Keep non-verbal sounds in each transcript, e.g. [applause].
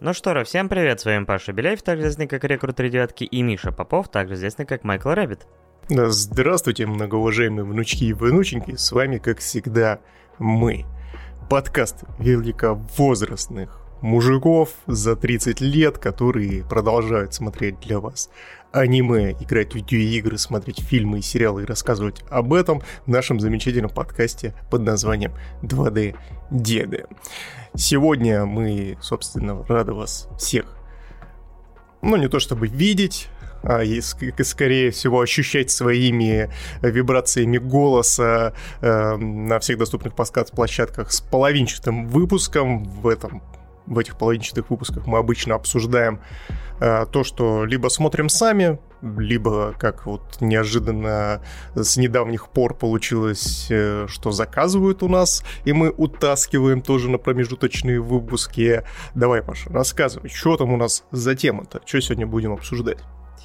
Ну что ж, всем привет, с вами Паша Беляев, также известный как Рекрут 3 девятки, и Миша Попов, также известный как Майкл Рэббит. Здравствуйте, многоуважаемые внучки и внученьки, с вами, как всегда, мы. Подкаст великовозрастных мужиков за 30 лет, которые продолжают смотреть для вас аниме, играть в видеоигры, смотреть фильмы и сериалы и рассказывать об этом в нашем замечательном подкасте под названием 2D Деды. Сегодня мы, собственно, рады вас всех, ну не то чтобы видеть, а и скорее всего ощущать своими вибрациями голоса э, на всех доступных подкаст-площадках с половинчатым выпуском в этом в этих половинчатых выпусках мы обычно обсуждаем э, то, что либо смотрим сами, либо как вот неожиданно с недавних пор получилось, э, что заказывают у нас, и мы утаскиваем тоже на промежуточные выпуски. Давай, Паша, рассказывай, что там у нас за тема-то? Что сегодня будем обсуждать?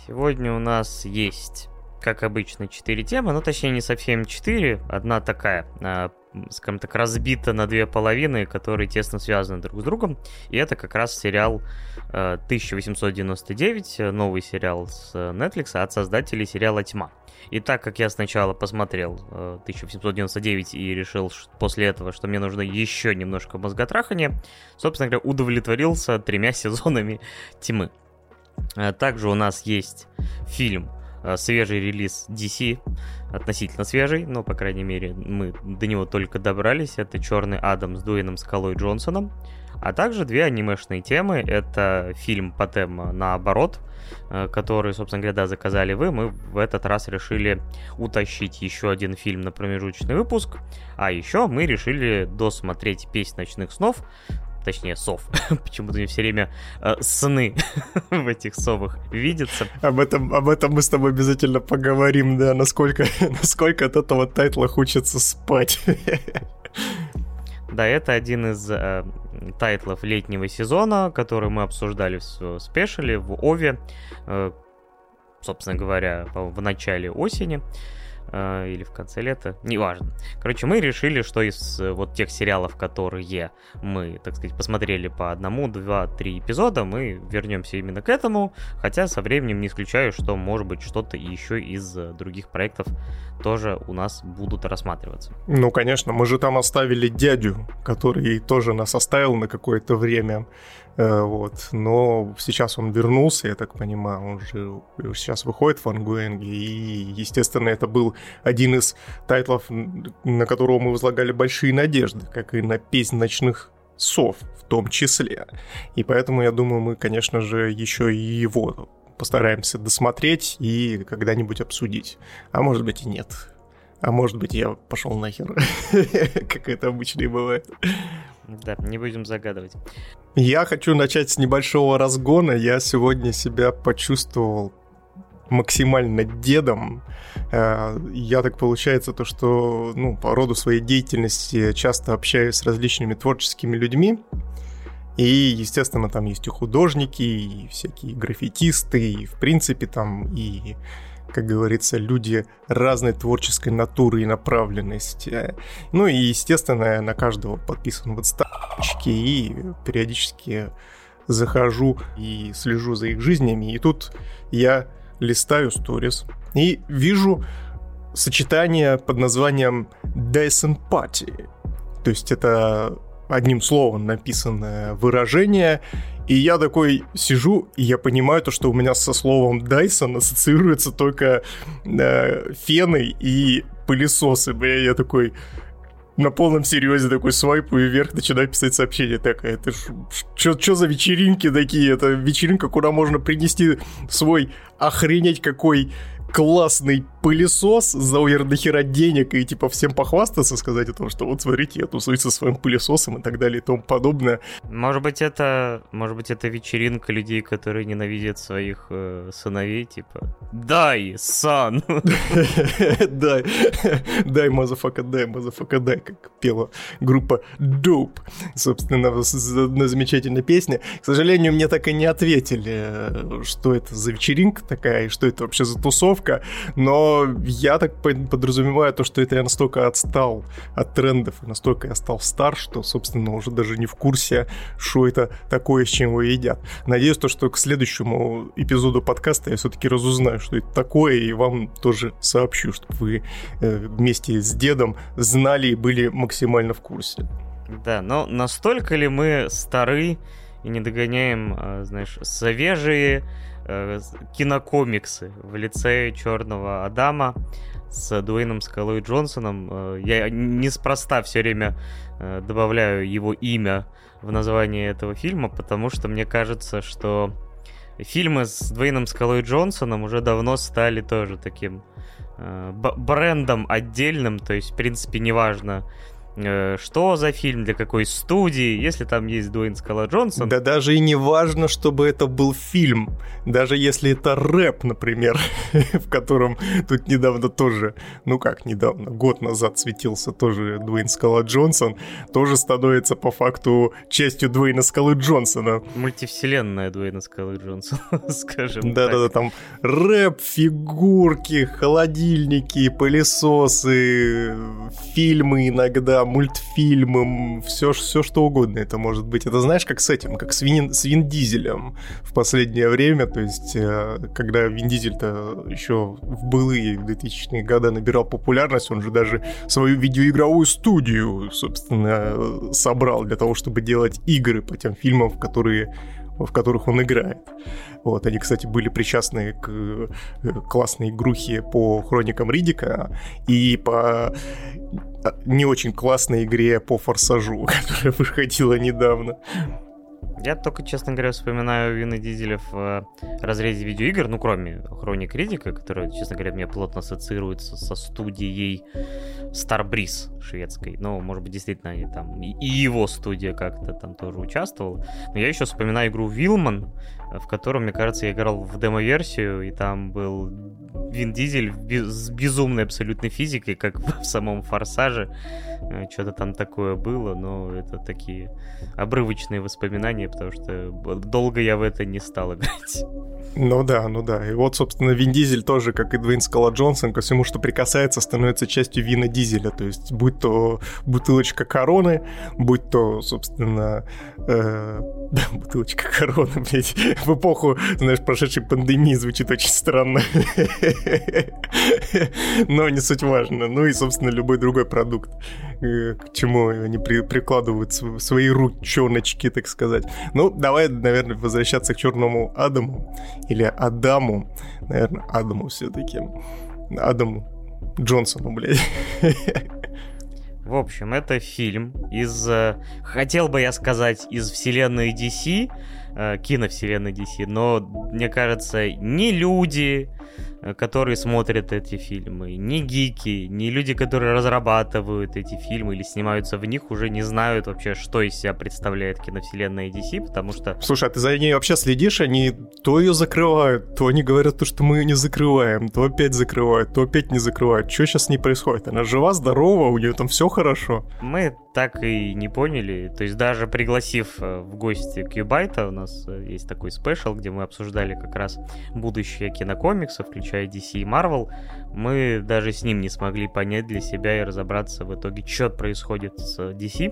Сегодня у нас есть как обычно, четыре темы, ну, точнее, не совсем четыре, одна такая, а, скажем так, разбита на две половины, которые тесно связаны друг с другом, и это как раз сериал 1899, э, новый сериал с Netflix от создателей сериала «Тьма». И так как я сначала посмотрел 1899 э, и решил после этого, что мне нужно еще немножко мозготрахания, собственно говоря, удовлетворился тремя сезонами «Тьмы». Э, также у нас есть фильм Э, свежий релиз DC, относительно свежий, но, по крайней мере, мы до него только добрались. Это «Черный Адам» с Дуэйном Скалой Джонсоном. А также две анимешные темы. Это фильм по тему «Наоборот», э, который, собственно говоря, да, заказали вы. Мы в этот раз решили утащить еще один фильм на промежуточный выпуск. А еще мы решили досмотреть «Песнь ночных снов», точнее сов. [laughs] Почему-то мне все время э, сны [laughs] в этих совах видятся. Об этом, об этом мы с тобой обязательно поговорим, да, насколько, [laughs] насколько от этого тайтла хочется спать. Да, это один из э, тайтлов летнего сезона, который мы обсуждали в спешале, в Ове, э, собственно говоря, в начале осени. Э, или в конце лета, неважно. Короче, мы решили, что из э, вот тех сериалов, которые мы, так сказать, посмотрели по одному, два, три эпизода, мы вернемся именно к этому, хотя со временем не исключаю, что может быть что-то еще из э, других проектов тоже у нас будут рассматриваться. Ну, конечно, мы же там оставили дядю, который тоже нас оставил на какое-то время. Э, вот. Но сейчас он вернулся, я так понимаю, он же сейчас выходит в ангуэнге, и, естественно, это был один из тайтлов, на которого мы возлагали большие надежды, как и на «Песнь ночных сов» в том числе. И поэтому, я думаю, мы, конечно же, еще и его постараемся досмотреть и когда-нибудь обсудить. А может быть и нет. А может быть я пошел нахер, [laughs] как это обычно и бывает. Да, не будем загадывать. Я хочу начать с небольшого разгона. Я сегодня себя почувствовал максимально дедом. Э, я так получается то, что ну, по роду своей деятельности часто общаюсь с различными творческими людьми. И, естественно, там есть и художники, и всякие граффитисты, и, в принципе, там и как говорится, люди разной творческой натуры и направленности. Ну и, естественно, я на каждого подписан в инстаграмчике и периодически захожу и слежу за их жизнями. И тут я листаю сторис и вижу сочетание под названием Dyson Party. То есть это одним словом написанное выражение, и я такой сижу, и я понимаю то, что у меня со словом Dyson ассоциируется только э, фены и пылесосы. Бля, я такой на полном серьезе такой свайпаю вверх, начинаю писать сообщение. Так, это что за вечеринки такие? Это вечеринка, куда можно принести свой охренеть какой классный пылесос за уер хера денег и типа всем похвастаться, сказать о том, что вот смотрите, я тусуюсь со своим пылесосом и так далее и тому подобное. Может быть это, может быть это вечеринка людей, которые ненавидят своих э, сыновей, типа дай, сан, [laughs] die, die, motherfucker, die, motherfucker, die, как пела группа Dope, собственно, на замечательной песне. К сожалению, мне так и не ответили, э, что это за вечеринка такая и что это вообще за тусовка формулировка, я так подразумеваю то, что это я настолько отстал от трендов, настолько я стал стар, что, собственно, уже даже не в курсе, что это такое, с чем его едят. Надеюсь, то, что к следующему эпизоду подкаста я все-таки разузнаю, что это такое, и вам тоже сообщу, чтобы вы э, вместе с дедом знали и были максимально в курсе. Да, но настолько ли мы стары и не догоняем, а, знаешь, свежие э, кинокомиксы в лице Черного Адама с Дуэйном Скалой Джонсоном. Э, я неспроста все время э, добавляю его имя в название этого фильма, потому что мне кажется, что фильмы с Дуэйном Скалой Джонсоном уже давно стали тоже таким брендом отдельным, то есть, в принципе, неважно, Э, что за фильм, для какой студии, если там есть Дуэйн Скала Джонсон. Да даже и не важно, чтобы это был фильм. Даже если это рэп, например, [laughs] в котором тут недавно тоже, ну как недавно, год назад светился тоже Дуэйн Скала Джонсон, тоже становится по факту частью Дуэйна Скалы Джонсона. Мультивселенная Дуэйна Скалы Джонсона, [laughs] скажем Да-да-да, там рэп, фигурки, холодильники, пылесосы, фильмы иногда, мультфильмы, все, все что угодно это может быть. Это знаешь, как с этим, как с Вин, с Вин Дизелем в последнее время, то есть э, когда Вин Дизель-то еще в былые 2000-е годы набирал популярность, он же даже свою видеоигровую студию, собственно, собрал для того, чтобы делать игры по тем фильмам, в которые в которых он играет. Вот, они, кстати, были причастны к э, классной игрухе по хроникам Ридика и по не очень классной игре по Форсажу, [laughs] которая выходила недавно. Я только, честно говоря, вспоминаю Вина Дизеля в э, разрезе видеоигр, ну, кроме Хроник Ридика, которая, честно говоря, мне плотно ассоциируется со студией Starbreeze шведской. Но, может быть, действительно, они там... И его студия как-то там тоже участвовала. Но я еще вспоминаю игру Вилман, в котором, мне кажется, я играл в демо-версию, и там был Вин Дизель с безумной абсолютной физикой, как [laughs] в самом Форсаже. Э, Что-то там такое было, но это такие обрывочные воспоминания, потому что долго я в это не стал играть. [laughs] Ну да, ну да. И вот, собственно, Вин Дизель тоже, как и Двейн Скала Джонсон, ко всему, что прикасается, становится частью Вина Дизеля. То есть, будь то бутылочка короны, будь то, собственно, э, [laughs] да, бутылочка короны, блядь, в эпоху, знаешь, прошедшей пандемии звучит очень странно. [laughs] Но не суть важно. Ну и, собственно, любой другой продукт, э, к чему они при, прикладывают свои ручоночки, так сказать. Ну, давай, наверное, возвращаться к черному Адаму или Адаму. Наверное, Адаму все-таки. Адаму Джонсону, блядь. В общем, это фильм из, э, хотел бы я сказать, из вселенной DC, э, киновселенной DC, но, мне кажется, не люди, которые смотрят эти фильмы, ни гики, ни люди, которые разрабатывают эти фильмы или снимаются в них, уже не знают вообще, что из себя представляет киновселенная DC, потому что... Слушай, а ты за ней вообще следишь? Они то ее закрывают, то они говорят, то, что мы ее не закрываем, то опять закрывают, то опять не закрывают. Что сейчас с ней происходит? Она жива, здорова, у нее там все хорошо? Мы так и не поняли. То есть даже пригласив э, в гости Кьюбайта, у нас э, есть такой спешл, где мы обсуждали как раз будущее кинокомиксов, включая DC и Marvel, мы даже с ним не смогли понять для себя и разобраться в итоге, что происходит с DC.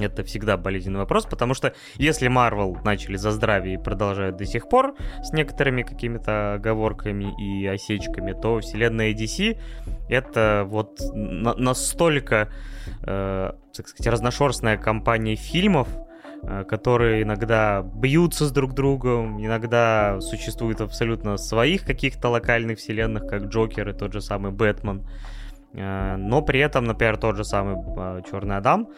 Это всегда болезненный вопрос, потому что если Marvel начали за здравие и продолжают до сих пор с некоторыми какими-то оговорками и осечками, то вселенная DC это вот на- настолько, э, так сказать, разношерстная компания фильмов, Э, которые иногда бьются с друг другом, иногда существуют абсолютно своих каких-то локальных вселенных, как Джокер и тот же самый Бэтмен. Э, но при этом, например, тот же самый э, Черный Адам,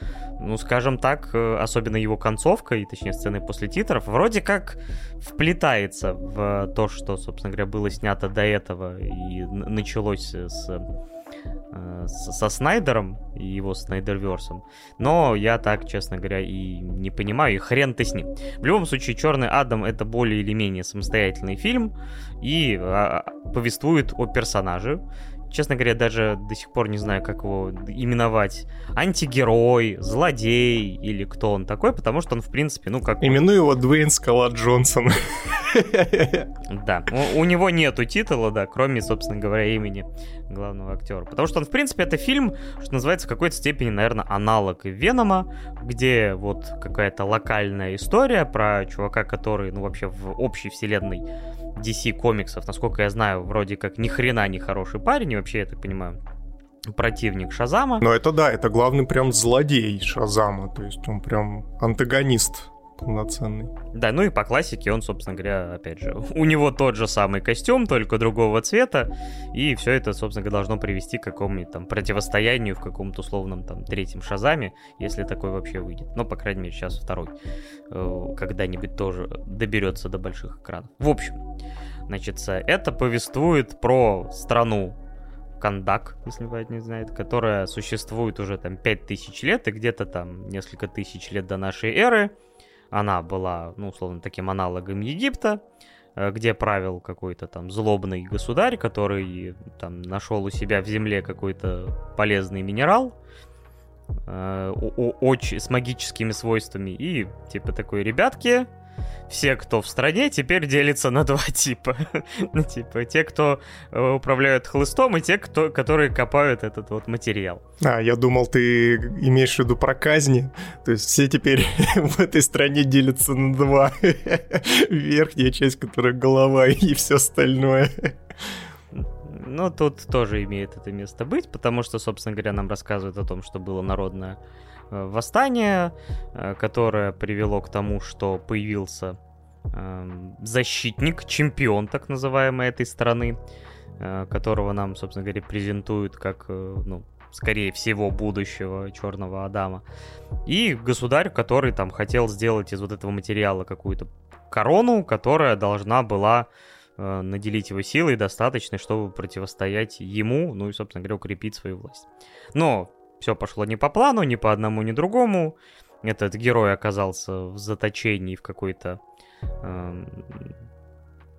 ну, скажем так, особенно его концовка, и точнее сцены после титров, вроде как вплетается в то, что, собственно говоря, было снято до этого и началось с Э, со Снайдером и его Снайдерверсом. Но я так, честно говоря, и не понимаю, и хрен ты с ним. В любом случае, Черный Адам это более или менее самостоятельный фильм и а, повествует о персонаже. Честно говоря, даже до сих пор не знаю, как его именовать. Антигерой, злодей или кто он такой, потому что он, в принципе, ну как... Именую его Дуэйн Скала Джонсон. [laughs] Да, у, у него нету титула, да, кроме, собственно говоря, имени главного актера. Потому что он, в принципе, это фильм, что называется, в какой-то степени, наверное, аналог Венома, где вот какая-то локальная история про чувака, который, ну, вообще в общей вселенной DC комиксов, насколько я знаю, вроде как ни хрена не хороший парень, вообще, я так понимаю, противник Шазама. Но это да, это главный прям злодей Шазама, то есть он прям антагонист полноценный. Да, ну и по классике он, собственно говоря, опять же, [laughs] у него тот же самый костюм, только другого цвета, и все это, собственно говоря, должно привести к какому-нибудь там противостоянию в каком-то условном там третьем Шазаме, если такой вообще выйдет. Но, по крайней мере, сейчас второй э, когда-нибудь тоже доберется до больших экранов. В общем, значит, это повествует про страну Кандак, если вы не знаете, которая существует уже там 5000 лет, и где-то там несколько тысяч лет до нашей эры. Она была, ну, условно, таким аналогом Египта, э, где правил какой-то там злобный государь, который там нашел у себя в земле какой-то полезный минерал, э, очень с магическими свойствами, и типа такой, ребятки, все, кто в стране, теперь делятся на два [laughs] типа. ну, типа, те, кто э, управляют хлыстом, и те, кто, которые копают этот вот материал. А, я думал, ты имеешь в виду про казни. То есть все теперь [laughs] в этой стране делятся на два. [laughs] Верхняя часть, которая голова, и все остальное. Ну, тут тоже имеет это место быть, потому что, собственно говоря, нам рассказывают о том, что было народное восстание, э, которое привело к тому, что появился эм, защитник, чемпион так называемый этой страны, э, которого нам, собственно говоря, презентуют как, ну, скорее всего, будущего Черного Адама. И государь, который там хотел сделать из вот этого материала какую-то корону, которая должна была наделить его силой достаточной, чтобы противостоять ему, ну и, собственно говоря, укрепить свою власть. Но все пошло не по плану, ни по одному, ни другому. Этот герой оказался в заточении в какой-то э,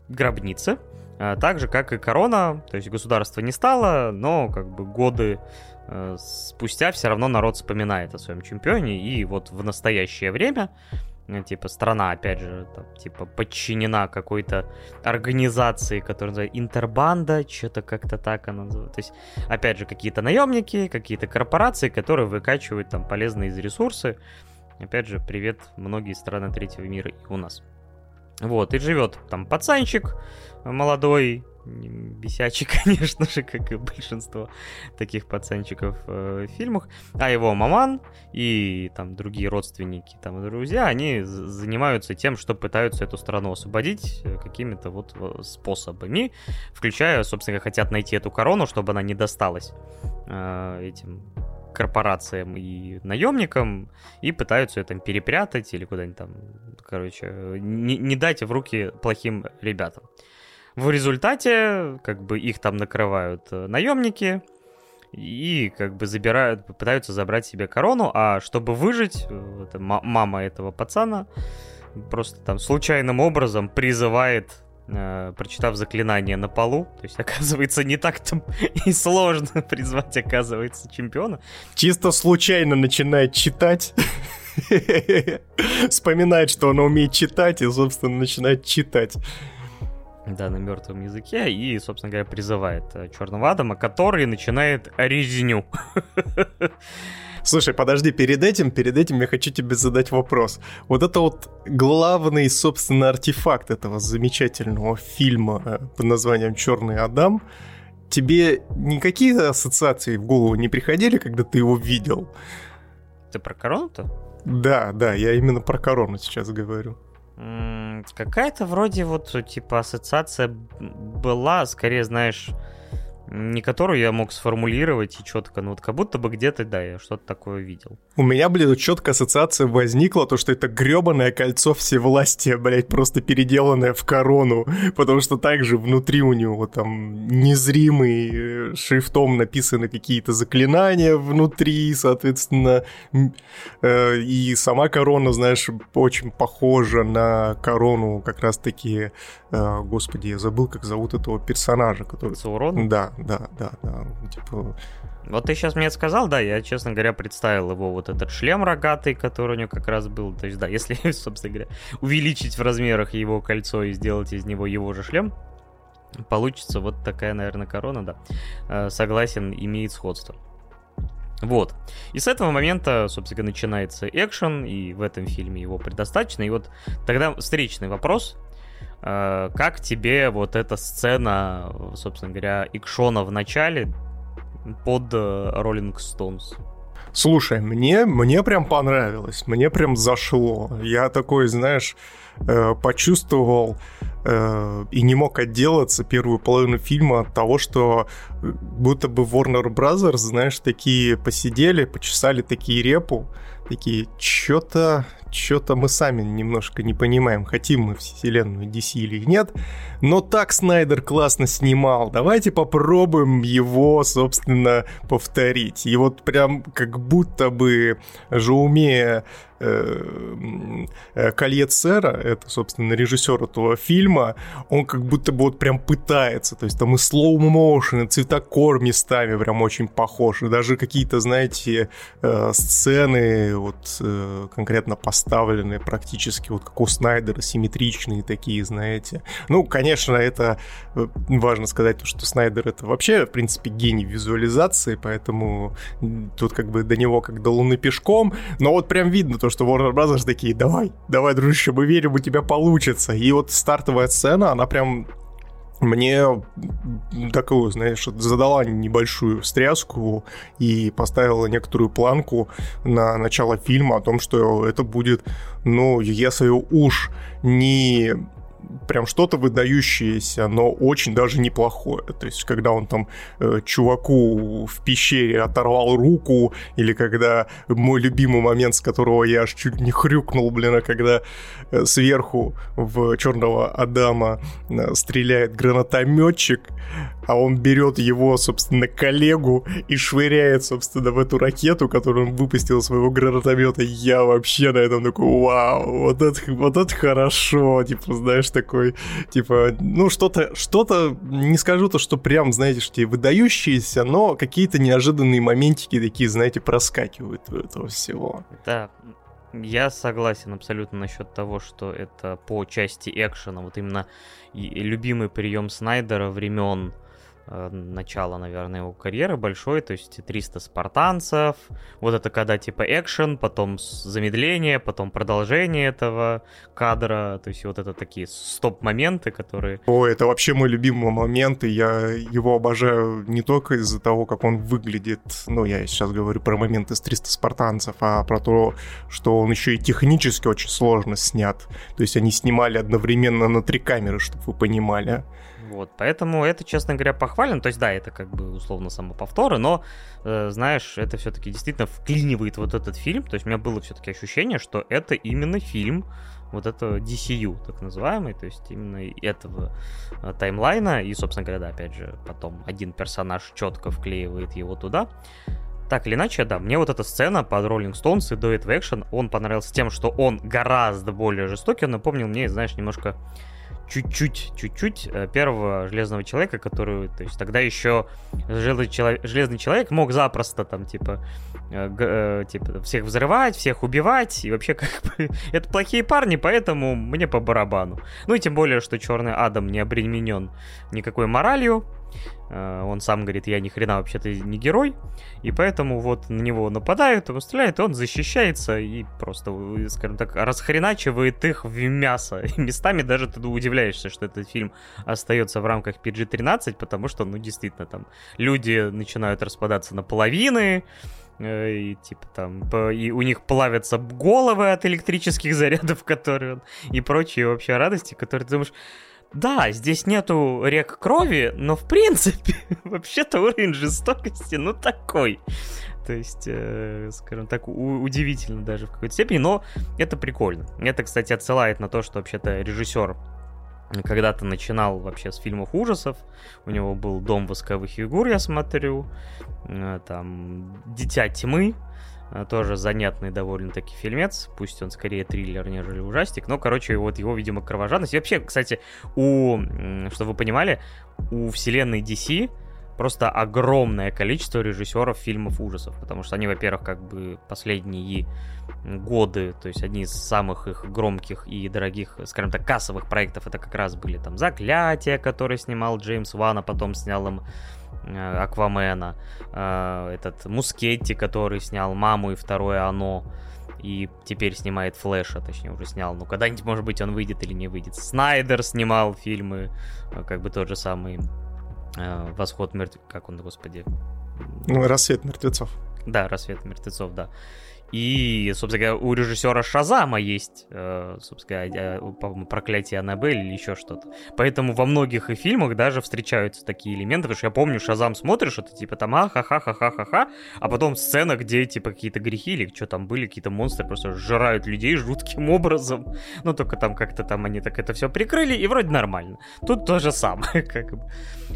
гробнице. А, так же, как и корона, то есть государство не стало, но как бы годы э, спустя все равно народ вспоминает о своем чемпионе. И вот в настоящее время ну, типа, страна, опять же, там, типа, подчинена какой-то организации, которая называется Интербанда, что-то как-то так она называется. То есть, опять же, какие-то наемники, какие-то корпорации, которые выкачивают там полезные из ресурсы. Опять же, привет многие страны третьего мира и у нас. Вот, и живет там пацанчик молодой, бесячий, [laughs] конечно же, как и большинство таких пацанчиков э, в фильмах. А его маман и там другие родственники, там друзья, они занимаются тем, что пытаются эту страну освободить э, какими-то вот способами, включая, собственно, хотят найти эту корону, чтобы она не досталась э, этим корпорациям и наемникам и пытаются ее там перепрятать или куда-нибудь там, короче, не, не дать в руки плохим ребятам. В результате, как бы, их там накрывают э, наемники, и как бы забирают, пытаются забрать себе корону, а чтобы выжить, это мама этого пацана просто там случайным образом призывает, э, прочитав заклинание на полу, то есть [laughs] оказывается не так-то [laughs] и сложно [laughs] призвать, оказывается, чемпиона. Чисто случайно начинает читать. Вспоминает, что он умеет читать, и, собственно, начинает читать да, на мертвом языке, и, собственно говоря, призывает э, Черного Адама, который начинает резню. [laughs] Слушай, подожди, перед этим, перед этим я хочу тебе задать вопрос. Вот это вот главный, собственно, артефакт этого замечательного фильма э, под названием «Черный Адам», тебе никакие ассоциации в голову не приходили, когда ты его видел? Ты про корону-то? Да, да, я именно про корону сейчас говорю. Какая-то вроде вот, типа, ассоциация была, скорее, знаешь, не которую я мог сформулировать и четко, ну вот как будто бы где-то, да, я что-то такое видел. У меня, блин, четкая ассоциация возникла, то, что это гребаное кольцо всевластия, блядь, просто переделанное в корону, потому что также внутри у него там незримый э, шрифтом написаны какие-то заклинания внутри, соответственно, э, и сама корона, знаешь, очень похожа на корону как раз-таки, э, господи, я забыл, как зовут этого персонажа, который... Саурон? Да, да, да, да. Типа, вот ты сейчас мне это сказал, да, я, честно говоря, представил его вот этот шлем рогатый, который у него как раз был. То есть, да, [laughs] если, собственно говоря, увеличить в размерах его кольцо и сделать из него его же шлем, получится вот такая, наверное, корона, да. Э, согласен, имеет сходство. Вот. И с этого момента, собственно, начинается экшен, и в этом фильме его предостаточно. И вот тогда встречный вопрос. Э, как тебе вот эта сцена, собственно говоря, экшона в начале под Rolling Stones? Слушай, мне, мне прям понравилось, мне прям зашло. Я такой, знаешь, э, почувствовал э, и не мог отделаться первую половину фильма от того, что э, будто бы Warner Brothers, знаешь, такие посидели, почесали такие репу, такие, что-то что-то мы сами немножко не понимаем, хотим мы вселенную DC или нет. Но так Снайдер классно снимал. Давайте попробуем его, собственно, повторить. И вот прям как будто бы Жауме Э, э, Колье Цера, это, собственно, режиссер этого фильма, он как будто бы вот прям пытается, то есть там и motion, и цветокор местами прям очень похож, и даже какие-то, знаете, э, сцены вот конкретно поставленные практически вот как у Снайдера, симметричные такие, знаете. Ну, конечно, это важно сказать, что Снайдер это вообще, в принципе, гений визуализации, поэтому тут как бы до него как до луны пешком, но вот прям видно то, что Warner Bros. такие, давай, давай, дружище, мы верим, у тебя получится. И вот стартовая сцена, она прям мне такую, знаешь, задала небольшую встряску и поставила некоторую планку на начало фильма о том, что это будет, ну, если уж не прям что-то выдающееся, но очень даже неплохое. То есть, когда он там э, чуваку в пещере оторвал руку, или когда мой любимый момент, с которого я аж чуть не хрюкнул, блин, а когда э, сверху в черного Адама э, стреляет гранатометчик, а он берет его, собственно, коллегу и швыряет, собственно, в эту ракету, которую он выпустил из своего гранатомета. Я вообще на этом такой, вау, вот это, вот это хорошо, типа, знаешь, такой, типа, ну, что-то, что-то, не скажу то, что прям, знаете, что выдающиеся, но какие-то неожиданные моментики такие, знаете, проскакивают у этого всего. Да, я согласен абсолютно насчет того, что это по части экшена, вот именно любимый прием Снайдера времен начало, наверное, его карьеры большой, то есть 300 спартанцев, вот это когда типа экшен, потом замедление, потом продолжение этого кадра, то есть вот это такие стоп-моменты, которые... О, это вообще мой любимый момент, и я его обожаю не только из-за того, как он выглядит, ну, я сейчас говорю про моменты с 300 спартанцев, а про то, что он еще и технически очень сложно снят, то есть они снимали одновременно на три камеры, чтобы вы понимали. Вот, поэтому это, честно говоря, похвален. То есть, да, это как бы условно самоповторы, но, э, знаешь, это все-таки действительно вклинивает вот этот фильм. То есть, у меня было все-таки ощущение, что это именно фильм вот этого DCU, так называемый, то есть именно этого э, таймлайна. И, собственно говоря, да, опять же, потом один персонаж четко вклеивает его туда. Так или иначе, да, мне вот эта сцена под Rolling Stones и Do It в Action, он понравился тем, что он гораздо более жестокий, он напомнил мне, знаешь, немножко чуть-чуть, чуть-чуть э, первого Железного Человека, который, то есть тогда еще Железный Человек, мог запросто там, типа, э, э, типа, всех взрывать, всех убивать, и вообще, [laughs] как бы, это плохие парни, поэтому мне по барабану. Ну и тем более, что Черный Адам не обременен никакой моралью, он сам говорит, я ни хрена вообще-то не герой, и поэтому вот на него нападают, его стреляют, и он защищается и просто, скажем так, расхреначивает их в мясо. [laughs] И местами даже ты удивляешься, что этот фильм остается в рамках PG-13, потому что, ну, действительно, там люди начинают распадаться на половины, э, и типа там и у них плавятся головы от электрических [laughs] зарядов, которые и прочие вообще радости, которые ты думаешь, да, здесь нету рек крови, но в принципе, [laughs] вообще-то уровень жестокости, ну, такой. То есть, э, скажем так, у- удивительно даже в какой-то степени, но это прикольно. Это, кстати, отсылает на то, что вообще-то режиссер когда-то начинал вообще с фильмов ужасов. У него был «Дом восковых фигур», я смотрю. Э, там «Дитя тьмы», тоже занятный довольно-таки фильмец, пусть он скорее триллер, нежели ужастик, но, короче, вот его, видимо, кровожадность. И вообще, кстати, у, чтобы вы понимали, у вселенной DC просто огромное количество режиссеров фильмов ужасов, потому что они, во-первых, как бы последние годы, то есть одни из самых их громких и дорогих, скажем так, кассовых проектов, это как раз были там «Заклятие», который снимал Джеймс Ван, а потом снял им э, Аквамена, э, этот Мускетти, который снял «Маму» и второе «Оно», и теперь снимает Флэша, точнее уже снял. Ну, когда-нибудь, может быть, он выйдет или не выйдет. Снайдер снимал фильмы, э, как бы тот же самый э, «Восход мертвецов», как он, господи? Ну, «Рассвет мертвецов». Да, «Рассвет мертвецов», да. И, собственно говоря, у режиссера Шазама есть, э, собственно говоря, э, проклятие Аннабель или еще что-то. Поэтому во многих и фильмах даже встречаются такие элементы, потому что я помню, Шазам смотришь, это типа там а-ха-ха-ха-ха-ха-ха, а потом сцена, где типа какие-то грехи или что там были, какие-то монстры просто сжирают людей жутким образом. [laughs] Ну, только там как-то там они так это все прикрыли, и вроде нормально. Тут то же самое, [laughs] как бы.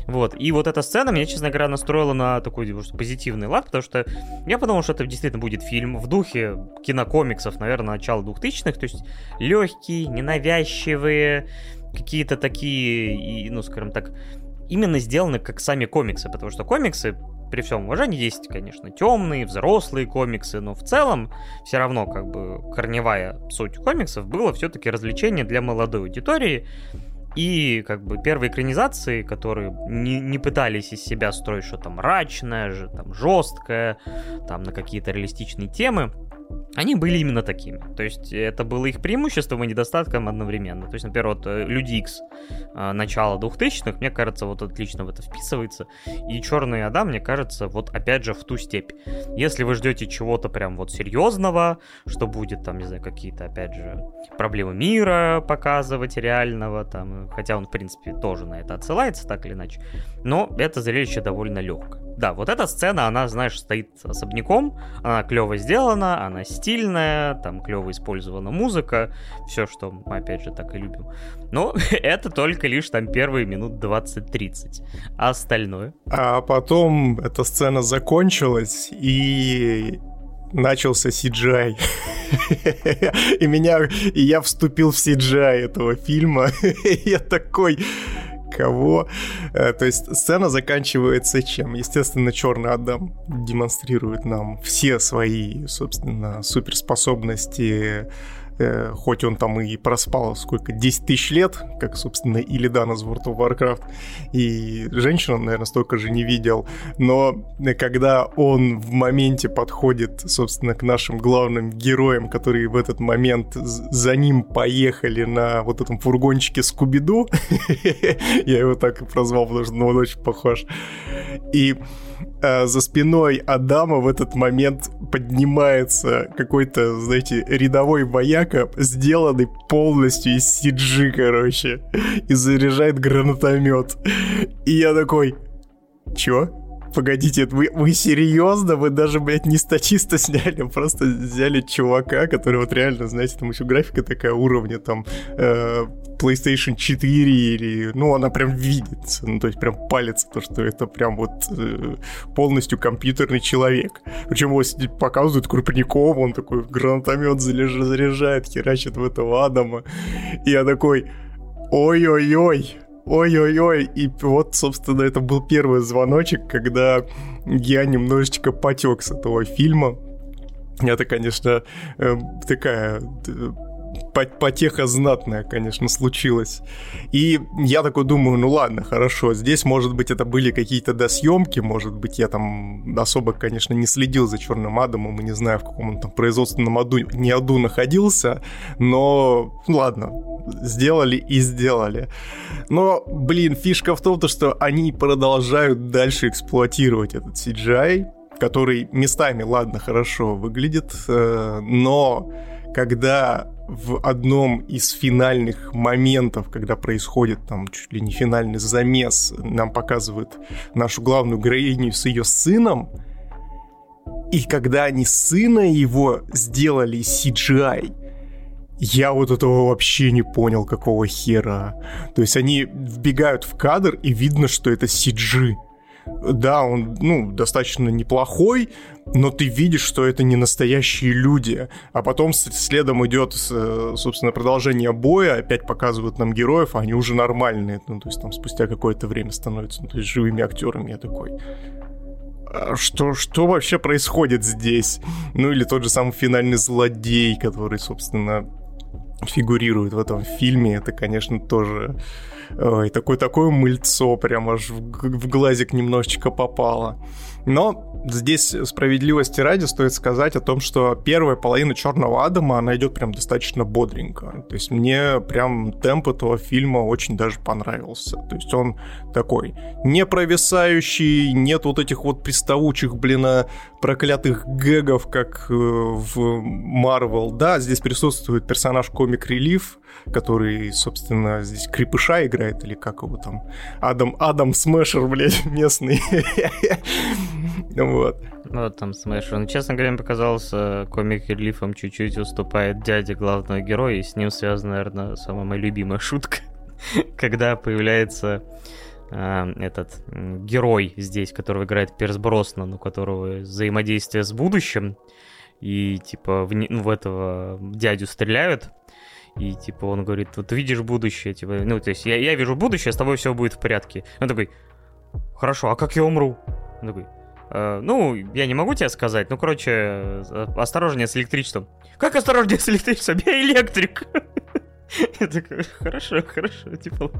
Вот. И вот эта сцена меня, честно говоря, настроила на такой позитивный лад, потому что я подумал, что это действительно будет фильм в духе кинокомиксов, наверное, начала 2000-х, то есть легкие, ненавязчивые, какие-то такие, ну, скажем так, именно сделаны как сами комиксы, потому что комиксы при всем уважении есть, конечно, темные, взрослые комиксы, но в целом все равно как бы корневая суть комиксов было все-таки развлечение для молодой аудитории, и как бы первые экранизации, которые не, не пытались из себя строить что-то мрачное, же, там, жесткое, там, на какие-то реалистичные темы, они были именно такими. То есть это было их преимуществом и недостатком одновременно. То есть, например, вот э, Люди Икс э, начала 2000-х, мне кажется, вот отлично в это вписывается. И Черный Адам, мне кажется, вот опять же в ту степь. Если вы ждете чего-то прям вот серьезного, что будет там, не знаю, какие-то, опять же, проблемы мира показывать реального, там, хотя он, в принципе, тоже на это отсылается, так или иначе, но это зрелище довольно легкое. Да, вот эта сцена, она, знаешь, стоит особняком, она клево сделана, она стильная, там клево использована музыка, все, что мы, опять же, так и любим. Но [laughs] это только лишь там первые минут 20-30, а остальное? А потом эта сцена закончилась, и начался CGI. [laughs] и меня, и я вступил в CGI этого фильма. [laughs] я такой, кого. Э, то есть сцена заканчивается чем? Естественно, Черный Адам демонстрирует нам все свои, собственно, суперспособности э, хоть он там и проспал сколько, 10 тысяч лет, как, собственно, Илидан из World of Warcraft, и женщину, наверное, столько же не видел, но когда он в моменте подходит, собственно, к нашим главным героям, которые в этот момент за ним поехали на вот этом фургончике Скубиду, [laughs] я его так и прозвал, потому что он очень похож, и э, за спиной Адама в этот момент поднимается какой-то, знаете, рядовой вояка, сделанный полностью из CG, короче, и заряжает гранатомет. И я такой, чё? Погодите, вы, вы серьезно? Вы даже, блядь, не статиста сняли, просто взяли чувака, который вот реально, знаете, там еще графика такая уровня, там, э, PlayStation 4 или... Ну, она прям видится, ну, то есть прям палится то, что это прям вот э, полностью компьютерный человек. Причем его показывают Крупникова, он такой гранатомет заряжает, херачит в этого Адама. И я такой, ой-ой-ой, Ой-ой-ой, и вот, собственно, это был первый звоночек, когда я немножечко потек с этого фильма. Это, конечно, э, такая э, потеха знатная, конечно, случилась. И я такой думаю, ну ладно, хорошо, здесь, может быть, это были какие-то досъемки, может быть, я там особо, конечно, не следил за Черным Адамом и не знаю, в каком он там производственном аду, не аду находился, но ну, ладно, сделали и сделали. Но, блин, фишка в том, что они продолжают дальше эксплуатировать этот CGI, который местами, ладно, хорошо выглядит, э, но когда в одном из финальных моментов, когда происходит там чуть ли не финальный замес, нам показывают нашу главную героиню с ее сыном, и когда они сына его сделали CGI, я вот этого вообще не понял, какого хера. То есть они вбегают в кадр, и видно, что это CG. Да, он, ну, достаточно неплохой, но ты видишь, что это не настоящие люди. А потом следом идет, собственно, продолжение боя, опять показывают нам героев, а они уже нормальные. Ну, то есть там спустя какое-то время становятся ну, то есть, живыми актерами. Я такой, «А что, что вообще происходит здесь? Ну или тот же самый финальный злодей, который, собственно, фигурирует в этом фильме, это, конечно, тоже ой, такое такое мыльцо прям аж в, в глазик немножечко попало. Но здесь справедливости ради стоит сказать о том, что первая половина Черного Адама, она идет прям достаточно бодренько. То есть мне прям темп этого фильма очень даже понравился. То есть он такой не провисающий, нет вот этих вот приставучих, блин, а, проклятых гэгов, как э, в Marvel. Да, здесь присутствует персонаж Комик Релиф, который, собственно, здесь Крепыша играет, или как его там, Адам, Адам Смешер, блядь, [laughs] местный. Вот. Вот там Смешер. Ну, честно говоря, мне показался комик релифом чуть-чуть уступает дядя главного героя, и с ним связана, наверное, самая моя любимая шутка, [laughs] когда появляется э, этот герой здесь, которого играет Перс Броснан, у которого взаимодействие с будущим, и типа в, ну, в этого дядю стреляют, и, типа, он говорит, вот видишь будущее, типа, ну, то есть я, я вижу будущее, с тобой все будет в порядке. Он такой, хорошо, а как я умру? Он такой, э, ну, я не могу тебе сказать, ну, короче, э, осторожнее с электричеством. Как осторожнее с электричеством? Я электрик. [laughs] Я такой, хорошо, хорошо, типа...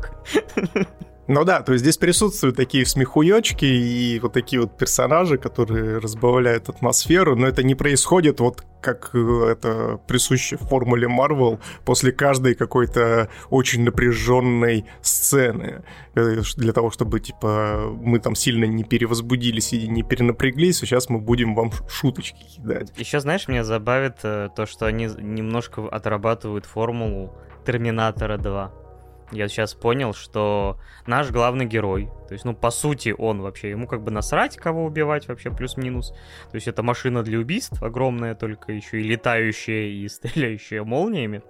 Ну да, то есть здесь присутствуют такие смехуёчки и вот такие вот персонажи, которые разбавляют атмосферу, но это не происходит вот как э, это присуще в формуле Marvel после каждой какой-то очень напряженной сцены э, для того, чтобы типа мы там сильно не перевозбудились и не перенапряглись, сейчас мы будем вам шуточки кидать. Еще знаешь, меня забавит э, то, что они немножко отрабатывают формулу Терминатора 2 я сейчас понял, что наш главный герой, то есть, ну, по сути, он вообще, ему как бы насрать, кого убивать вообще, плюс-минус. То есть это машина для убийств огромная, только еще и летающая, и [laughs] стреляющая молниями.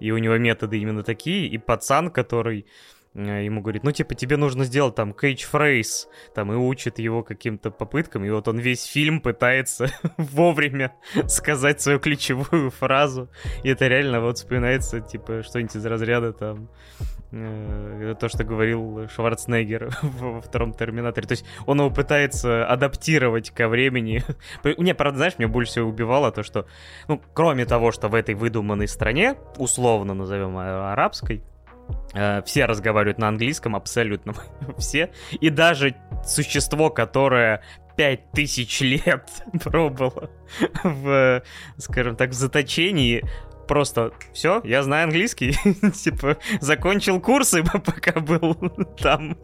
И у него методы именно такие. И пацан, который ему говорит, ну, типа, тебе нужно сделать там catchphrase, там, и учит его каким-то попыткам, и вот он весь фильм пытается [laughs] вовремя сказать свою ключевую фразу, и это реально вот вспоминается, типа, что-нибудь из разряда там, э, то, что говорил Шварценеггер [laughs] во втором Терминаторе, то есть он его пытается адаптировать ко времени. [laughs] Не, правда, знаешь, мне больше всего убивало то, что, ну, кроме того, что в этой выдуманной стране, условно назовем арабской, Э, все разговаривают на английском, абсолютно [laughs] все. И даже существо, которое пять тысяч лет [laughs] пробовало в, скажем так, в заточении, просто все, я знаю английский, [laughs] типа закончил курсы, пока был там.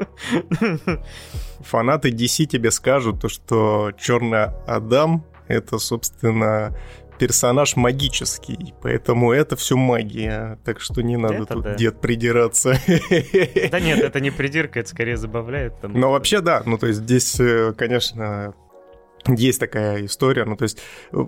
Фанаты DC тебе скажут то, что Черный Адам это, собственно, персонаж магический, поэтому это все магия, так что не надо это тут да. дед придираться. [laughs] Да нет, это не придирка, это скорее забавляет. Там... Но вообще да, ну то есть здесь, э, конечно, есть такая история, ну то есть э,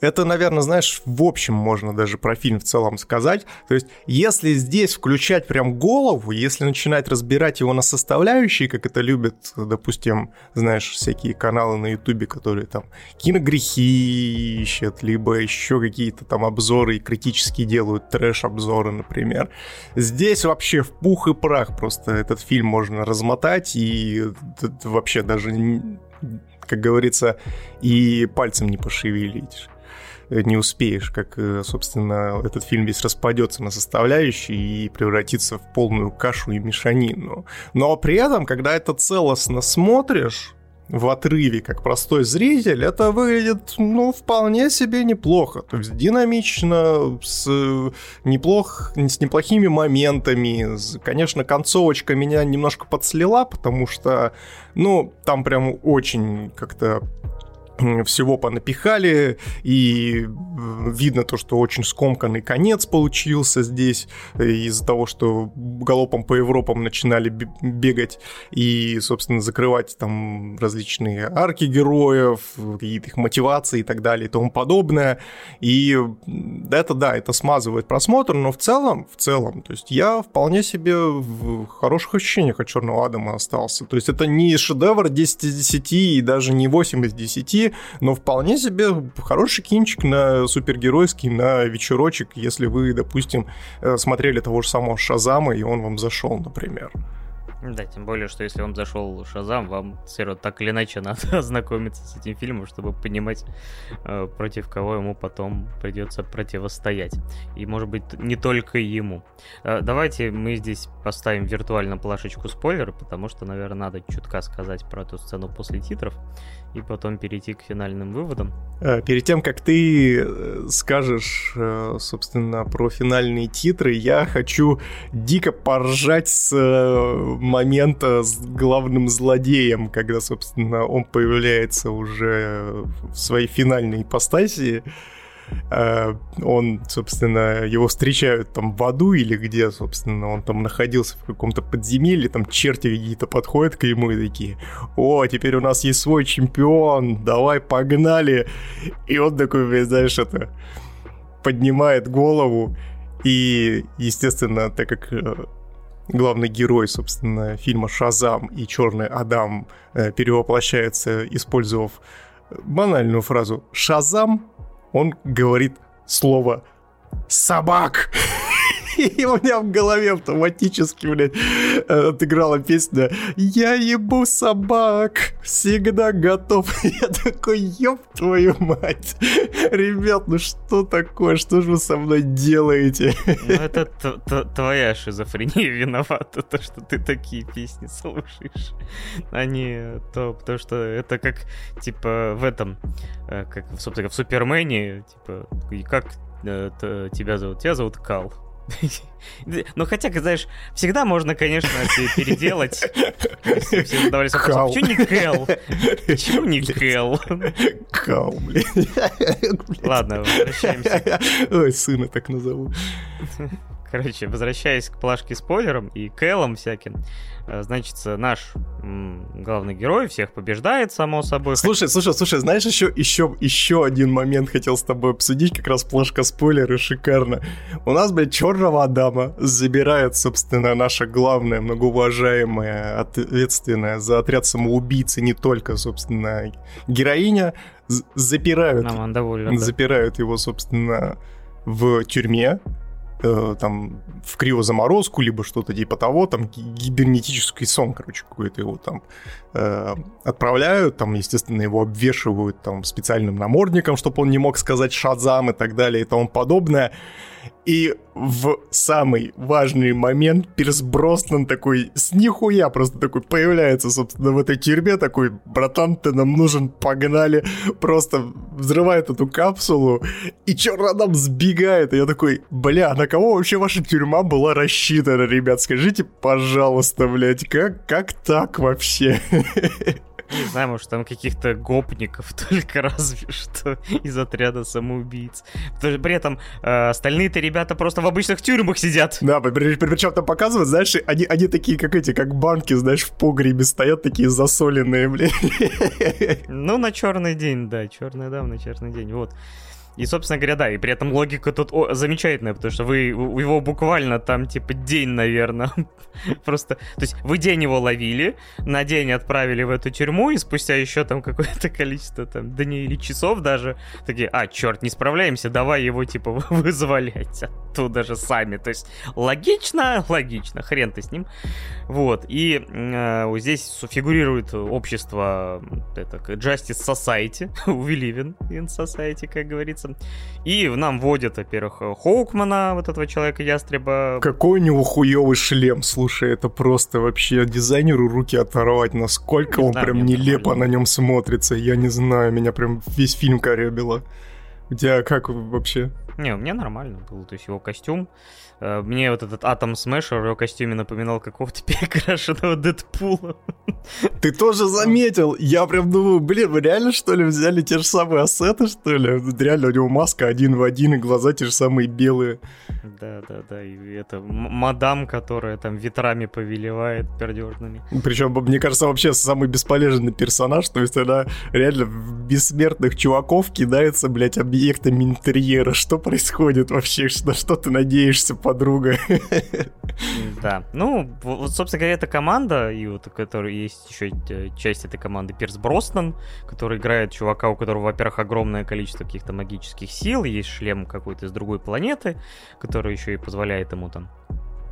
это, наверное, знаешь, в общем можно даже про фильм в целом сказать. То есть, если здесь включать прям голову, если начинать разбирать его на составляющие, как это любят, допустим, знаешь, всякие каналы на Ютубе, которые там киногрехи ищут, либо еще какие-то там обзоры и критически делают трэш-обзоры, например. Здесь вообще в пух и прах просто этот фильм можно размотать и вообще даже как говорится, и пальцем не пошевелить не успеешь, как, э, собственно, этот фильм весь распадется на составляющие и превратится в полную кашу и мешанину. Но при этом, когда это целостно смотришь, в отрыве, как простой зритель, это выглядит, ну, вполне себе неплохо. То есть динамично, с, неплох, с неплохими моментами. Конечно, концовочка меня немножко подслила, потому что, ну, там прям очень как-то всего понапихали, и видно то, что очень скомканный конец получился здесь, из-за того, что галопом по Европам начинали бегать и, собственно, закрывать там различные арки героев, какие-то их мотивации и так далее и тому подобное. И это, да, это смазывает просмотр, но в целом, в целом, то есть я вполне себе в хороших ощущениях от Черного Адама остался. То есть это не шедевр 10 из 10 и даже не 8 из 10, но вполне себе хороший кинчик на супергеройский, на вечерочек, если вы, допустим, э, смотрели того же самого Шазама, и он вам зашел, например. Да, тем более, что если вам зашел Шазам, вам все равно так или иначе [laughs] надо ознакомиться с этим фильмом, чтобы понимать, э, против кого ему потом придется противостоять. И, может быть, не только ему. Э, давайте мы здесь поставим виртуально плашечку спойлера, потому что, наверное, надо чутка сказать про эту сцену после титров и потом перейти к финальным выводам. Э, перед тем, как ты э, скажешь, э, собственно, про финальные титры, я хочу дико поржать с момента с главным злодеем, когда, собственно, он появляется уже в своей финальной ипостаси. Э, он, собственно, его встречают там в аду или где, собственно, он там находился в каком-то подземелье, там черти какие-то подходят к ему и такие, о, теперь у нас есть свой чемпион, давай погнали. И он такой, знаешь, это поднимает голову и, естественно, так как э, главный герой, собственно, фильма «Шазам» и «Черный Адам» э, перевоплощается, использовав банальную фразу «Шазам», он говорит слово «собак». [laughs] И у меня в голове автоматически, блядь, отыграла песня «Я ебу собак, всегда готов». [laughs] Я такой, ёб твою мать. Ребят, ну что такое? Что же вы со мной делаете? Ну это твоя шизофрения виновата, то, что ты такие песни слушаешь. А не то, потому что это как, типа, в этом, э, как, собственно, в Супермене, типа, как э, тебя зовут? Тебя зовут Кал. Ну, хотя, знаешь, всегда можно, конечно, переделать. Все вопросом, почему не Кэл? Почему не Кэл? Кал, блин. Ладно, возвращаемся. Ой, сына так назову. Короче, возвращаясь к плашке спойлерам и Кэлам всяким, значит, наш главный герой всех побеждает, само собой. Слушай, слушай, слушай, знаешь, еще, еще, еще один момент хотел с тобой обсудить, как раз плашка спойлеры, шикарно. У нас, блядь, черного Адама забирает, собственно, наша главная, многоуважаемая, ответственная за отряд самоубийц, и не только, собственно, героиня, запирают, Нам доволен, запирают да. его, собственно, в тюрьме, э, там в криозаморозку, либо что-то типа того, там гибернетический сон, короче, какой-то его там отправляют, там, естественно, его обвешивают там специальным намордником, чтобы он не мог сказать шазам и так далее и тому подобное. И в самый важный момент Пирс Броснан такой с нихуя просто такой появляется, собственно, в этой тюрьме, такой, братан, ты нам нужен, погнали, просто взрывает эту капсулу, и черный Адам сбегает, и я такой, бля, на кого вообще ваша тюрьма была рассчитана, ребят, скажите, пожалуйста, блядь, как, как так вообще? Не знаю, может, там каких-то гопников [laughs] только разве что из отряда самоубийц. Потому что при этом э, остальные-то ребята просто в обычных тюрьмах сидят. Да, причем там показывают, знаешь, они, они такие, как эти, как банки, знаешь, в погребе стоят, такие засоленные, блин. Ну, на черный день, да, черный, да, на черный день, вот. И, собственно говоря, да, и при этом логика тут о, замечательная, потому что вы его буквально там, типа, день, наверное, [laughs] просто... То есть вы день его ловили, на день отправили в эту тюрьму, и спустя еще там какое-то [laughs] количество там дней или часов даже такие, а, черт, не справляемся, давай его, типа, [laughs] вызволять оттуда же сами. То есть логично, логично, хрен ты с ним. Вот, и э, здесь фигурирует общество, это, Justice Society, live in society, как говорится, Джексон. И нам вводят, во-первых, Хоукмана, вот этого человека-ястреба. Какой у него хуёвый шлем, слушай, это просто вообще дизайнеру руки оторвать, насколько не он знаю, прям нелепо на нем смотрится, я не знаю, меня прям весь фильм корябило. У тебя как вообще? Не, у меня нормально был, то есть его костюм. Э, мне вот этот Атом Смешер в его костюме напоминал какого-то [laughs] перекрашенного Дэдпула. Ты тоже заметил? Я прям думаю, блин, вы реально что ли взяли те же самые ассеты, что ли? Реально у него маска один в один, и глаза те же самые белые. Да, да, да, и это мадам, которая там ветрами повелевает пердежными. Причем, мне кажется, вообще самый бесполезный персонаж, то есть она реально в бессмертных чуваков кидается, блядь, объектами интерьера. Что происходит вообще? На что ты надеешься, подруга? Да. Ну, вот, собственно говоря, эта команда, и вот который есть еще э, часть этой команды Пирс Броснан, который играет чувака, у которого, во-первых, огромное количество каких-то магических сил, есть шлем какой-то из другой планеты, который еще и позволяет ему там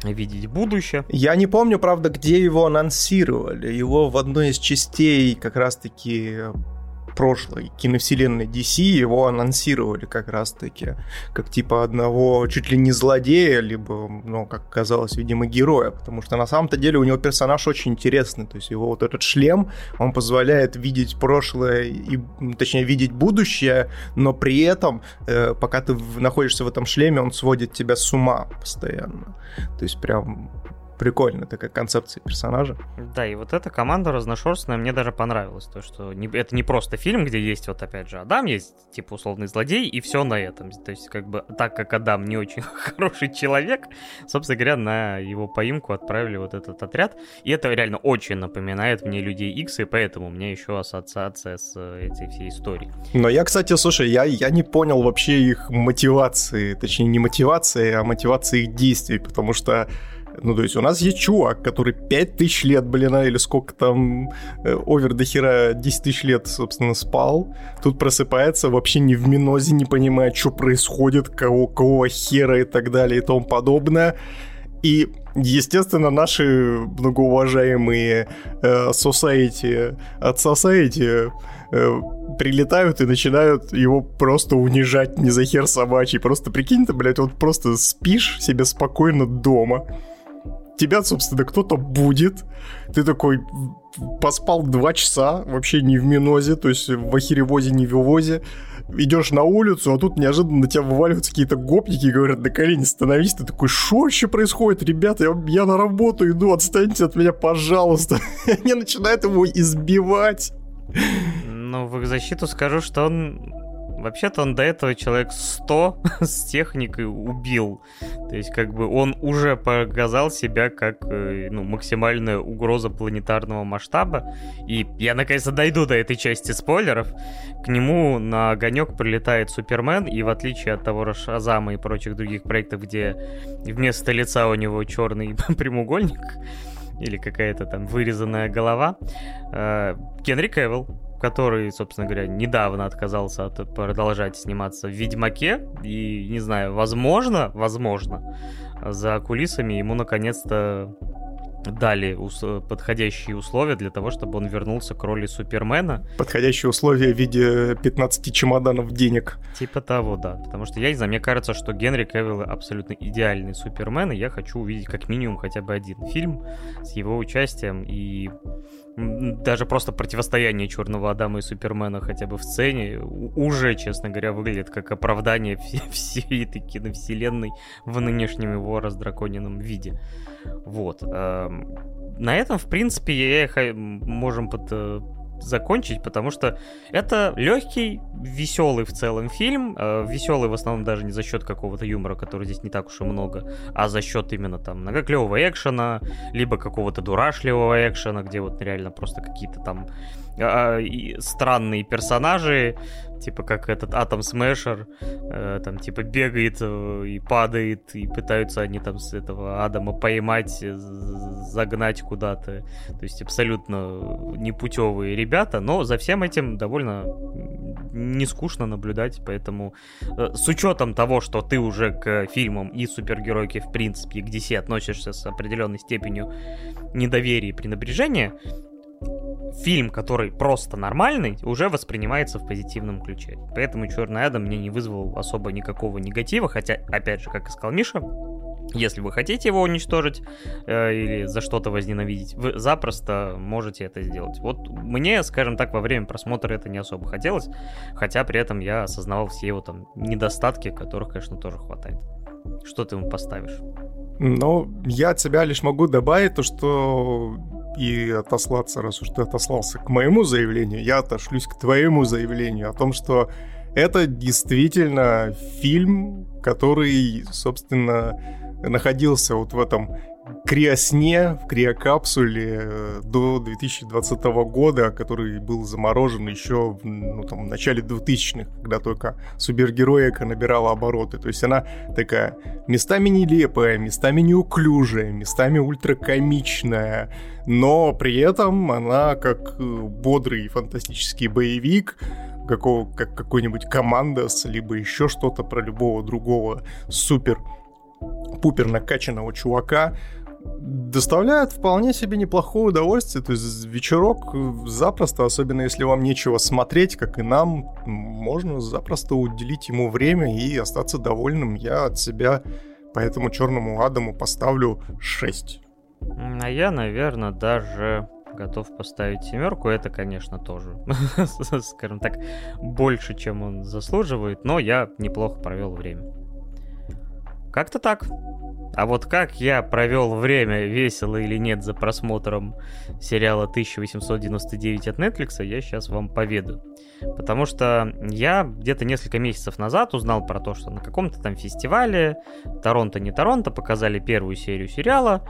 видеть будущее. Я не помню, правда, где его анонсировали. Его в одной из частей как раз-таки прошлой киновселенной DC его анонсировали как раз-таки как типа одного чуть ли не злодея, либо, ну, как казалось, видимо, героя, потому что на самом-то деле у него персонаж очень интересный, то есть его вот этот шлем, он позволяет видеть прошлое, и, точнее, видеть будущее, но при этом, э, пока ты находишься в этом шлеме, он сводит тебя с ума постоянно. То есть прям прикольно, такая концепция персонажа. Да, и вот эта команда разношерстная мне даже понравилась. То, что не, это не просто фильм, где есть вот опять же Адам, есть типа условный злодей, и все на этом. То есть как бы так как Адам не очень [laughs] хороший человек, собственно говоря, на его поимку отправили вот этот отряд. И это реально очень напоминает мне Людей X, и поэтому у меня еще ассоциация с э, этой всей историей. Но я, кстати, слушай, я, я не понял вообще их мотивации, точнее не мотивации, а мотивации их действий, потому что ну, то есть у нас есть чувак, который 5000 лет, блин, а, или сколько там, э, овер до хера 10 тысяч лет, собственно, спал. Тут просыпается, вообще не в минозе, не понимает, что происходит, кого, кого хера и так далее и тому подобное. И, естественно, наши многоуважаемые э, society от society э, прилетают и начинают его просто унижать не за хер собачий. Просто прикинь ты, блядь, вот просто спишь себе спокойно дома тебя, собственно, кто-то будет. Ты такой поспал два часа, вообще не в минозе, то есть в ахеревозе, не в вивозе. Идешь на улицу, а тут неожиданно на тебя вываливаются какие-то гопники и говорят, на колени становись. Ты такой, что вообще происходит, ребята? Я, я на работу иду, отстаньте от меня, пожалуйста. [laughs] Они начинают его избивать. Ну, в их защиту скажу, что он Вообще-то он до этого человек 100 [laughs] с техникой убил. То есть, как бы он уже показал себя как э, ну, максимальная угроза планетарного масштаба. И я наконец-то дойду до этой части спойлеров. К нему на огонек прилетает Супермен, и в отличие от того Шазама и прочих других проектов, где вместо лица у него черный [laughs] прямоугольник, или какая-то там вырезанная голова, э, Генри Кевилл который, собственно говоря, недавно отказался от продолжать сниматься в Ведьмаке. И, не знаю, возможно, возможно, за кулисами ему наконец-то дали ус- подходящие условия для того, чтобы он вернулся к роли Супермена. Подходящие условия в виде 15 чемоданов денег. Типа того, да. Потому что я не знаю, мне кажется, что Генри Кевилл абсолютно идеальный Супермен, и я хочу увидеть как минимум хотя бы один фильм с его участием. И даже просто противостояние Черного Адама и Супермена хотя бы в сцене уже, честно говоря, выглядит как оправдание [laughs] всей этой киновселенной в нынешнем его раздраконенном виде. Вот. Эм, на этом, в принципе, я можем под, э, закончить, потому что это легкий, веселый в целом фильм. Э, веселый в основном даже не за счет какого-то юмора, который здесь не так уж и много, а за счет именно там многоклевого экшена, либо какого-то дурашливого экшена, где вот реально просто какие-то там а, и странные персонажи, типа как этот Атом Смешер, э, там типа бегает э, и падает, и пытаются они там с этого Адама поймать, э, загнать куда-то. То есть абсолютно непутевые ребята, но за всем этим довольно не скучно наблюдать, поэтому э, с учетом того, что ты уже к фильмам и супергеройке в принципе, к DC относишься с определенной степенью недоверия и пренебрежения, фильм, который просто нормальный, уже воспринимается в позитивном ключе. Поэтому Черный Адам мне не вызвал особо никакого негатива, хотя, опять же, как и сказал Миша, если вы хотите его уничтожить э, или за что-то возненавидеть, вы запросто можете это сделать. Вот мне, скажем так, во время просмотра это не особо хотелось, хотя при этом я осознавал все его там недостатки, которых, конечно, тоже хватает. Что ты ему поставишь? Ну, я от себя лишь могу добавить то, что и отослаться, раз уж ты отослался к моему заявлению, я отошлюсь к твоему заявлению о том, что это действительно фильм, который, собственно, находился вот в этом криосне, в криокапсуле э, до 2020 года, который был заморожен еще ну, там, в начале 2000-х, когда только супергероика набирала обороты. То есть она такая местами нелепая, местами неуклюжая, местами ультракомичная, но при этом она как э, бодрый фантастический боевик, какого, как какой-нибудь командос, либо еще что-то про любого другого супер пупер накачанного чувака, доставляет вполне себе неплохое удовольствие. То есть вечерок запросто, особенно если вам нечего смотреть, как и нам, можно запросто уделить ему время и остаться довольным. Я от себя по этому черному Адаму поставлю 6. А я, наверное, даже готов поставить семерку. Это, конечно, тоже, [laughs] скажем так, больше, чем он заслуживает, но я неплохо провел время. Как-то так. А вот как я провел время, весело или нет, за просмотром сериала 1899 от Netflix, я сейчас вам поведу. Потому что я где-то несколько месяцев назад узнал про то, что на каком-то там фестивале, Торонто не Торонто, показали первую серию сериала,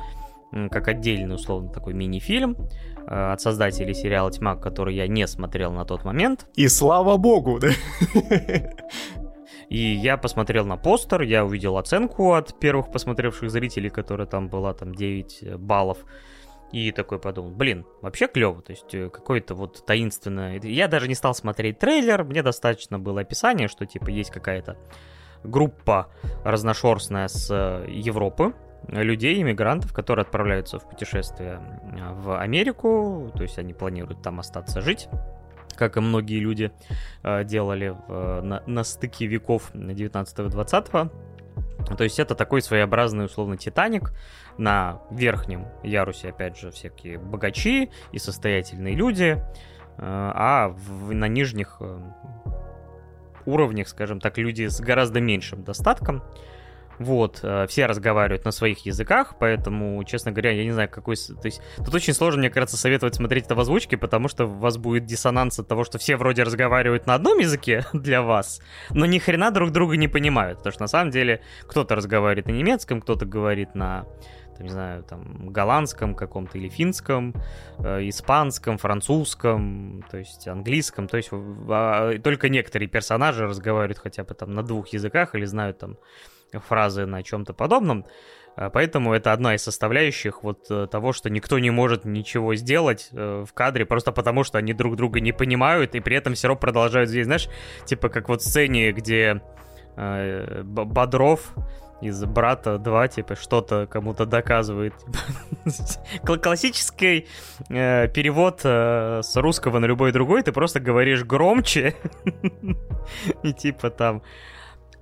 как отдельный, условно, такой мини-фильм э, от создателей сериала «Тьма», который я не смотрел на тот момент. И слава богу, да? [laughs] И я посмотрел на постер, я увидел оценку от первых посмотревших зрителей, которая там была там 9 э, баллов. И такой подумал, блин, вообще клево, то есть э, какое-то вот таинственное... Я даже не стал смотреть трейлер, мне достаточно было описание, что типа есть какая-то группа разношерстная с э, Европы, людей, иммигрантов, которые отправляются в путешествие в Америку, то есть они планируют там остаться жить как и многие люди э, делали на, на стыке веков 19-20. То есть это такой своеобразный, условно, Титаник. На верхнем ярусе, опять же, всякие богачи и состоятельные люди, э, а в, на нижних э, уровнях, скажем так, люди с гораздо меньшим достатком. Вот, э, все разговаривают на своих языках, поэтому, честно говоря, я не знаю, какой... То есть, тут очень сложно, мне кажется, советовать смотреть это в озвучке, потому что у вас будет диссонанс от того, что все вроде разговаривают на одном языке [laughs] для вас, но ни хрена друг друга не понимают, потому что на самом деле кто-то разговаривает на немецком, кто-то говорит на там, не знаю, там, голландском каком-то или финском, э, испанском, французском, то есть английском, то есть э, только некоторые персонажи разговаривают хотя бы там на двух языках или знают там фразы на чем-то подобном. А, поэтому это одна из составляющих вот э, того, что никто не может ничего сделать э, в кадре, просто потому что они друг друга не понимают, и при этом все продолжают здесь, знаешь, типа как вот в сцене, где э, Бодров из «Брата 2», типа, что-то кому-то доказывает. [laughs] Классический э, перевод э, с русского на любой другой, ты просто говоришь громче, [laughs] и типа там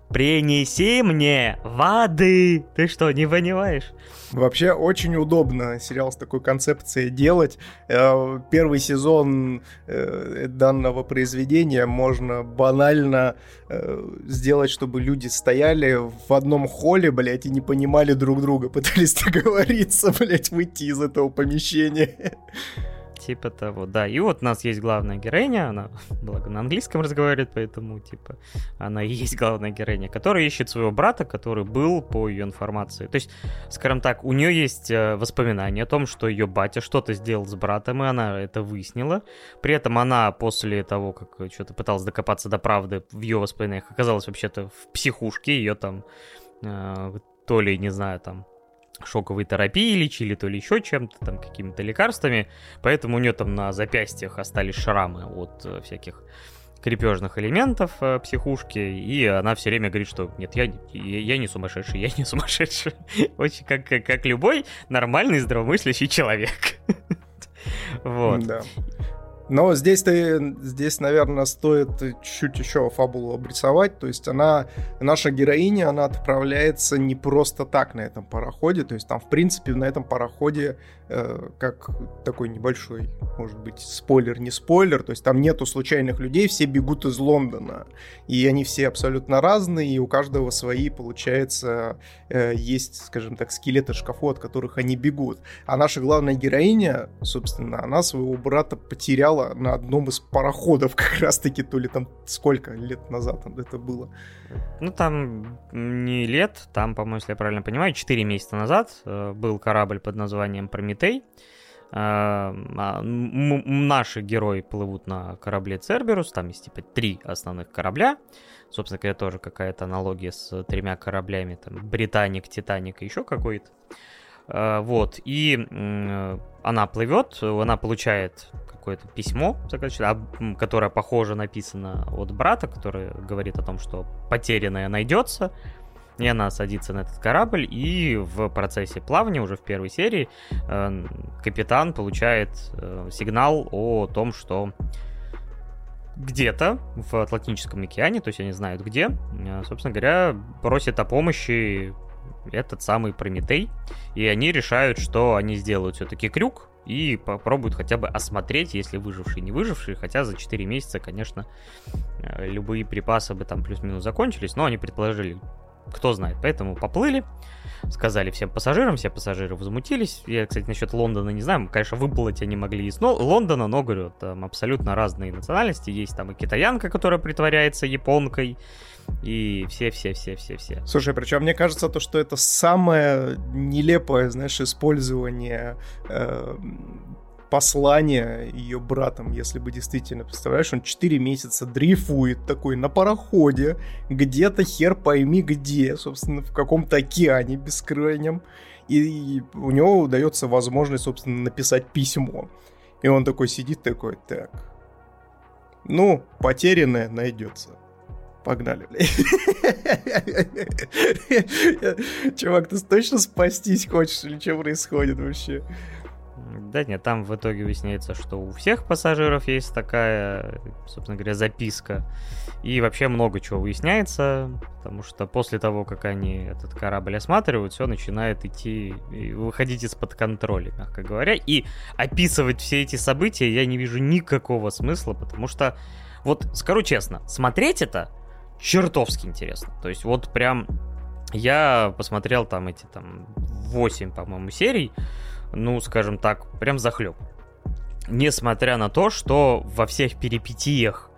Принеси мне воды. Ты что, не понимаешь? Вообще очень удобно сериал с такой концепцией делать. Э, первый сезон э, данного произведения можно банально э, сделать, чтобы люди стояли в одном холле, блядь, и не понимали друг друга, [laughs] пытались договориться, блядь, выйти из этого помещения. Типа того, да. И вот у нас есть главная героиня, она, [laughs] благо, на английском разговаривает, поэтому, типа, она и есть главная героиня, которая ищет своего брата, который был, по ее информации. То есть, скажем так, у нее есть э, воспоминания о том, что ее батя что-то сделал с братом, и она это выяснила. При этом она после того, как что-то пыталась докопаться до правды в ее воспоминаниях, оказалась вообще-то в психушке, ее там э, то ли, не знаю, там шоковой терапией лечили, то ли еще чем-то, там, какими-то лекарствами. Поэтому у нее там на запястьях остались шрамы от э, всяких крепежных элементов э, психушки, и она все время говорит, что нет, я, я, я не сумасшедший, я не сумасшедший. [laughs] Очень как, как, как любой нормальный здравомыслящий человек. [laughs] Вот. Да. Но здесь, ты, здесь, наверное, стоит чуть еще фабулу обрисовать. То есть она, наша героиня, она отправляется не просто так на этом пароходе. То есть там, в принципе, на этом пароходе Э, как такой небольшой, может быть, спойлер, не спойлер, то есть там нету случайных людей, все бегут из Лондона, и они все абсолютно разные, и у каждого свои, получается, э, есть, скажем так, скелеты шкафу, от которых они бегут. А наша главная героиня, собственно, она своего брата потеряла на одном из пароходов [laughs] как раз-таки, то ли там сколько лет назад это было. Ну, там не лет, там, по-моему, если я правильно понимаю, 4 месяца назад э, был корабль под названием Прометей. Э, а, наши герои плывут на корабле Церберус, там есть типа три основных корабля. Собственно говоря, тоже какая-то аналогия с тремя кораблями, там Британик, Титаник и еще какой-то. Э, вот, и она плывет, она получает какое-то письмо, которое, похоже, написано от брата, который говорит о том, что потерянное найдется. И она садится на этот корабль, и в процессе плавания, уже в первой серии, э, капитан получает э, сигнал о том, что где-то в Атлантическом океане, то есть они знают где, э, собственно говоря, просит о помощи этот самый Прометей, и они решают, что они сделают все-таки крюк, и попробуют хотя бы осмотреть, если выжившие, не выжившие, хотя за 4 месяца, конечно, э, любые припасы бы там плюс-минус закончились, но они предположили, кто знает, поэтому поплыли, сказали всем пассажирам, все пассажиры возмутились. Я, кстати, насчет Лондона не знаю, конечно, выплыть они могли из Лондона, но, говорю, там абсолютно разные национальности. Есть там и китаянка, которая притворяется японкой, и все-все-все-все-все. Слушай, причем мне кажется, то, что это самое нелепое, знаешь, использование э, послания ее братом, если бы действительно, представляешь, он 4 месяца дрейфует такой на пароходе, где-то хер пойми где, собственно, в каком-то океане бескрайнем, и у него удается возможность, собственно, написать письмо. И он такой сидит такой, так, ну, потерянное найдется. Погнали. [laughs] Чувак, ты точно спастись хочешь или что происходит вообще? Да нет, там в итоге выясняется, что у всех пассажиров есть такая, собственно говоря, записка. И вообще много чего выясняется, потому что после того, как они этот корабль осматривают, все начинает идти, выходить из-под контроля, мягко говоря. И описывать все эти события я не вижу никакого смысла, потому что, вот скажу честно, смотреть это чертовски интересно. То есть вот прям я посмотрел там эти там 8, по-моему, серий, ну, скажем так, прям захлеб. Несмотря на то, что во всех перипетиях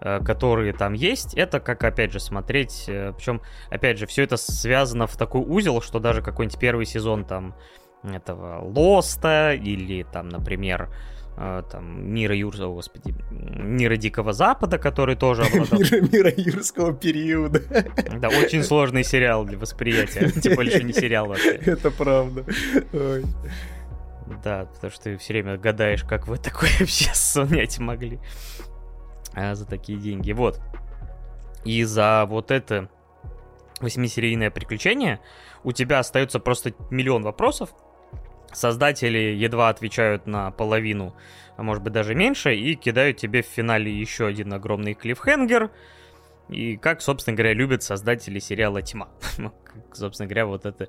э, которые там есть, это как, опять же, смотреть, э, причем, опять же, все это связано в такой узел, что даже какой-нибудь первый сезон там этого Лоста или там, например, там, мира Юрского, господи, мира Дикого Запада, который тоже обладал... мира, мира Юрского периода. Да, очень сложный сериал для восприятия, тем более, что не сериал вообще. Это правда. Ой. Да, потому что ты все время гадаешь, как вы такое вообще снять могли а, за такие деньги. Вот. И за вот это восьмисерийное приключение у тебя остается просто миллион вопросов, Создатели едва отвечают на половину, а может быть даже меньше, и кидают тебе в финале еще один огромный клиффхенгер. И как, собственно говоря, любят создатели сериала «Тьма». [laughs] Ну, собственно говоря, вот это...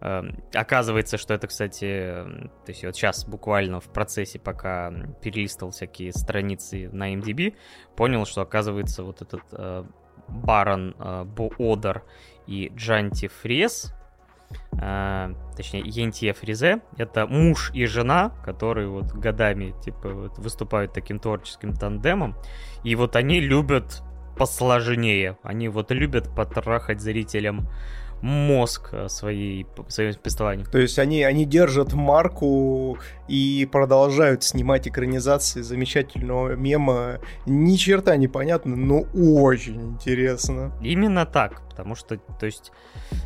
Э, оказывается, что это, кстати... Э, то есть вот сейчас буквально в процессе, пока перелистывал всякие страницы на MDB, понял, что, оказывается, вот этот э, Барон э, Боодер и Джанти Фрес, э, точнее, Ентье Фризе, это муж и жена, которые вот годами, типа, вот, выступают таким творческим тандемом, и вот они любят посложнее, они вот любят потрахать зрителям мозг э, своей, своим повествованием. То есть они, они держат марку и продолжают снимать экранизации замечательного мема. Ни черта не понятно, но очень интересно. Именно так, потому что, то есть,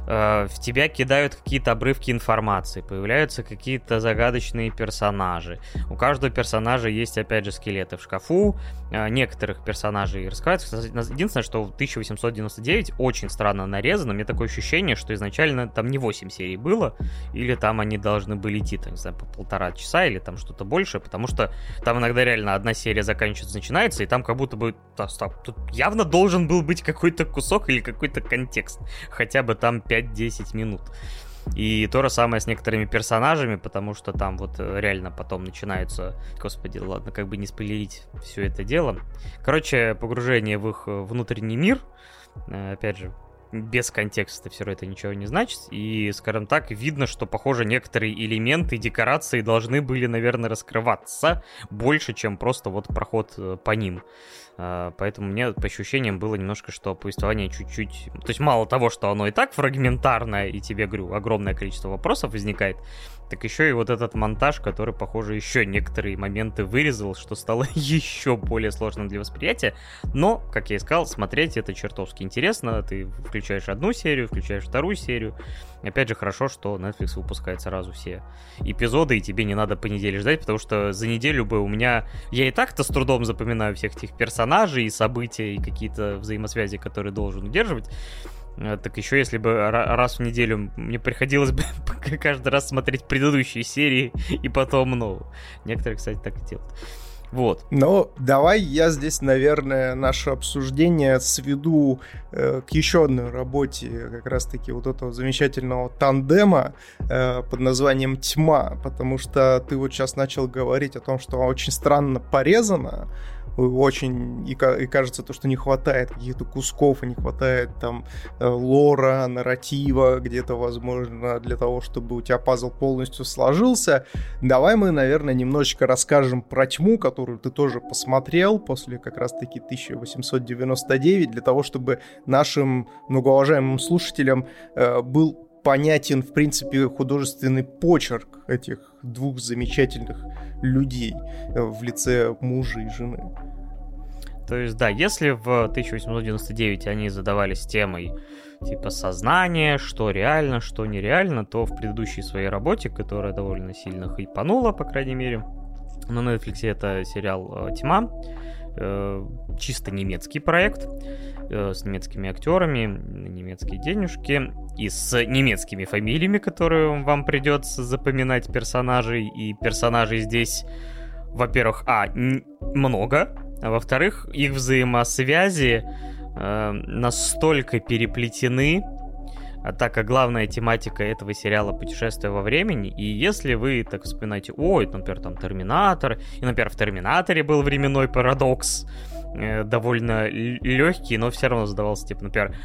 э, в тебя кидают какие-то обрывки информации, появляются какие-то загадочные персонажи. У каждого персонажа есть, опять же, скелеты в шкафу, э, некоторых персонажей раскрываются. Единственное, что в 1899 очень странно нарезано, мне такое ощущение, ощущение, что изначально там не 8 серий было, или там они должны были идти, там, не знаю, по полтора часа, или там что-то больше, потому что там иногда реально одна серия заканчивается, начинается, и там как будто бы, стоп, тут явно должен был быть какой-то кусок или какой-то контекст, хотя бы там 5-10 минут. И то же самое с некоторыми персонажами, потому что там вот э, реально потом начинаются... Господи, ладно, как бы не спойлерить все это дело. Короче, погружение в их э, внутренний мир, э, опять же, без контекста все это ничего не значит. И, скажем так, видно, что, похоже, некоторые элементы декорации должны были, наверное, раскрываться больше, чем просто вот проход по ним. А, поэтому мне по ощущениям было немножко, что повествование чуть-чуть... То есть мало того, что оно и так фрагментарное, и тебе, говорю, огромное количество вопросов возникает, так еще и вот этот монтаж, который, похоже, еще некоторые моменты вырезал, что стало [laughs] еще более сложным для восприятия. Но, как я и сказал, смотреть это чертовски интересно. Ты включаешь одну серию, включаешь вторую серию. Опять же, хорошо, что Netflix выпускает сразу все эпизоды, и тебе не надо по неделе ждать, потому что за неделю бы у меня... Я и так-то с трудом запоминаю всех этих персонажей и события, и какие-то взаимосвязи, которые должен удерживать. Э, так еще если бы раз в неделю мне приходилось бы [laughs] каждый раз смотреть предыдущие серии и потом, ну, некоторые, кстати, так и делают. Вот. Ну, давай я здесь, наверное, наше обсуждение сведу э, к еще одной работе как раз-таки вот этого замечательного тандема э, под названием «Тьма», потому что ты вот сейчас начал говорить о том, что очень странно порезано, очень и, и кажется то, что не хватает каких-то кусков, и не хватает там э, лора, нарратива где-то, возможно, для того, чтобы у тебя пазл полностью сложился. Давай мы, наверное, немножечко расскажем про тьму, которую ты тоже посмотрел после как раз-таки 1899, для того, чтобы нашим многоуважаемым слушателям э, был понятен, в принципе, художественный почерк этих двух замечательных людей в лице мужа и жены. То есть, да, если в 1899 они задавались темой типа сознание, что реально, что нереально, то в предыдущей своей работе, которая довольно сильно хайпанула, по крайней мере, на Netflix это сериал э, «Тьма», э, чисто немецкий проект с немецкими актерами, немецкие денежки и с немецкими фамилиями, которые вам придется запоминать персонажей. И персонажей здесь, во-первых, а, много, а во-вторых, их взаимосвязи э, настолько переплетены, а так как главная тематика этого сериала путешествие во времени, и если вы так вспоминаете, ой, например, там Терминатор, и, например, в Терминаторе был временной парадокс, Э, довольно легкий, но все равно задавался, типа, например,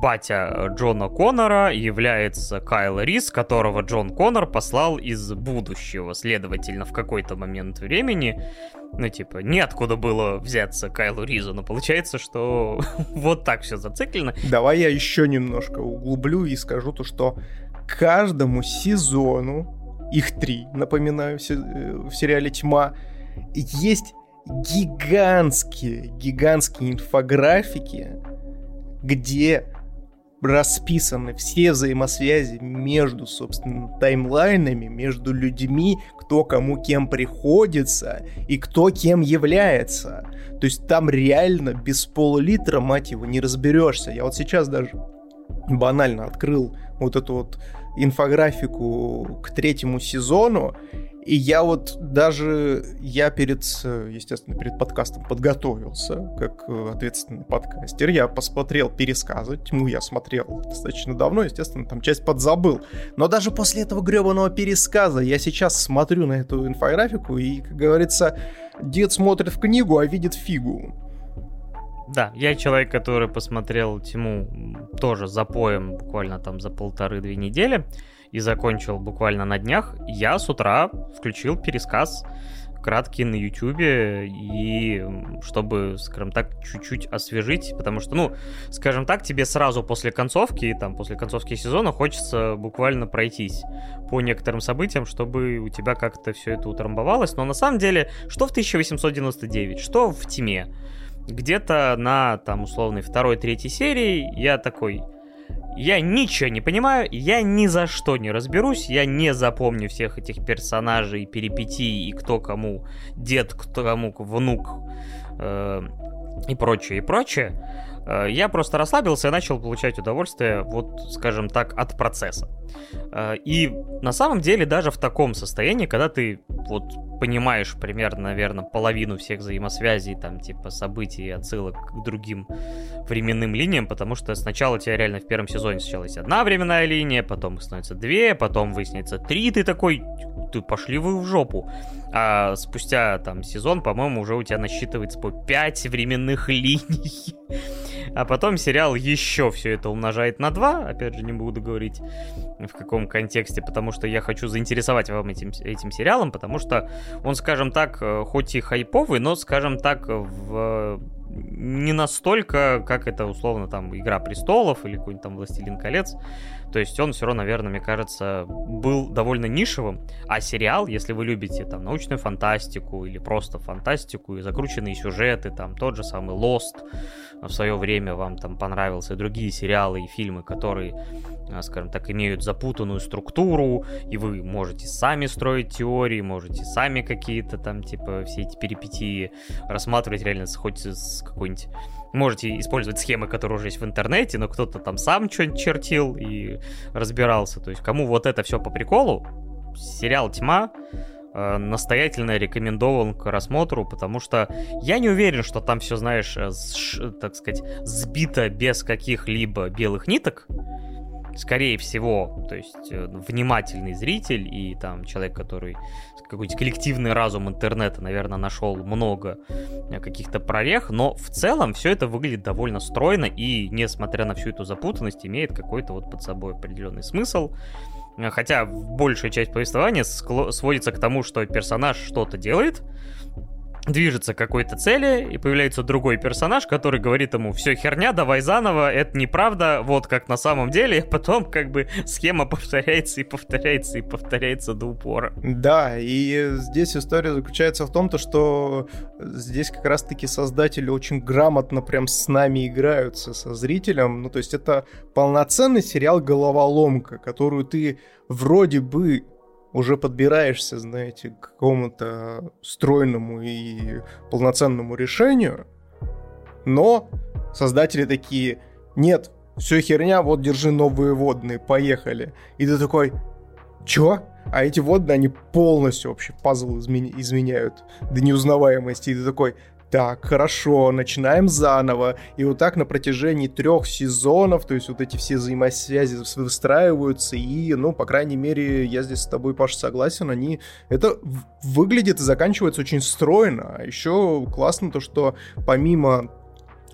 батя Джона Коннора является Кайл Рис, которого Джон Коннор послал из будущего. Следовательно, в какой-то момент времени, ну, типа, неоткуда было взяться Кайлу Ризу, но получается, что [laughs] вот так все зациклено. Давай я еще немножко углублю и скажу то, что каждому сезону, их три, напоминаю, в э, сериале «Тьма», есть гигантские, гигантские инфографики, где расписаны все взаимосвязи между, собственно, таймлайнами, между людьми, кто кому кем приходится и кто кем является. То есть там реально без пол-литра, мать его, не разберешься. Я вот сейчас даже банально открыл вот эту вот инфографику к третьему сезону, и я вот даже, я перед, естественно, перед подкастом подготовился, как э, ответственный подкастер. Я посмотрел пересказы, тьму я смотрел достаточно давно, естественно, там часть подзабыл. Но даже после этого гребаного пересказа я сейчас смотрю на эту инфографику, и, как говорится, дед смотрит в книгу, а видит фигу. Да, я человек, который посмотрел Тиму тоже за поем буквально там за полторы-две недели и закончил буквально на днях, я с утра включил пересказ краткий на Ютубе, и чтобы, скажем так, чуть-чуть освежить, потому что, ну, скажем так, тебе сразу после концовки, там, после концовки сезона хочется буквально пройтись по некоторым событиям, чтобы у тебя как-то все это утрамбовалось, но на самом деле, что в 1899, что в Тиме, где-то на, там, условной второй-третьей серии я такой, я ничего не понимаю, я ни за что не разберусь, я не запомню всех этих персонажей, перипетий и кто кому дед, кто кому внук. Э, и прочее, и прочее, э, я просто расслабился и начал получать удовольствие, вот, скажем так, от процесса. Э, и на самом деле даже в таком состоянии, когда ты вот понимаешь примерно, наверное, половину всех взаимосвязей, там, типа, событий отсылок к другим временным линиям, потому что сначала тебя реально в первом сезоне сначала есть одна временная линия, потом их становится две, потом выяснится три, ты такой, ты пошли вы в жопу. А спустя там сезон, по-моему, уже у тебя насчитывается по пять временных [laughs] линий. А потом сериал еще все это умножает на 2. Опять же, не буду говорить в каком контексте, потому что я хочу заинтересовать вам этим, этим сериалом, потому что он, скажем так, э, хоть и хайповый, но, скажем так, в не настолько, как это условно там Игра престолов или какой-нибудь там Властелин колец. То есть он все равно, наверное, мне кажется, был довольно нишевым. А сериал, если вы любите там научную фантастику или просто фантастику и закрученные сюжеты, там тот же самый Lost в свое время вам там понравился, и другие сериалы и фильмы, которые а, скажем так, имеют запутанную структуру, и вы можете сами строить теории, можете сами какие-то там, типа, все эти перипетии рассматривать реально хоть с какой-нибудь можете использовать схемы, которые уже есть в интернете, но кто-то там сам что-нибудь чертил и разбирался. То есть кому вот это все по приколу, сериал «Тьма» э, настоятельно рекомендован к рассмотру, потому что я не уверен, что там все, знаешь, э, так сказать, сбито без каких-либо белых ниток скорее всего, то есть э, внимательный зритель и там человек, который какой-то коллективный разум интернета, наверное, нашел много э, каких-то прорех, но в целом все это выглядит довольно стройно и, несмотря на всю эту запутанность, имеет какой-то вот под собой определенный смысл. Э, хотя большая часть повествования сводится к тому, что персонаж что-то делает, движется к какой-то цели, и появляется другой персонаж, который говорит ему, все херня, давай заново, это неправда, вот как на самом деле, и [laughs] потом как бы схема повторяется и повторяется и повторяется до упора. Да, и здесь история заключается в том, то, что здесь как раз-таки создатели очень грамотно прям с нами играются, со зрителем, ну то есть это полноценный сериал «Головоломка», которую ты вроде бы уже подбираешься, знаете, к какому-то стройному и полноценному решению, но создатели такие, нет, все херня, вот держи новые водные, поехали. И ты такой, чё? А эти водные, они полностью вообще пазл изменяют до неузнаваемости. И ты такой, так, хорошо, начинаем заново. И вот так на протяжении трех сезонов, то есть вот эти все взаимосвязи выстраиваются, и, ну, по крайней мере, я здесь с тобой, Паша, согласен, они... Это выглядит и заканчивается очень стройно. А еще классно то, что помимо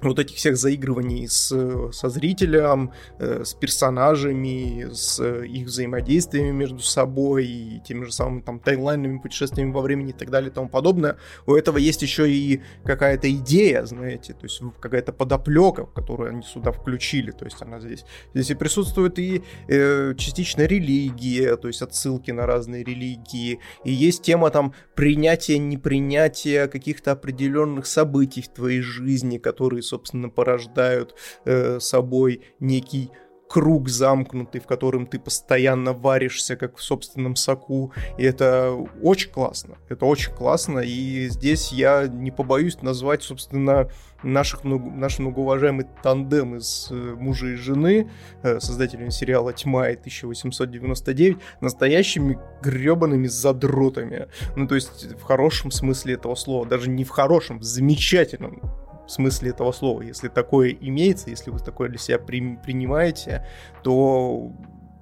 вот этих всех заигрываний с, со зрителем, э, с персонажами, с их взаимодействиями между собой и теми же самыми там тайлайнами, путешествиями во времени и так далее и тому подобное, у этого есть еще и какая-то идея, знаете, то есть какая-то подоплека, которую они сюда включили, то есть она здесь. Здесь и присутствует и э, частично религия, то есть отсылки на разные религии, и есть тема там принятия, непринятия каких-то определенных событий в твоей жизни, которые собственно, порождают э, собой некий круг замкнутый, в котором ты постоянно варишься, как в собственном соку. И это очень классно. Это очень классно. И здесь я не побоюсь назвать, собственно, наших, наш многоуважаемый тандем из э, мужа и жены, э, создателями сериала «Тьма» и 1899, настоящими гребаными задротами. Ну, то есть в хорошем смысле этого слова. Даже не в хорошем, в замечательном в смысле этого слова. Если такое имеется, если вы такое для себя при, принимаете, то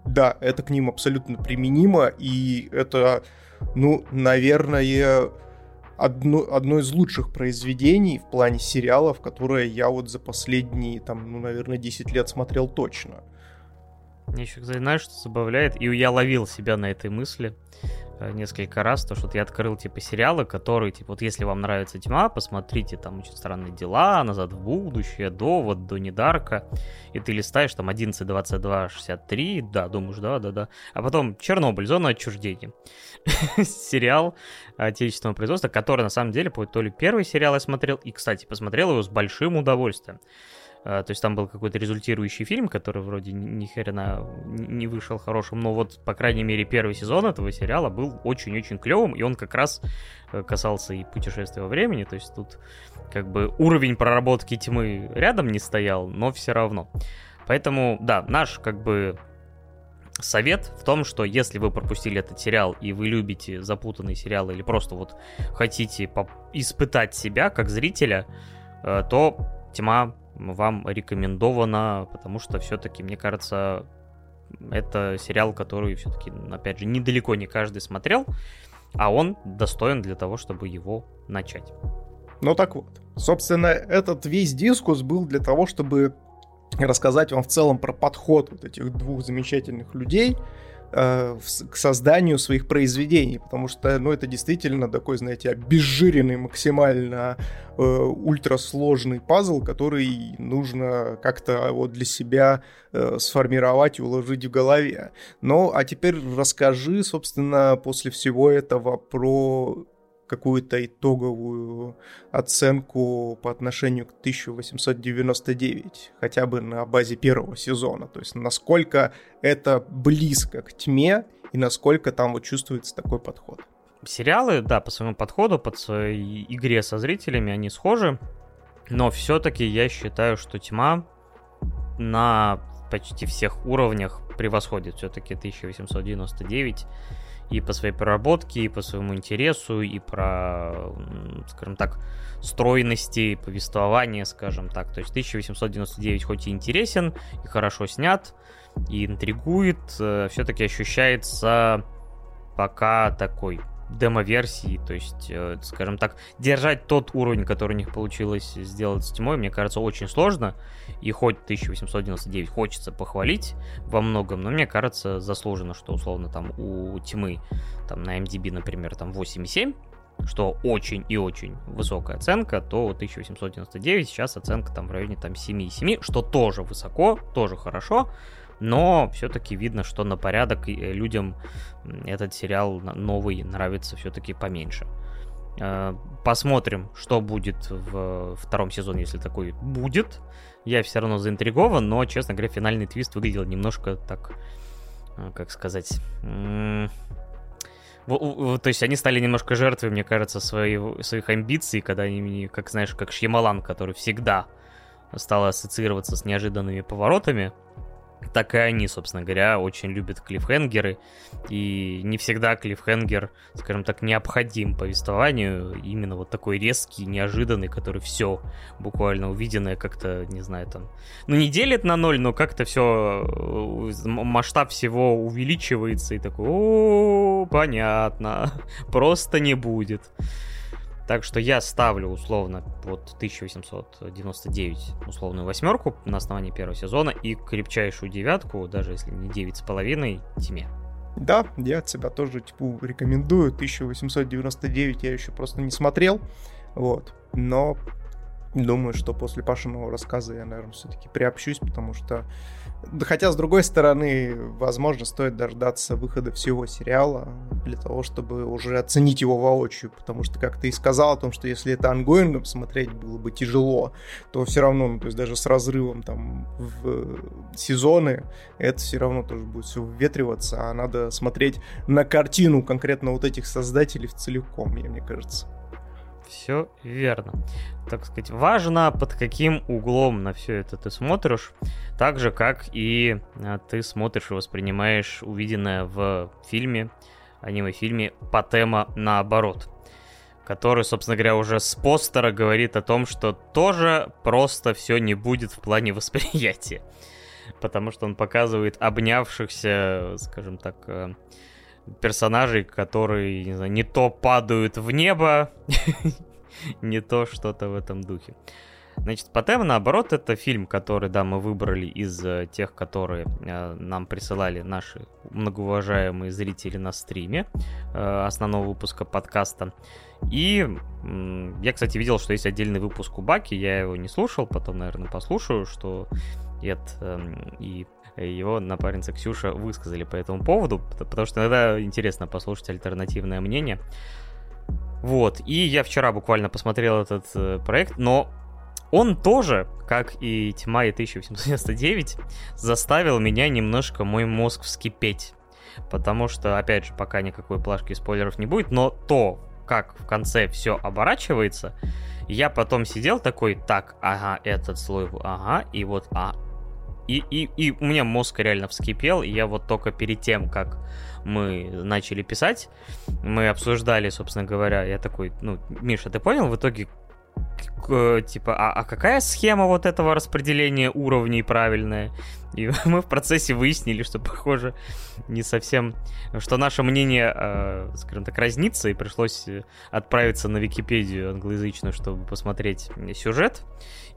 да, это к ним абсолютно применимо, и это, ну, наверное, одно, одно из лучших произведений в плане сериалов, которое я вот за последние, там, ну, наверное, 10 лет смотрел точно. Мне еще, знаешь, что забавляет, и я ловил себя на этой мысли, несколько раз, то что вот я открыл, типа, сериалы, которые, типа, вот если вам нравится «Тьма», посмотрите там «Очень странные дела», «Назад в будущее», «Довод», «До недарка», и ты листаешь там 11, 22, 63, да, думаешь, да-да-да, а потом «Чернобыль. Зона отчуждения». [laughs] Сериал отечественного производства, который, на самом деле, то ли первый сериал я смотрел, и, кстати, посмотрел его с большим удовольствием. То есть там был какой-то результирующий фильм, который вроде ни хрена не вышел хорошим, но вот, по крайней мере, первый сезон этого сериала был очень-очень клевым, и он как раз касался и путешествия во времени, то есть тут как бы уровень проработки тьмы рядом не стоял, но все равно. Поэтому, да, наш как бы совет в том, что если вы пропустили этот сериал и вы любите запутанные сериалы или просто вот хотите испытать себя как зрителя, то тьма вам рекомендовано, потому что все-таки, мне кажется, это сериал, который все-таки, опять же, недалеко не каждый смотрел, а он достоин для того, чтобы его начать. Ну так вот, собственно, этот весь дискус был для того, чтобы рассказать вам в целом про подход вот этих двух замечательных людей, Э, к созданию своих произведений, потому что, ну, это действительно такой, знаете, обезжиренный, максимально э, ультрасложный пазл, который нужно как-то вот для себя э, сформировать и уложить в голове. Ну, а теперь расскажи, собственно, после всего этого про какую-то итоговую оценку по отношению к 1899, хотя бы на базе первого сезона. То есть насколько это близко к тьме и насколько там вот чувствуется такой подход. Сериалы, да, по своему подходу, под своей игре со зрителями, они схожи. Но все-таки я считаю, что тьма на почти всех уровнях превосходит все-таки 1899 и по своей проработке, и по своему интересу, и про, скажем так, стройности повествования, скажем так. То есть 1899 хоть и интересен, и хорошо снят, и интригует, э, все-таки ощущается пока такой демо-версии, то есть, э, скажем так, держать тот уровень, который у них получилось сделать с тьмой, мне кажется, очень сложно. И хоть 1899 хочется похвалить во многом, но мне кажется, заслуженно, что условно там у тьмы, там на MDB, например, там 8,7, что очень и очень высокая оценка, то 1899 сейчас оценка там в районе там 7,7, что тоже высоко, тоже хорошо, но все-таки видно, что на порядок э, людям этот сериал новый нравится все-таки поменьше. Э, посмотрим, что будет в втором сезоне, если такой будет. Я все равно заинтригован, но, честно говоря, финальный твист выглядел немножко так, э, как сказать... То есть они стали немножко жертвой, мне кажется, своих, своих амбиций, когда они, как знаешь, как Шьямалан, который всегда стал ассоциироваться с неожиданными поворотами так и они, собственно говоря, очень любят клиффхенгеры, и не всегда клиффхенгер, скажем так, необходим повествованию, именно вот такой резкий, неожиданный, который все буквально увиденное как-то, не знаю, там, ну не делит на ноль, но как-то все, э, масштаб всего увеличивается, и такой, о, понятно, [laughs] просто не будет. Так что я ставлю условно вот 1899 условную восьмерку на основании первого сезона и крепчайшую девятку, даже если не девять с половиной, тьме. Да, я от себя тоже типа рекомендую. 1899 я еще просто не смотрел. Вот. Но думаю, что после Пашиного рассказа я, наверное, все-таки приобщусь, потому что Хотя, с другой стороны, возможно, стоит дождаться выхода всего сериала для того, чтобы уже оценить его воочию, потому что, как ты и сказал о том, что если это ongoing ом смотреть было бы тяжело, то все равно, ну, то есть даже с разрывом там в сезоны, это все равно тоже будет все выветриваться, а надо смотреть на картину конкретно вот этих создателей в целиком, мне кажется. Все верно. Так сказать, важно, под каким углом на все это ты смотришь, так же, как и а, ты смотришь и воспринимаешь увиденное в фильме, аниме-фильме Патема наоборот который, собственно говоря, уже с постера говорит о том, что тоже просто все не будет в плане восприятия. Потому что он показывает обнявшихся, скажем так, э, персонажей, которые, не знаю, не то падают в небо, [laughs] не то что-то в этом духе. Значит, Патем, наоборот, это фильм, который, да, мы выбрали из э, тех, которые э, нам присылали наши многоуважаемые зрители на стриме э, основного выпуска подкаста. И э, я, кстати, видел, что есть отдельный выпуск у Баки, я его не слушал, потом, наверное, послушаю, что Эд э, и его напарница Ксюша высказали по этому поводу, потому что иногда интересно послушать альтернативное мнение. Вот, и я вчера буквально посмотрел этот э, проект, но Он тоже, как и Тьма и 1899, заставил меня немножко мой мозг вскипеть. Потому что, опять же, пока никакой плашки спойлеров не будет, но то, как в конце все оборачивается, я потом сидел такой, так, ага, этот слой, ага, и вот, а, и, и, и у меня мозг реально вскипел, и я вот только перед тем, как мы начали писать, мы обсуждали, собственно говоря, я такой, ну, Миша, ты понял в итоге, типа, а, а какая схема вот этого распределения уровней правильная? И [laughs] мы в процессе выяснили, что, похоже, не совсем... Что наше мнение, э, скажем так, разнится, и пришлось отправиться на Википедию англоязычную, чтобы посмотреть сюжет.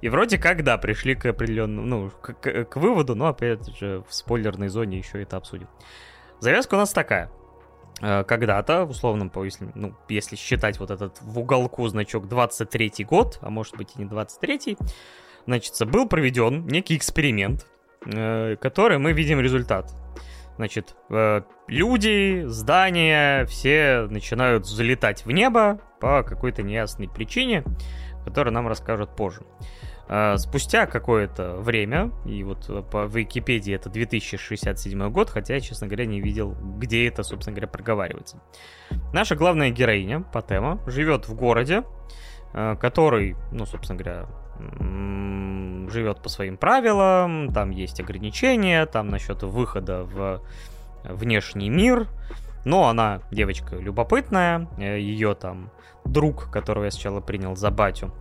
И вроде как, да, пришли к определенному, ну, к, к, к выводу, но, опять же, в спойлерной зоне еще это обсудим. Завязка у нас такая. Э, когда-то, условно, если, ну, если считать вот этот в уголку значок 23 год, а может быть и не 23 значит, был проведен некий эксперимент, э, который мы видим результат. Значит, э, люди, здания, все начинают залетать в небо по какой-то неясной причине, которую нам расскажут позже. Спустя какое-то время, и вот э, по Википедии это 2067 год, хотя я, честно говоря, не видел, где это, собственно говоря, проговаривается. Наша главная героиня, Патема, живет в городе, э, который, ну, собственно говоря, живет по своим правилам, там есть ограничения, там насчет выхода в внешний мир, но она девочка любопытная, э, ее там друг, которого я сначала принял за батю,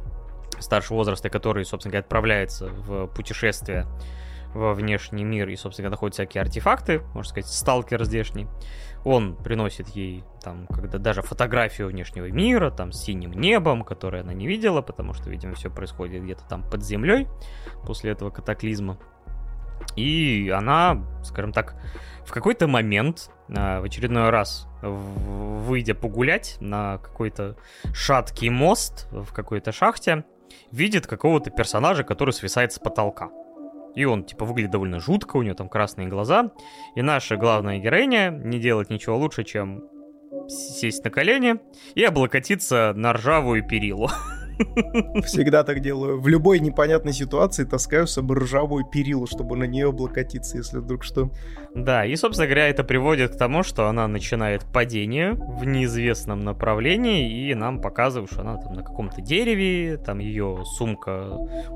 старшего возраста, который, собственно говоря, отправляется в путешествие во внешний мир и, собственно говоря, находят всякие артефакты, можно сказать, сталкер здешний. Он приносит ей там, когда даже фотографию внешнего мира, там, с синим небом, которое она не видела, потому что, видимо, все происходит где-то там под землей после этого катаклизма. И она, скажем так, в какой-то момент, а, в очередной раз, выйдя погулять на какой-то шаткий мост в какой-то шахте, видит какого-то персонажа, который свисает с потолка. И он, типа, выглядит довольно жутко, у него там красные глаза. И наша главная героиня не делает ничего лучше, чем сесть на колени и облокотиться на ржавую перилу. [laughs] Всегда так делаю. В любой непонятной ситуации таскаю с собой ржавую перилу, чтобы на нее облокотиться, если вдруг что. Да, и, собственно говоря, это приводит к тому, что она начинает падение в неизвестном направлении, и нам показывают, что она там на каком-то дереве, там ее сумка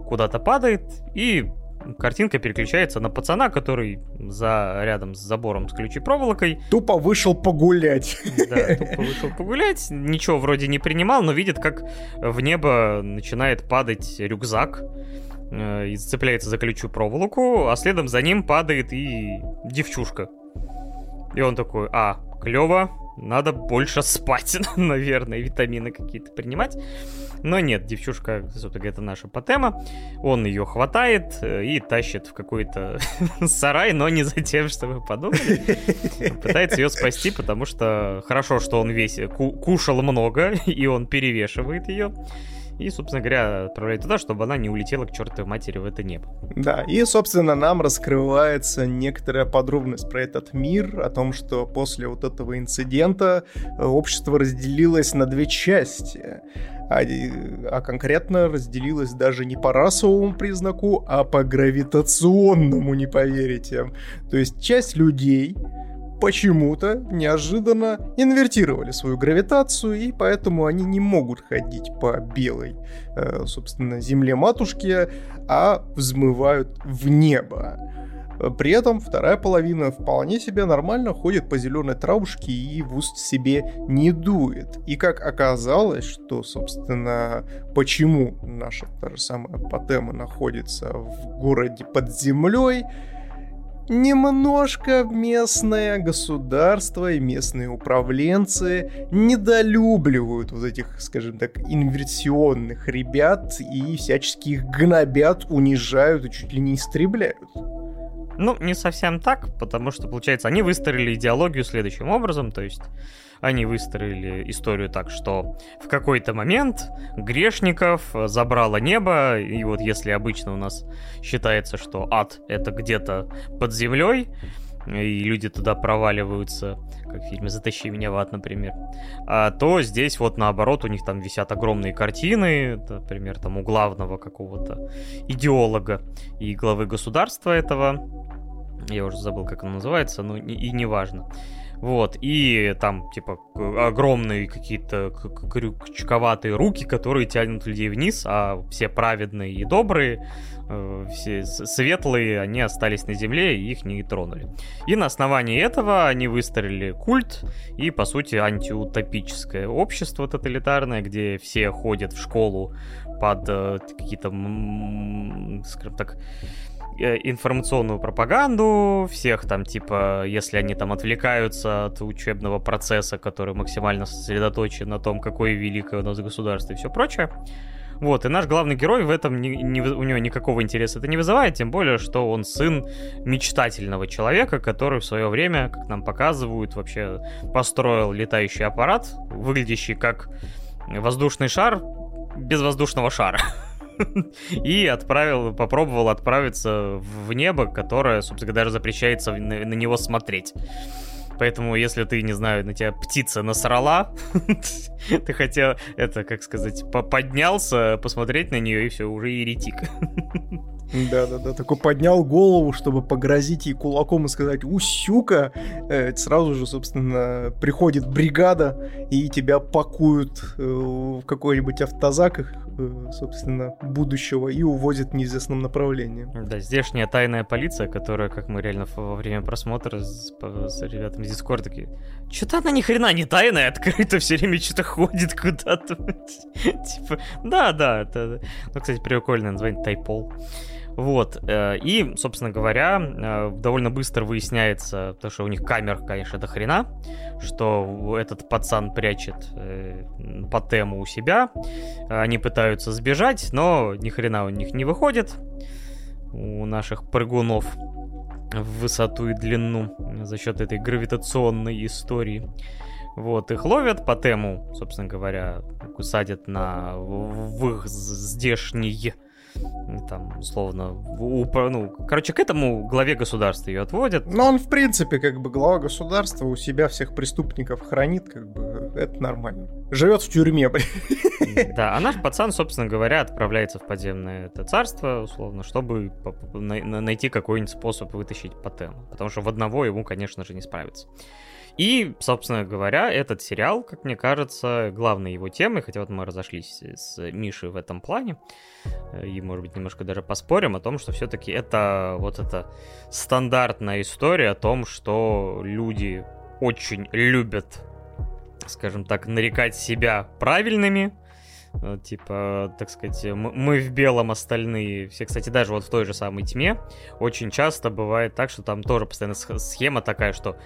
куда-то падает, и картинка переключается на пацана, который за рядом с забором с ключей проволокой. Тупо вышел погулять. Да, тупо вышел погулять. Ничего вроде не принимал, но видит, как в небо начинает падать рюкзак э, и зацепляется за ключевую проволоку, а следом за ним падает и девчушка. И он такой, а, клево, надо больше спать, [laughs] наверное, витамины какие-то принимать. Но нет, девчушка, собственно это наша потема. Он ее хватает э, и тащит в какой-то [laughs] сарай, но не за тем, чтобы подумали. [laughs] Пытается ее спасти, потому что хорошо, что он весь кушал много, и он перевешивает ее и, собственно говоря, отправляет туда, чтобы она не улетела к чертовой матери в это небо. Да, и, собственно, нам раскрывается некоторая подробность про этот мир, о том, что после вот этого инцидента э, общество разделилось на две части. А, а конкретно разделилось даже не по расовому признаку, а по гравитационному, не поверите. То есть часть людей почему-то неожиданно инвертировали свою гравитацию, и поэтому они не могут ходить по белой, э, собственно, земле матушки, а взмывают в небо. При этом вторая половина вполне себе нормально ходит по зеленой травушке и в уст себе не дует. И как оказалось, что, собственно, почему наша та же самая Патема находится в городе под землей, немножко местное государство и местные управленцы недолюбливают вот этих, скажем так, инверсионных ребят и всячески их гнобят, унижают и чуть ли не истребляют. Ну, не совсем так, потому что, получается, они выстроили идеологию следующим образом, то есть они выстроили историю так, что в какой-то момент грешников забрало небо, и вот если обычно у нас считается, что ад — это где-то под землей, и люди туда проваливаются, как в фильме «Затащи меня в ад», например, а, то здесь вот наоборот у них там висят огромные картины, например, там у главного какого-то идеолога и главы государства этого, я уже забыл, как он называется, но и неважно. Вот, и там, типа, огромные какие-то крючковатые руки, которые тянут людей вниз, а все праведные и добрые, э, все светлые, они остались на земле и их не тронули. И на основании этого они выстроили культ и, по сути, антиутопическое общество тоталитарное, где все ходят в школу под э, какие-то, скажем так, информационную пропаганду, всех там, типа, если они там отвлекаются от учебного процесса, который максимально сосредоточен на том, какое великое у нас государство и все прочее. Вот, и наш главный герой в этом не, не, у него никакого интереса это не вызывает, тем более, что он сын мечтательного человека, который в свое время, как нам показывают, вообще построил летающий аппарат, выглядящий как воздушный шар без воздушного шара. [laughs] [laughs] и отправил, попробовал отправиться в небо, которое, собственно, даже запрещается на, на него смотреть. Поэтому, если ты, не знаю, на тебя птица насрала, [laughs] ты хотел, это, как сказать, поднялся, посмотреть на нее, и все, уже еретик. [laughs] Да-да-да, такой поднял голову, чтобы погрозить ей кулаком и сказать «Усюка!» э, Сразу же, собственно, приходит бригада, и тебя пакуют э, в какой-нибудь автозак, собственно, будущего и увозит в неизвестном направлении. Да, здешняя тайная полиция, которая, как мы реально во время просмотра с, с ребятами из Discord такие, что-то она ни хрена не тайная, открыто все время что-то ходит куда-то. [laughs] Типа, да, да, это, ну, кстати, прикольное название, Тайпол. Вот. Э, и, собственно говоря, э, довольно быстро выясняется, то, что у них камер, конечно, до хрена, что этот пацан прячет э, по тему у себя. Они пытаются сбежать, но ни хрена у них не выходит. У наших прыгунов в высоту и длину за счет этой гравитационной истории. Вот, их ловят по тему, собственно говоря, садят на в их здешний там, условно, у, ну, короче, к этому главе государства ее отводят. Но он, в принципе, как бы глава государства у себя всех преступников хранит, как бы, это нормально. Живет в тюрьме, [laughs] Да, а наш пацан, собственно говоря, отправляется в подземное это царство, условно, чтобы найти какой-нибудь способ вытащить Патену. Потому что в одного ему, конечно же, не справиться. И, собственно говоря, этот сериал, как мне кажется, главной его темой, хотя вот мы разошлись с Мишей в этом плане, э, и, может быть, немножко даже поспорим о том, что все-таки это вот эта стандартная история о том, что люди очень любят, скажем так, нарекать себя правильными, э, типа, так сказать, мы в белом, остальные все. Кстати, даже вот в той же самой тьме очень часто бывает так, что там тоже постоянно схема такая, что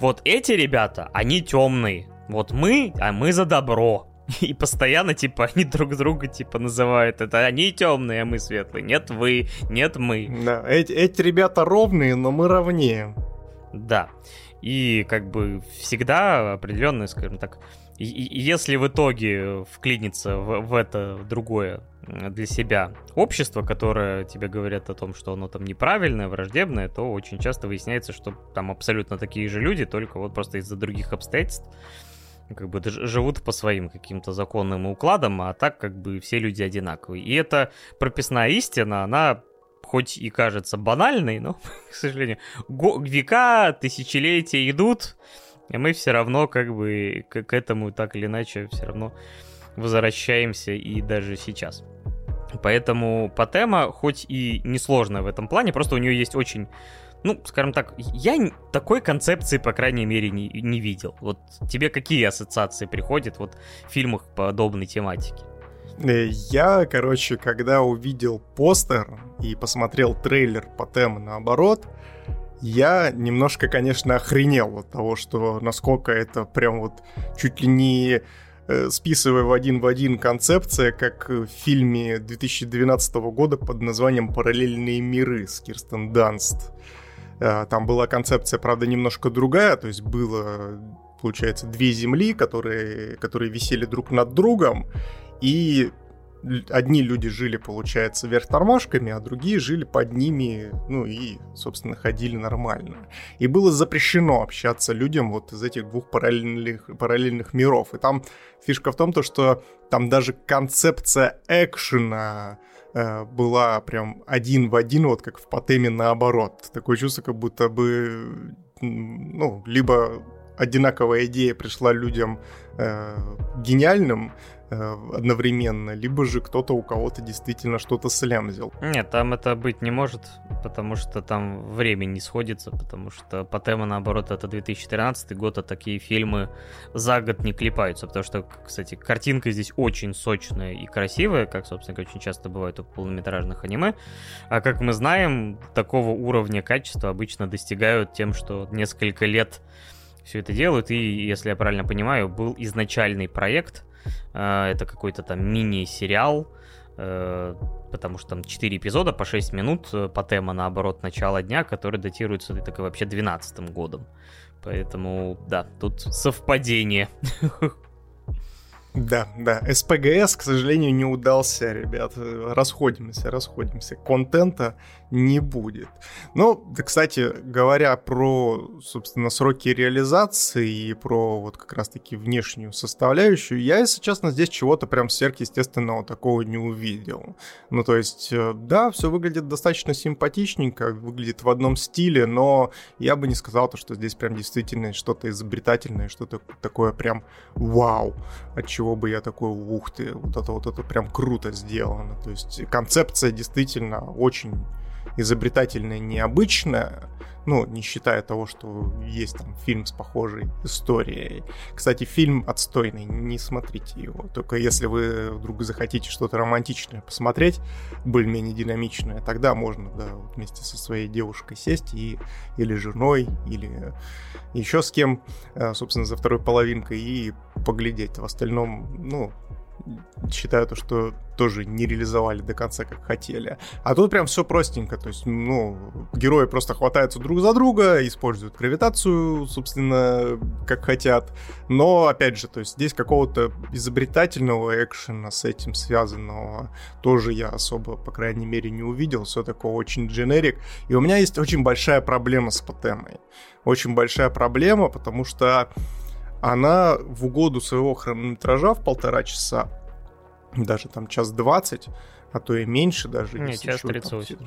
вот эти ребята, они темные. Вот мы, а мы за добро. [laughs] И постоянно, типа, они друг друга, типа, называют это. Они темные, а мы светлые. Нет вы, нет мы. Да, эти, эти ребята ровные, но мы ровнее. Да. И, как бы, всегда определенные, скажем так, и, и если в итоге вклиниться в, в это другое для себя общество, которое тебе говорят о том, что оно там неправильное, враждебное, то очень часто выясняется, что там абсолютно такие же люди, только вот просто из-за других обстоятельств как бы живут по своим каким-то законным укладам, а так как бы все люди одинаковые. И эта прописная истина, она хоть и кажется банальной, но, [laughs] к сожалению, века, тысячелетия идут, и мы все равно как бы к, к этому так или иначе все равно возвращаемся и даже сейчас. Поэтому Патема, хоть и несложная в этом плане, просто у нее есть очень ну, скажем так, я такой концепции, по крайней мере, не, не видел. Вот тебе какие ассоциации приходят вот в фильмах подобной тематики? Э, я, короче, когда увидел постер и посмотрел трейлер по тему наоборот, я немножко, конечно, охренел от того, что насколько это прям вот чуть ли не списывая в один в один концепция, как в фильме 2012 года под названием «Параллельные миры» с Кирстен Данст. Э, там была концепция, правда, немножко другая, то есть было, получается, две земли, которые, которые висели друг над другом, и одни люди жили, получается, вверх тормашками, а другие жили под ними, ну и, собственно, ходили нормально. И было запрещено общаться людям вот из этих двух параллельных, параллельных миров. И там фишка в том, то, что там даже концепция экшена э, была прям один в один, вот как в Патеме наоборот. Такое чувство, как будто бы, ну, либо одинаковая идея пришла людям э, гениальным, Э, одновременно, либо же кто-то у кого-то действительно что-то слямзил. Нет, там это быть не может, потому что там время не сходится, потому что по тема, наоборот, это 2013 год, а такие фильмы за год не клепаются, потому что, кстати, картинка здесь очень сочная и красивая, как, собственно, очень часто бывает у полнометражных аниме, а как мы знаем, такого уровня качества обычно достигают тем, что несколько лет все это делают, и, если я правильно понимаю, был изначальный проект, а, это какой-то там мини-сериал, э, потому что там 4 эпизода по 6 минут э, по тема, наоборот, начала дня, который датируется так и вообще 12 годом. Поэтому, да, тут совпадение. Да, да. СПГС, к сожалению, не удался, ребят. Расходимся, расходимся. Контента не будет. Ну, кстати, говоря про, собственно, сроки реализации и про вот как раз-таки внешнюю составляющую, я, если честно, здесь чего-то прям сверхъестественного такого не увидел. Ну, то есть, э, да, все выглядит достаточно симпатичненько, выглядит в одном стиле, но я бы не сказал, то, что здесь прям действительно что-то изобретательное, что-то такое прям вау, от чего бы я такой, ух ты, вот это вот это прям круто сделано. То есть концепция действительно очень изобретательная, необычная, ну, не считая того, что есть там фильм с похожей историей. Кстати, фильм отстойный, не смотрите его. Только если вы вдруг захотите что-то романтичное посмотреть, более-менее динамичное, тогда можно, да, вместе со своей девушкой сесть и или женой, или еще с кем, э, собственно, за второй половинкой и поглядеть. В остальном, ну, считаю то, что тоже не реализовали до конца, как хотели. А тут прям все простенько, то есть, ну, герои просто хватаются друг за друга, используют гравитацию, собственно, как хотят. Но, опять же, то есть здесь какого-то изобретательного экшена с этим связанного тоже я особо, по крайней мере, не увидел. Все такое очень дженерик. И у меня есть очень большая проблема с Патемой. Очень большая проблема, потому что она в угоду своего хронометража в полтора часа, даже там час двадцать, а то и меньше даже. Не, час тридцать восемь.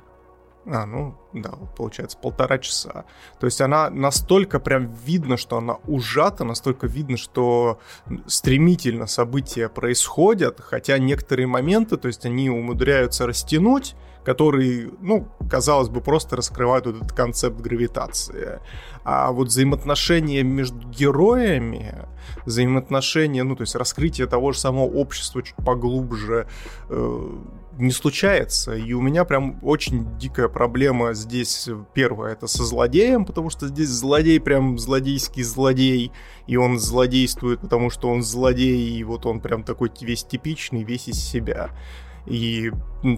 А, ну, да, получается, полтора часа. То есть она настолько прям видно, что она ужата, настолько видно, что стремительно события происходят, хотя некоторые моменты, то есть они умудряются растянуть, которые, ну, казалось бы, просто раскрывают этот концепт гравитации. А вот взаимоотношения между героями, взаимоотношения, ну, то есть раскрытие того же самого общества чуть поглубже, э, не случается. И у меня прям очень дикая проблема здесь. Первое, это со злодеем, потому что здесь злодей прям злодейский злодей, и он злодействует, потому что он злодей, и вот он прям такой весь типичный, весь из себя. И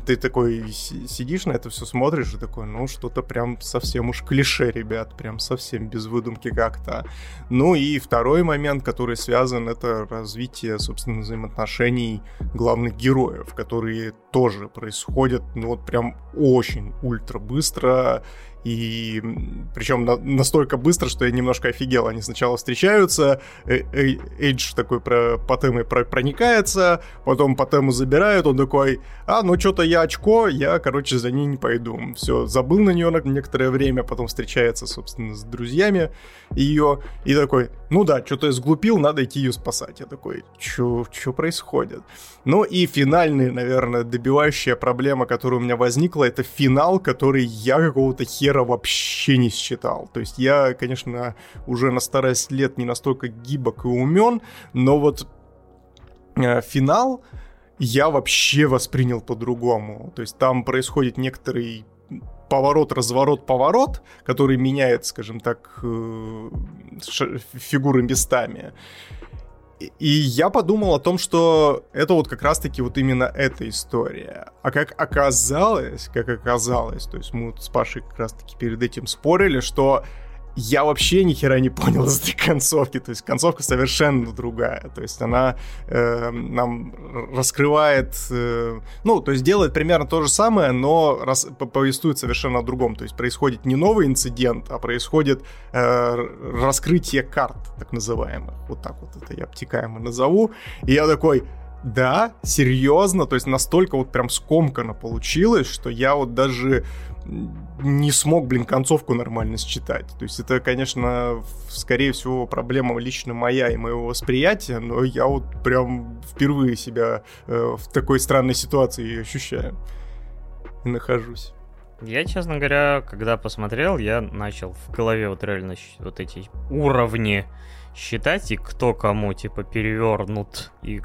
ты такой сидишь на это все смотришь и такой, ну, что-то прям совсем уж клише, ребят, прям совсем без выдумки как-то. Ну и второй момент, который связан, это развитие, собственно, взаимоотношений главных героев, которые тоже происходят, ну, вот прям очень ультра быстро, и причем на, настолько быстро, что я немножко офигел. Они сначала встречаются, э, э, Эйдж такой про, по про, проникается, потом по тему забирают, он такой, а, ну что-то я очко, я, короче, за ней не пойду. Все, забыл на нее на некоторое время, потом встречается, собственно, с друзьями ее, и такой, ну да, что-то я сглупил, надо идти ее спасать. Я такой, что происходит? Ну и финальная, наверное, добивающая проблема, которая у меня возникла, это финал, который я какого-то хера Гера вообще не считал. То есть я, конечно, уже на старость лет не настолько гибок и умен, но вот э, финал я вообще воспринял по-другому. То есть там происходит некоторый поворот, разворот, поворот, который меняет, скажем так, э, фигуры местами. И я подумал о том, что это вот как раз-таки вот именно эта история. А как оказалось, как оказалось, то есть мы вот с Пашей как раз-таки перед этим спорили, что я вообще ни хера не понял [laughs] из этой концовки. То есть концовка совершенно другая. То есть она э, нам раскрывает... Э, ну, то есть делает примерно то же самое, но рас, повествует совершенно о другом. То есть происходит не новый инцидент, а происходит э, раскрытие карт, так называемых. Вот так вот это я обтекаемо назову. И я такой... Да, серьезно, то есть настолько вот прям скомкано получилось, что я вот даже не смог, блин, концовку нормально считать. То есть это, конечно, скорее всего, проблема лично моя и моего восприятия, но я вот прям впервые себя э, в такой странной ситуации ощущаю и нахожусь. Я, честно говоря, когда посмотрел, я начал в голове вот реально вот эти уровни считать, и кто кому, типа, перевернут, и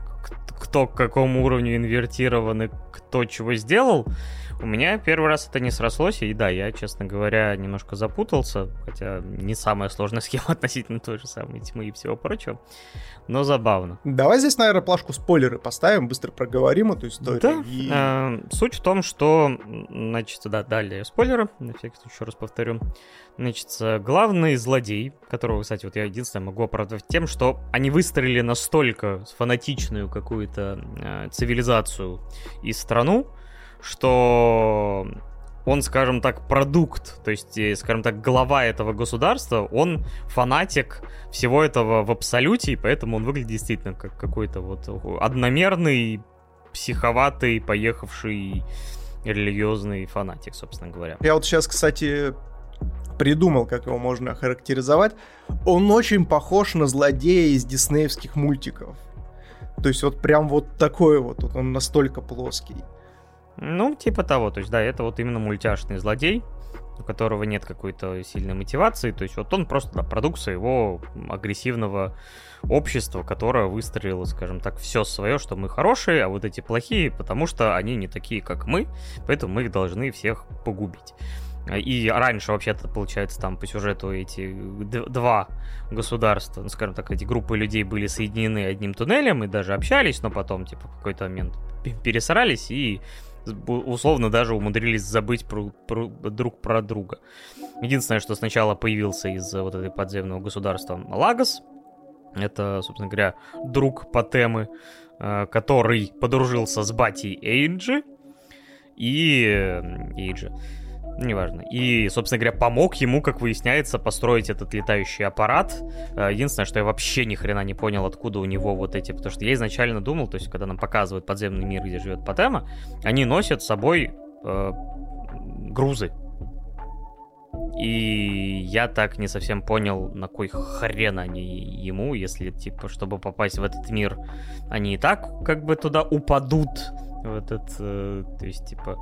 кто к какому уровню инвертирован, и кто чего сделал. У меня первый раз это не срослось, и да, я, честно говоря, немножко запутался, хотя не самая сложная [laughs] схема относительно той же самой тьмы и всего прочего, но забавно. Давай здесь, наверное, плашку спойлеры поставим, быстро проговорим эту историю. Да, и... э, суть в том, что, значит, да, далее спойлеры, на всякий случай еще раз повторю. Значит, главный злодей, которого, кстати, вот я единственное могу оправдать тем, что они выстроили настолько фанатичную какую-то э, цивилизацию и страну, что он, скажем так, продукт, то есть, э, скажем так, глава этого государства, он фанатик всего этого в абсолюте, и поэтому он выглядит действительно как какой-то вот одномерный, психоватый, поехавший религиозный фанатик, собственно говоря. Я вот сейчас, кстати, придумал, как его можно охарактеризовать. Он очень похож на злодея из диснеевских мультиков. То есть вот прям вот такой вот, вот он настолько плоский. Ну, типа того, то есть, да, это вот именно мультяшный злодей, у которого нет какой-то сильной мотивации, то есть вот он просто да, продукт своего агрессивного общества, которое выстроило, скажем так, все свое, что мы хорошие, а вот эти плохие, потому что они не такие, как мы, поэтому мы их должны всех погубить. И раньше, вообще-то, получается, там по сюжету эти два государства, ну, скажем так, эти группы людей были соединены одним туннелем и даже общались, но потом, типа, в какой-то момент пересрались и условно даже умудрились забыть про, про, друг про друга. Единственное, что сначала появился из вот этой подземного государства Лагос, это, собственно говоря, друг Патемы, э, который подружился с Батей Эйджи и... Эйджи неважно. И, собственно говоря, помог ему, как выясняется, построить этот летающий аппарат. Э, единственное, что я вообще ни хрена не понял, откуда у него вот эти... Потому что я изначально думал, то есть, когда нам показывают подземный мир, где живет Патема, они носят с собой э, грузы. И я так не совсем понял, на кой хрен они ему, если, типа, чтобы попасть в этот мир, они и так как бы туда упадут в этот, э, то есть, типа,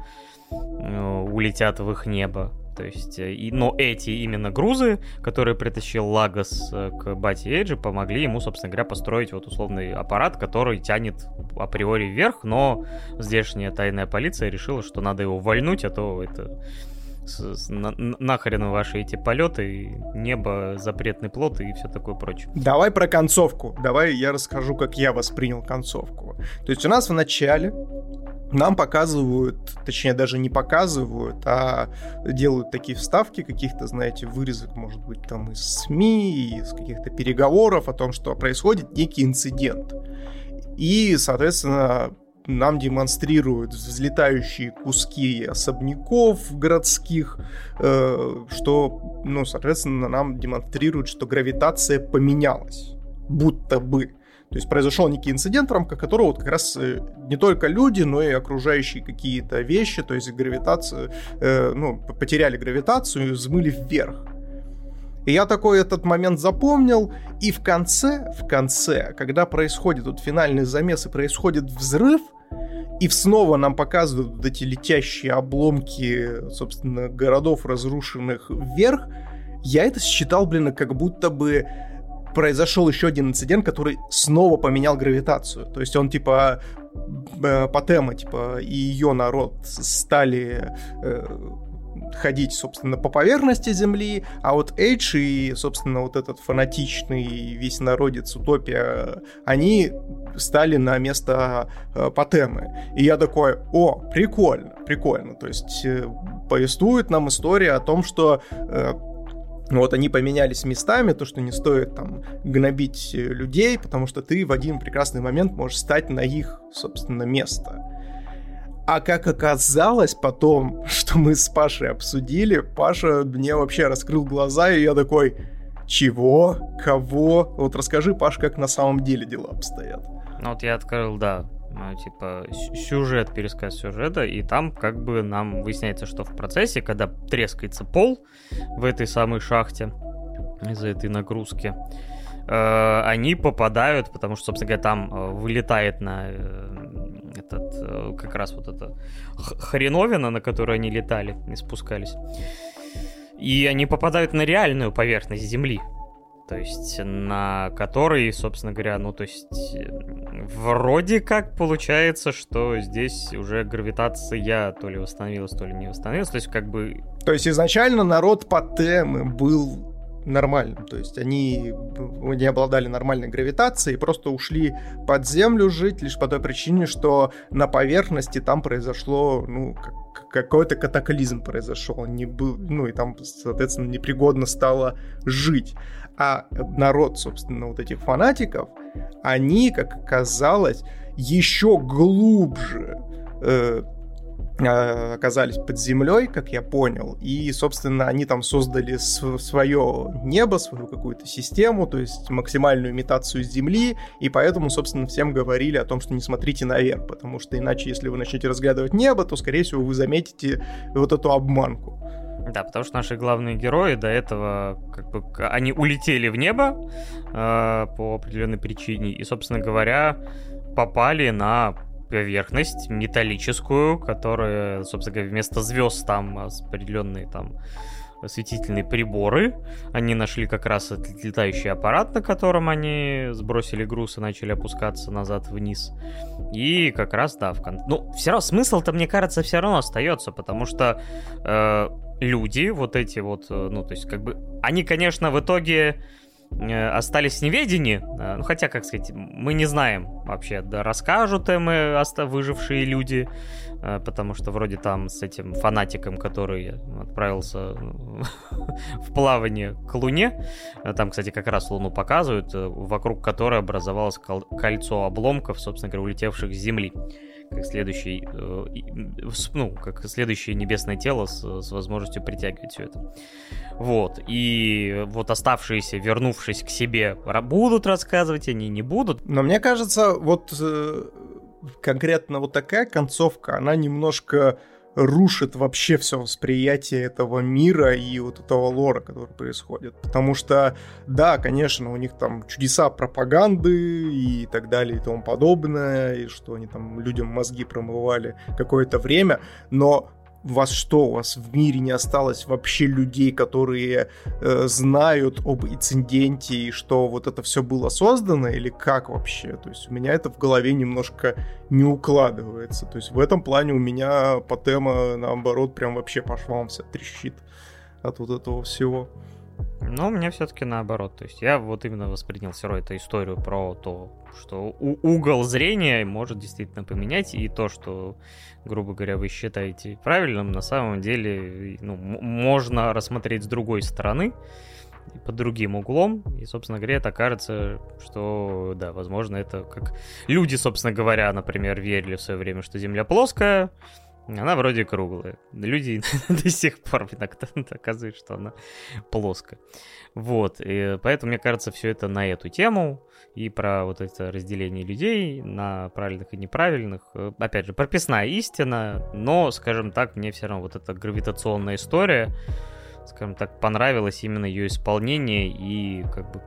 улетят в их небо. То есть, э, и, но эти именно грузы, которые притащил Лагос э, к Бати Эйджи, помогли ему, собственно говоря, построить вот условный аппарат, который тянет априори вверх, но здешняя тайная полиция решила, что надо его вольнуть, а то это с, с, на, нахрен ваши эти полеты, небо, запретный плод и все такое прочее. Давай про концовку. Давай я расскажу, как я воспринял концовку. То есть у нас в начале нам показывают, точнее даже не показывают, а делают такие вставки каких-то, знаете, вырезок, может быть, там из СМИ, из каких-то переговоров о том, что происходит некий инцидент. И, соответственно, нам демонстрируют взлетающие куски особняков городских, э, что, ну, соответственно, нам демонстрируют, что гравитация поменялась. Будто бы. То есть произошел некий инцидент, в рамках которого вот как раз э, не только люди, но и окружающие какие-то вещи, то есть гравитацию, э, ну, потеряли гравитацию и взмыли вверх. И я такой этот момент запомнил, и в конце, в конце, когда происходит вот финальный замес и происходит взрыв, и снова нам показывают вот эти летящие обломки, собственно, городов разрушенных вверх, я это считал, блин, как будто бы произошел еще один инцидент, который снова поменял гравитацию. То есть он типа э, Патема, типа, и ее народ стали э, ходить, собственно, по поверхности Земли, а вот Эйдж и, собственно, вот этот фанатичный весь народец Утопия, они стали на место э, Патемы. И я такой, о, прикольно, прикольно. То есть э, повествует нам история о том, что э, Вот они поменялись местами, то, что не стоит там гнобить людей, потому что ты в один прекрасный момент можешь стать на их, собственно, место. А как оказалось потом, что мы с Пашей обсудили, Паша мне вообще раскрыл глаза, и я такой, чего? Кого? Вот расскажи, Паш, как на самом деле дела обстоят. Ну вот я открыл, да, ну, типа сюжет, пересказ сюжета, и там как бы нам выясняется, что в процессе, когда трескается пол в этой самой шахте из-за этой нагрузки, э, они попадают, потому что, собственно говоря, там э, вылетает на э, как раз вот эта хреновина, на которую они летали и спускались. И они попадают на реальную поверхность Земли. То есть на которой, собственно говоря, ну то есть э, вроде как получается, что здесь уже гравитация то ли восстановилась, то ли не восстановилась. То есть как бы... То есть изначально народ Патемы был нормальным. То есть они не обладали нормальной гравитацией, просто ушли под землю жить лишь по той причине, что на поверхности там произошло, ну, какой-то катаклизм произошел, не был, ну и там, соответственно, непригодно стало жить. А народ, собственно, вот этих фанатиков, они, как оказалось, еще глубже э, оказались под землей, как я понял, и, собственно, они там создали свое небо, свою какую-то систему, то есть максимальную имитацию Земли, и поэтому, собственно, всем говорили о том, что не смотрите наверх, потому что иначе, если вы начнете разглядывать небо, то, скорее всего, вы заметите вот эту обманку. Да, потому что наши главные герои до этого, как бы, они улетели в небо э, по определенной причине, и, собственно говоря, попали на поверхность металлическую, которая, собственно говоря, вместо звезд там определенные там осветительные приборы. Они нашли как раз этот летающий аппарат, на котором они сбросили груз и начали опускаться назад вниз. И как раз, да, в кон... Ну, все равно смысл-то, мне кажется, все равно остается, потому что э, люди, вот эти вот, э, ну, то есть, как бы, они, конечно, в итоге остались в неведении. Э, ну, хотя, как сказать, мы не знаем вообще, да расскажут им выжившие люди, э, потому что вроде там с этим фанатиком, который отправился [laughs] в плавание к Луне, там, кстати, как раз Луну показывают, вокруг которой образовалось кольцо обломков, собственно говоря, улетевших с Земли как следующий, ну, как следующее небесное тело с, с возможностью притягивать все это. Вот. И вот оставшиеся, вернувшись к себе, будут рассказывать, они не будут. Но мне кажется, вот э, конкретно вот такая концовка, она немножко рушит вообще все восприятие этого мира и вот этого лора, который происходит. Потому что, да, конечно, у них там чудеса пропаганды и так далее и тому подобное, и что они там людям мозги промывали какое-то время, но вас что, у вас в мире не осталось вообще людей, которые э, знают об инциденте и что вот это все было создано, или как вообще? То есть у меня это в голове немножко не укладывается. То есть в этом плане у меня по тема, наоборот, прям вообще по швам вся трещит от вот этого всего. Но у меня все-таки наоборот. То есть я вот именно воспринял все равно эту историю про то, что угол зрения может действительно поменять, и то, что, грубо говоря, вы считаете правильным, на самом деле ну, можно рассмотреть с другой стороны, под другим углом, и, собственно говоря, это кажется, что, да, возможно, это как люди, собственно говоря, например, верили в свое время, что Земля плоская, она вроде круглая. Люди [laughs] до сих пор иногда [laughs] доказывают, что она плоская. Вот, и поэтому, мне кажется, все это на эту тему и про вот это разделение людей на правильных и неправильных. Опять же, прописная истина, но, скажем так, мне все равно вот эта гравитационная история, скажем так, понравилась именно ее исполнение и как бы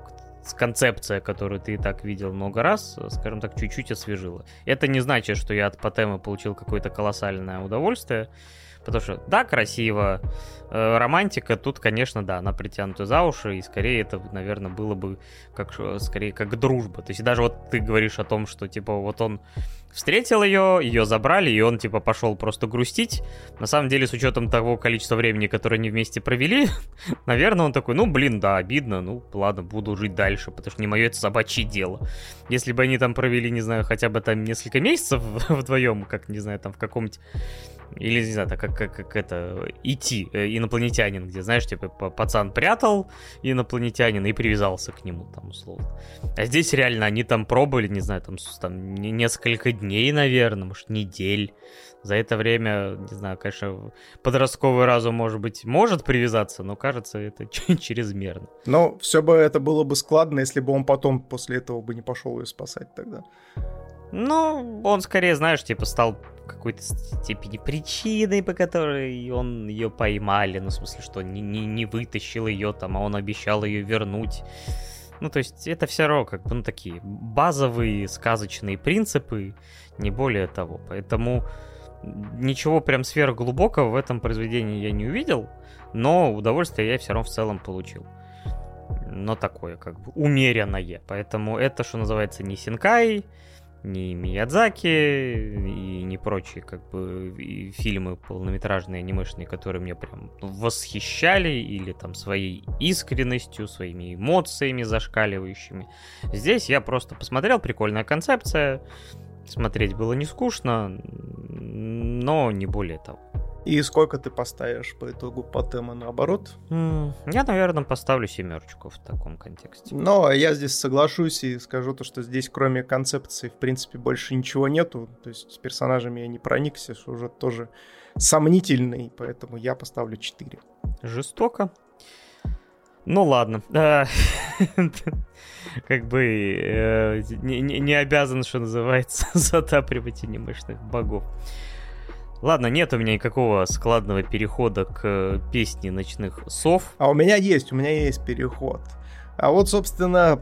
концепция, которую ты и так видел много раз, скажем так, чуть-чуть освежила. Это не значит, что я от Патема получил какое-то колоссальное удовольствие, потому что, да, красиво, э, романтика тут, конечно, да, она притянута за уши, и скорее это, наверное, было бы как, скорее как дружба. То есть даже вот ты говоришь о том, что, типа, вот он встретил ее, ее забрали, и он, типа, пошел просто грустить. На самом деле, с учетом того количества времени, которое они вместе провели, [laughs] наверное, он такой, ну, блин, да, обидно, ну, ладно, буду жить дальше, потому что не мое это собачье дело. Если бы они там провели, не знаю, хотя бы там несколько месяцев [laughs] вдвоем, как, не знаю, там в каком-нибудь Или, не знаю, так как, как, как это, идти, э, инопланетянин, где, знаешь, типа, пацан прятал инопланетянина и привязался к нему, там, условно. А здесь реально они там пробовали, не знаю, там, там несколько дней, наверное, может, недель. За это время, не знаю, конечно, подростковый разум, может быть, может привязаться, но кажется, это [laughs] чрезмерно. Но все бы это было бы складно, если бы он потом после этого бы не пошел ее спасать тогда. Ну, он скорее, знаешь, типа стал какой-то степени причиной, по которой он ее поймали. Ну, в смысле, что не, не, не вытащил ее там, а он обещал ее вернуть. Ну, то есть это все равно как бы, ну, такие базовые сказочные принципы, не более того. Поэтому ничего прям сверхглубокого в этом произведении я не увидел, но удовольствие я все равно в целом получил. Но такое, как бы, умеренное. Поэтому это, что называется, не Синкай, не Миядзаки и не прочие как бы фильмы полнометражные, анимешные, которые меня прям восхищали или там своей искренностью, своими эмоциями зашкаливающими. Здесь я просто посмотрел, прикольная концепция, смотреть было не скучно, но не более того. И сколько ты поставишь по итогу по тему наоборот? Я, наверное, поставлю семерочку в таком контексте. Но я здесь соглашусь и скажу то, что здесь кроме концепции, в принципе, больше ничего нету. То есть с персонажами я не проникся, что уже тоже сомнительный, поэтому я поставлю 4. Жестоко. Ну ладно. Э, [laughs] как бы э, не обязан, что называется, [laughs] затапливать анимешных богов. Ладно, нет у меня никакого складного перехода к э, песне ночных сов. А у меня есть, у меня есть переход. А вот, собственно,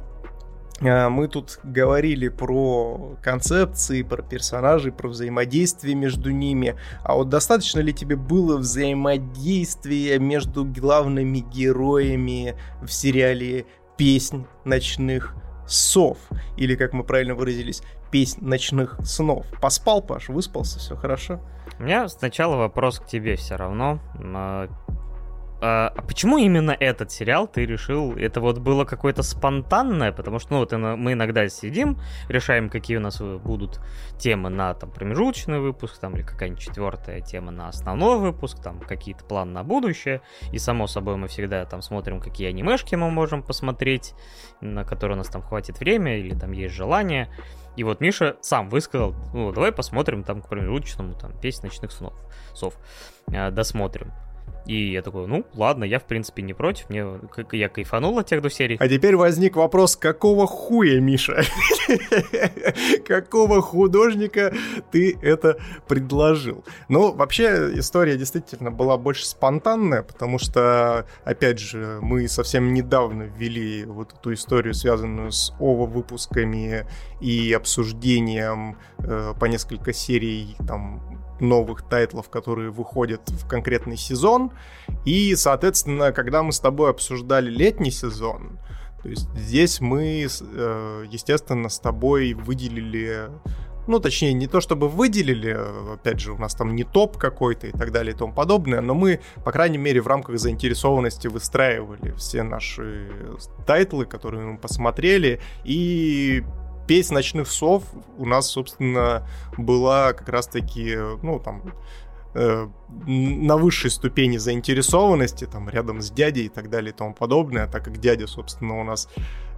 э, мы тут говорили про концепции, про персонажей, про взаимодействие между ними. А вот достаточно ли тебе было взаимодействия между главными героями в сериале «Песнь ночных сов»? Или, как мы правильно выразились, «Песнь ночных снов». Поспал, Паш, выспался, все хорошо? У меня сначала вопрос к тебе все равно. А, а, а почему именно этот сериал ты решил? Это вот было какое-то спонтанное, потому что, ну, вот мы иногда сидим, решаем, какие у нас будут темы на там промежуточный выпуск, там, или какая-нибудь четвертая тема на основной выпуск, там, какие-то планы на будущее. И, само собой, мы всегда там смотрим, какие анимешки мы можем посмотреть, на которые у нас там хватит время или там есть желание. И вот Миша сам высказал, ну, давай посмотрим там к промежуточному, там, песнь ночных снов, сов, э, досмотрим. И я такой, ну, ладно, я, в принципе, не против, мне, я кайфанул от тех двух серий. А теперь возник вопрос, какого хуя, Миша? [laughs] Какого художника ты это предложил? Ну, вообще, история действительно была больше спонтанная, потому что, опять же, мы совсем недавно ввели вот эту историю, связанную с ОВА-выпусками и обсуждением э, по несколько серий там новых тайтлов, которые выходят в конкретный сезон. И, соответственно, когда мы с тобой обсуждали летний сезон, то есть здесь мы, э, естественно, с тобой выделили ну, точнее, не то чтобы выделили, опять же, у нас там не топ какой-то и так далее и тому подобное, но мы, по крайней мере, в рамках заинтересованности выстраивали все наши тайтлы, которые мы посмотрели, и песнь ночных сов у нас, собственно, была как раз-таки, ну, там, э, на высшей ступени заинтересованности, там, рядом с дядей и так далее и тому подобное, так как дядя, собственно, у нас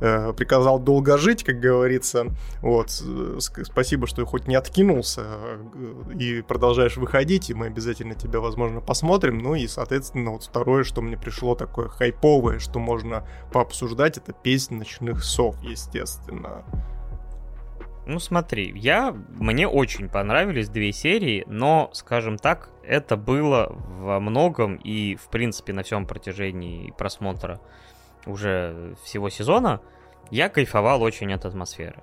э, приказал долго жить, как говорится, вот, спасибо, что хоть не откинулся э, и продолжаешь выходить, и мы обязательно тебя, возможно, посмотрим, ну и, соответственно, вот второе, что мне пришло такое хайповое, что можно пообсуждать, это песня ночных сов, естественно. Ну смотри, я мне очень понравились две серии, но, скажем так, это было во многом и в принципе на всем протяжении просмотра уже всего сезона я кайфовал очень от атмосферы.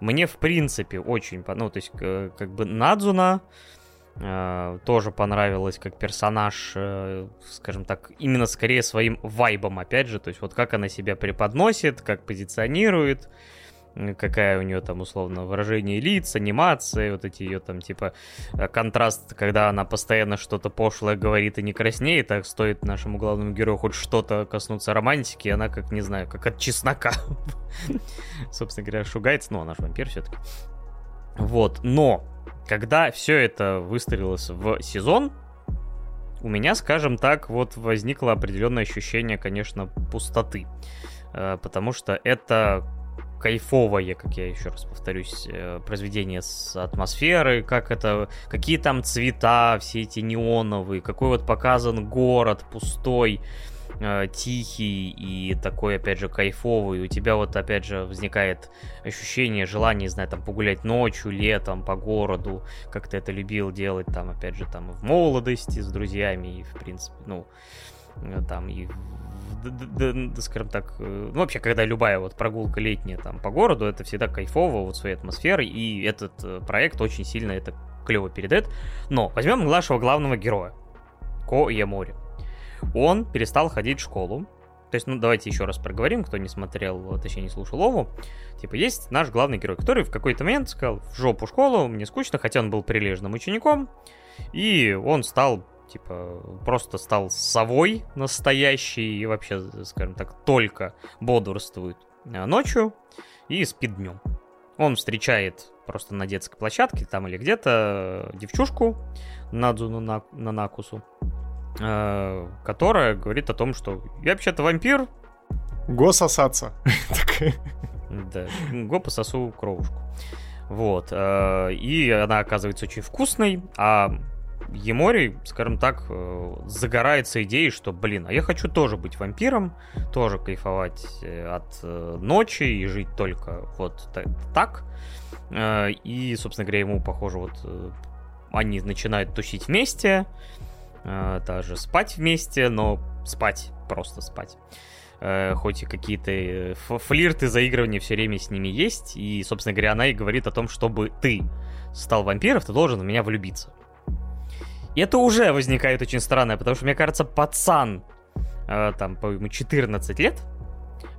Мне в принципе очень, ну то есть как бы Надзуна э, тоже понравилась как персонаж, э, скажем так, именно скорее своим вайбом, опять же, то есть вот как она себя преподносит, как позиционирует, какая у нее там условно выражение лиц, анимация, вот эти ее там типа э, контраст, когда она постоянно что-то пошлое говорит и не краснеет, так стоит нашему главному герою хоть что-то коснуться романтики, она как, не знаю, как от чеснока, [laughs] собственно говоря, шугается, ну, она же вампир все-таки. Вот, но когда все это выстрелилось в сезон, у меня, скажем так, вот возникло определенное ощущение, конечно, пустоты. Э, потому что это кайфовое, как я еще раз повторюсь, э, произведение с атмосферой, как это, какие там цвета, все эти неоновые, какой вот показан город пустой, э, тихий и такой, опять же, кайфовый. У тебя вот, опять же, возникает ощущение, желание, не знаю, там, погулять ночью, летом по городу, как ты это любил делать, там, опять же, там, в молодости с друзьями, и, в принципе, ну, там, и скажем так, э, ну, вообще, когда любая вот прогулка летняя там по городу, это всегда кайфово, вот своей атмосферой, и этот э, проект очень сильно это клево передает. Но возьмем нашего главного героя, Ко Ямори. Он перестал ходить в школу, то есть, ну, давайте еще раз проговорим, кто не смотрел, точнее, не слушал Лову. Типа, есть наш главный герой, который в какой-то момент сказал, в жопу школу, мне скучно, хотя он был прилежным учеником, и он стал типа, просто стал совой настоящий и вообще, скажем так, только бодрствует э, ночью и спит днем. Он встречает просто на детской площадке там или где-то девчушку Надзуну на, на Накусу, э, которая говорит о том, что я вообще-то вампир. Го сосаться. [laughs] Да, го пососу кровушку. Вот. Э, и она оказывается очень вкусной, а Емори, скажем так, э, загорается идеей, что, блин, а я хочу тоже быть вампиром, тоже кайфовать э, от э, ночи и жить только вот так. И, собственно говоря, ему, похоже, вот они начинают тусить вместе, даже спать вместе, но спать, просто спать. Хоть и какие-то флирты, заигрывания все время с ними есть. И, собственно говоря, она и говорит о том, чтобы ты стал вампиром, ты должен в меня влюбиться. Это уже возникает очень странно, потому что, мне кажется, пацан, э, там, по-моему, 14 лет,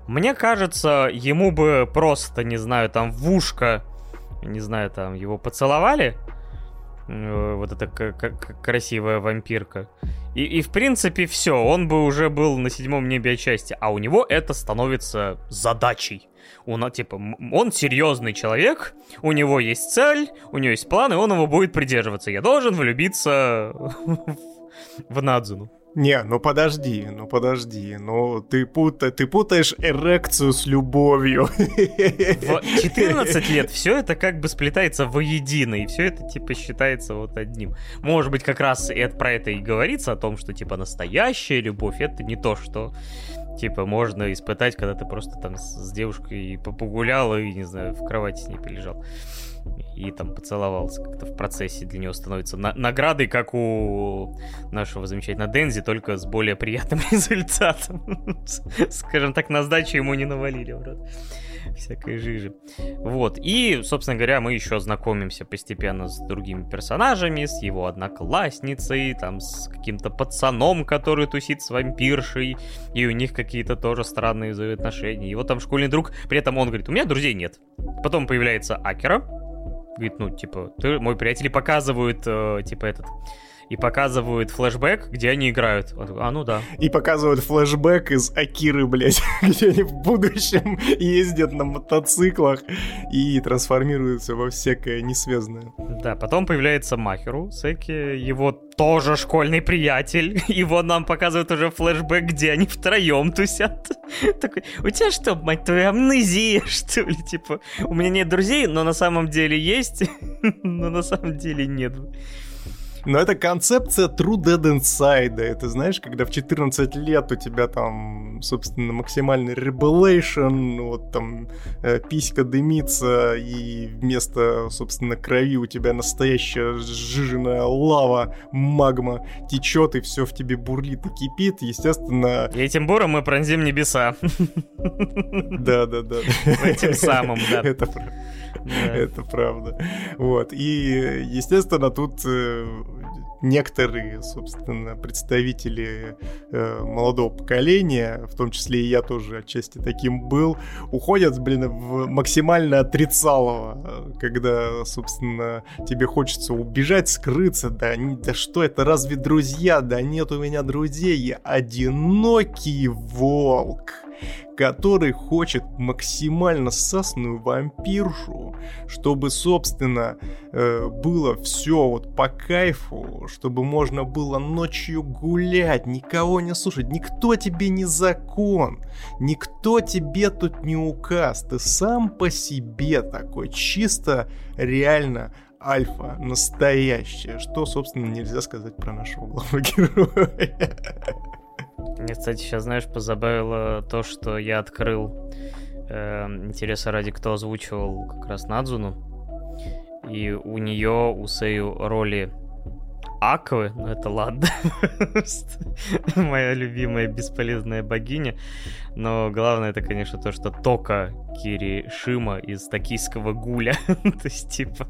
мне кажется, ему бы просто, не знаю, там, в ушко, не знаю, там, его поцеловали, э, вот эта красивая вампирка. И, и в принципе все, он бы уже был на седьмом небе отчасти, а у него это становится задачей он, типа, он серьезный человек, у него есть цель, у него есть план, и он его будет придерживаться. Я должен влюбиться [laughs] в Надзуну. Не, ну подожди, ну подожди, ну ты, пута, ты путаешь эрекцию с любовью. В [laughs] 14 лет все это как бы сплетается воедино, и все это типа считается вот одним. Может быть, как раз это, про это и говорится, о том, что типа настоящая любовь это не то, что типа, можно испытать, когда ты просто там с девушкой погулял и, не знаю, в кровати с ней полежал. И там поцеловался как-то в процессе. Для него становится на- наградой, как у нашего замечательного Дензи, только с более приятным [laughs] результатом. Скажем так, на сдачу ему не навалили, брат всякой жижи. Вот. И, собственно говоря, мы еще знакомимся постепенно с другими персонажами, с его одноклассницей, там, с каким-то пацаном, который тусит с вампиршей, и у них какие-то тоже странные взаимоотношения. Его там школьный друг, при этом он говорит, у меня друзей нет. Потом появляется Акера, говорит, ну, типа, ты мой приятель, показывают, э, типа, этот и показывают флешбэк, где они играют. А, ну да. И показывают флешбэк из Акиры, блядь, [laughs] где они в будущем ездят на мотоциклах и трансформируются во всякое несвязное. Да, потом появляется Махеру Секи, его тоже школьный приятель. [laughs] Его нам показывают уже флешбэк, где они втроем тусят. [laughs] Такой, у тебя что, мать твою, амнезия, что ли? Типа, у меня нет друзей, но на самом деле есть, но на самом деле нет. Но это концепция True Dead Inside. Это знаешь, когда в 14 лет у тебя там, собственно, максимальный revelation, вот там э, писька дымится, и вместо, собственно, крови у тебя настоящая сжиженная лава, магма течет, и все в тебе бурлит и кипит. Естественно... И этим буром мы пронзим небеса. Да, да, да. Этим самым, да. Это Это правда. Вот. И, естественно, тут э, некоторые, собственно, представители э, молодого поколения, в том числе и я тоже отчасти таким был, уходят, блин, в максимально отрицалово, когда, собственно, тебе хочется убежать, скрыться, да, да что это, разве друзья? Да нет у меня друзей, я одинокий волк. Который хочет максимально сасную вампиршу, чтобы, собственно, э, было все вот по кайфу, чтобы можно было ночью гулять, никого не слушать, никто тебе не закон, никто тебе тут не указ, ты сам по себе такой, чисто реально альфа, настоящая, что, собственно, нельзя сказать про нашего главного [laughs] героя. Мне, кстати, сейчас, знаешь, позабавило то, что я открыл э, интереса ради, кто озвучивал как раз Надзуну. И у нее, у Сею роли Аквы, ну это ладно, [laughs] моя любимая бесполезная богиня, но главное это, конечно, то, что Тока Кири Шима из токийского гуля, [laughs] то есть, типа,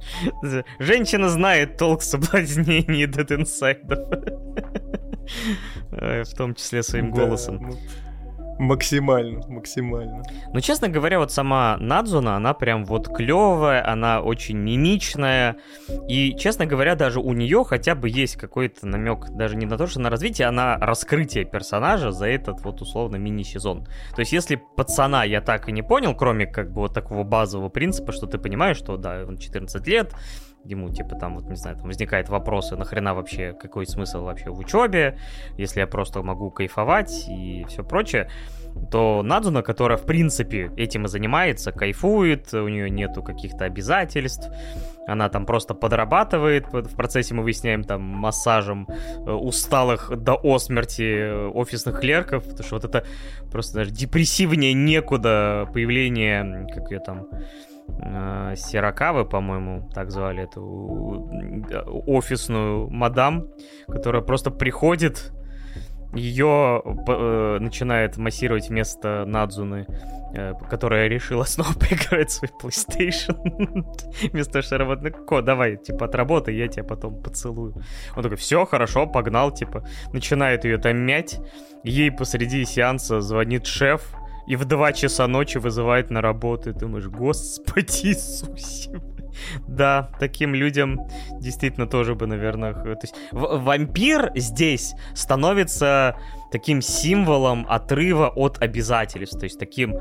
женщина знает толк соблазнений Dead [laughs] инсайдов, в том числе своим голосом. Ну, Максимально, максимально. Ну, честно говоря, вот сама Надзуна, она прям вот клевая, она очень мимичная. И, честно говоря, даже у нее хотя бы есть какой-то намек, даже не на то, что на развитие, а на раскрытие персонажа за этот вот условно мини-сезон. То есть, если пацана я так и не понял, кроме как бы вот такого базового принципа, что ты понимаешь, что да, он 14 лет, ему, типа, там, вот, не знаю, там возникают вопросы, нахрена вообще, какой смысл вообще в учебе, если я просто могу кайфовать и все прочее, то Надзуна, которая, в принципе, этим и занимается, кайфует, у нее нету каких-то обязательств, она там просто подрабатывает, в процессе мы выясняем там массажем э, усталых до осмерти э, офисных клерков, потому что вот это просто даже депрессивнее некуда появление, как ее там, Сиракавы, по-моему, так звали эту офисную мадам, которая просто приходит, ее э, начинает массировать вместо Надзуны, э, которая решила [laughs] снова поиграть свой PlayStation. [laughs] Вместо того, что работать, Ко, давай, типа, отработай, я тебя потом поцелую. Он такой, все, хорошо, погнал, типа. Начинает ее там мять. Ей посреди сеанса звонит шеф, и в 2 часа ночи вызывает на работу. И думаешь, господи Иисусе. Да, таким людям действительно тоже бы, наверное... То есть вампир здесь становится таким символом отрыва от обязательств, то есть таким,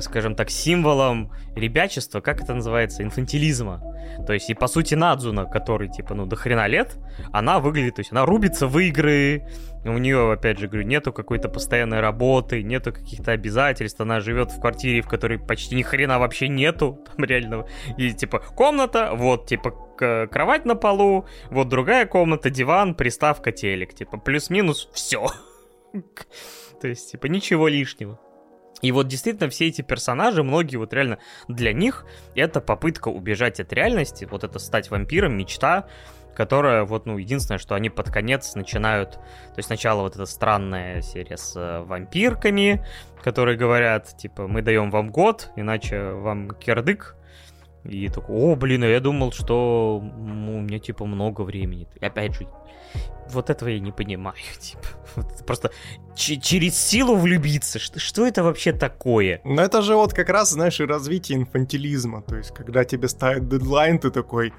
скажем так, символом ребячества, как это называется, инфантилизма. То есть и по сути Надзуна, который типа, ну, до хрена лет, она выглядит, то есть она рубится в игры, у нее, опять же, говорю, нету какой-то постоянной работы, нету каких-то обязательств, она живет в квартире, в которой почти ни хрена вообще нету, [laughs] там реально, и типа комната, вот, типа кровать на полу, вот другая комната, диван, приставка, телек, типа плюс-минус все. [laughs] То есть, типа, ничего лишнего. И вот действительно все эти персонажи, многие вот реально для них это попытка убежать от реальности, вот это стать вампиром, мечта, которая вот, ну, единственное, что они под конец начинают, то есть сначала вот эта странная серия с э, вампирками, которые говорят, типа, мы даем вам год, иначе вам кирдык, и такой, о, блин, а я думал, что ну, у меня, типа, много времени. И опять же, вот этого я не понимаю, [laughs] типа. Вот просто через силу влюбиться. Что, что это вообще такое? Ну это же вот как раз, знаешь, и развитие инфантилизма. То есть, когда тебе ставят дедлайн, ты такой,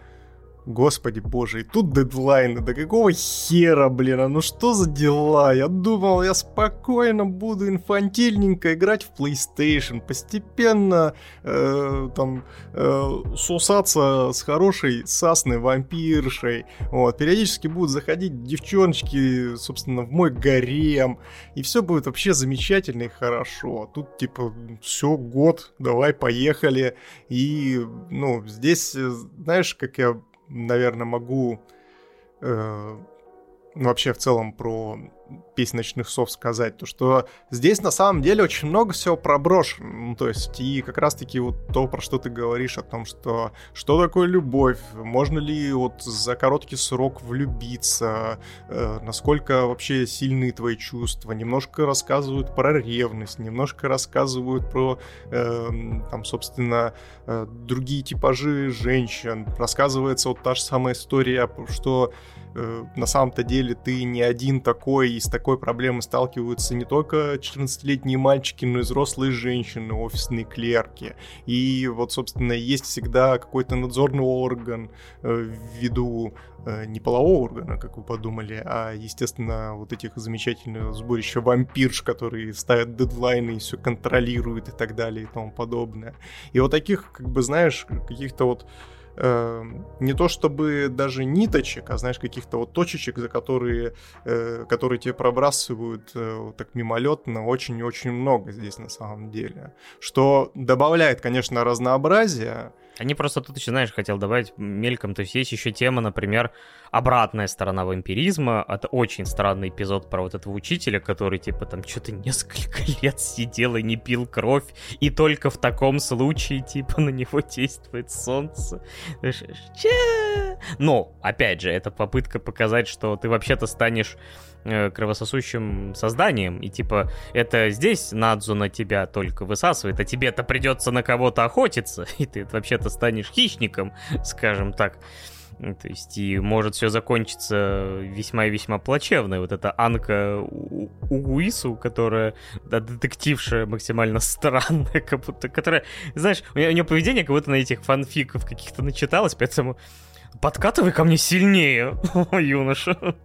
Господи боже, и тут дедлайны, да какого хера, блин, а ну что за дела? Я думал, я спокойно буду инфантильненько играть в PlayStation, постепенно э, там э, сусаться с хорошей сасной вампиршей, вот, периодически будут заходить девчоночки, собственно, в мой гарем, и все будет вообще замечательно и хорошо. Тут, типа, все, год, давай, поехали, и, ну, здесь, э, знаешь, как я наверное, могу э, вообще в целом про песнь ночных сов сказать, то что здесь на самом деле очень много всего проброшено, ну, то есть и как раз-таки вот то, про что ты говоришь, о том, что что такое любовь, можно ли вот за короткий срок влюбиться, э, насколько вообще сильны твои чувства, немножко рассказывают про ревность, немножко рассказывают про, э, там, собственно, э, другие типажи женщин, рассказывается вот та же самая история, что э, на самом-то деле ты не один такой, и с такой проблемой сталкиваются не только 14-летние мальчики, но и взрослые женщины, офисные клерки. И вот, собственно, есть всегда какой-то надзорный орган э, ввиду э, не полового органа, как вы подумали, а, естественно, вот этих замечательных сборища вампирш, которые ставят дедлайны и все контролируют и так далее и тому подобное. И вот таких, как бы, знаешь, каких-то вот э, не то чтобы даже ниточек, а знаешь, каких-то вот точечек, за которые, э, которые тебе пробрасывают э, так мимолетно, очень-очень много здесь на самом деле. Что добавляет, конечно, разнообразие, они просто тут еще, знаешь, хотел добавить мельком, то есть есть еще тема, например, обратная сторона вампиризма. Это очень странный эпизод про вот этого учителя, который, типа, там что-то несколько [laughs] лет сидел и не пил кровь, и только в таком случае, типа, на него действует солнце. Но, опять же, это попытка показать, что ты вообще-то станешь кровососущим созданием, и типа это здесь Надзу на тебя только высасывает, а тебе-то придется на кого-то охотиться, [laughs] и ты вообще-то станешь хищником, скажем так. То есть, и может все закончиться весьма и весьма плачевно. Вот эта Анка Угуису, которая да, детективша максимально странная, [laughs] как будто, которая, знаешь, у нее, у нее поведение как будто на этих фанфиков каких-то начиталось, поэтому подкатывай ко мне сильнее, [laughs] юноша.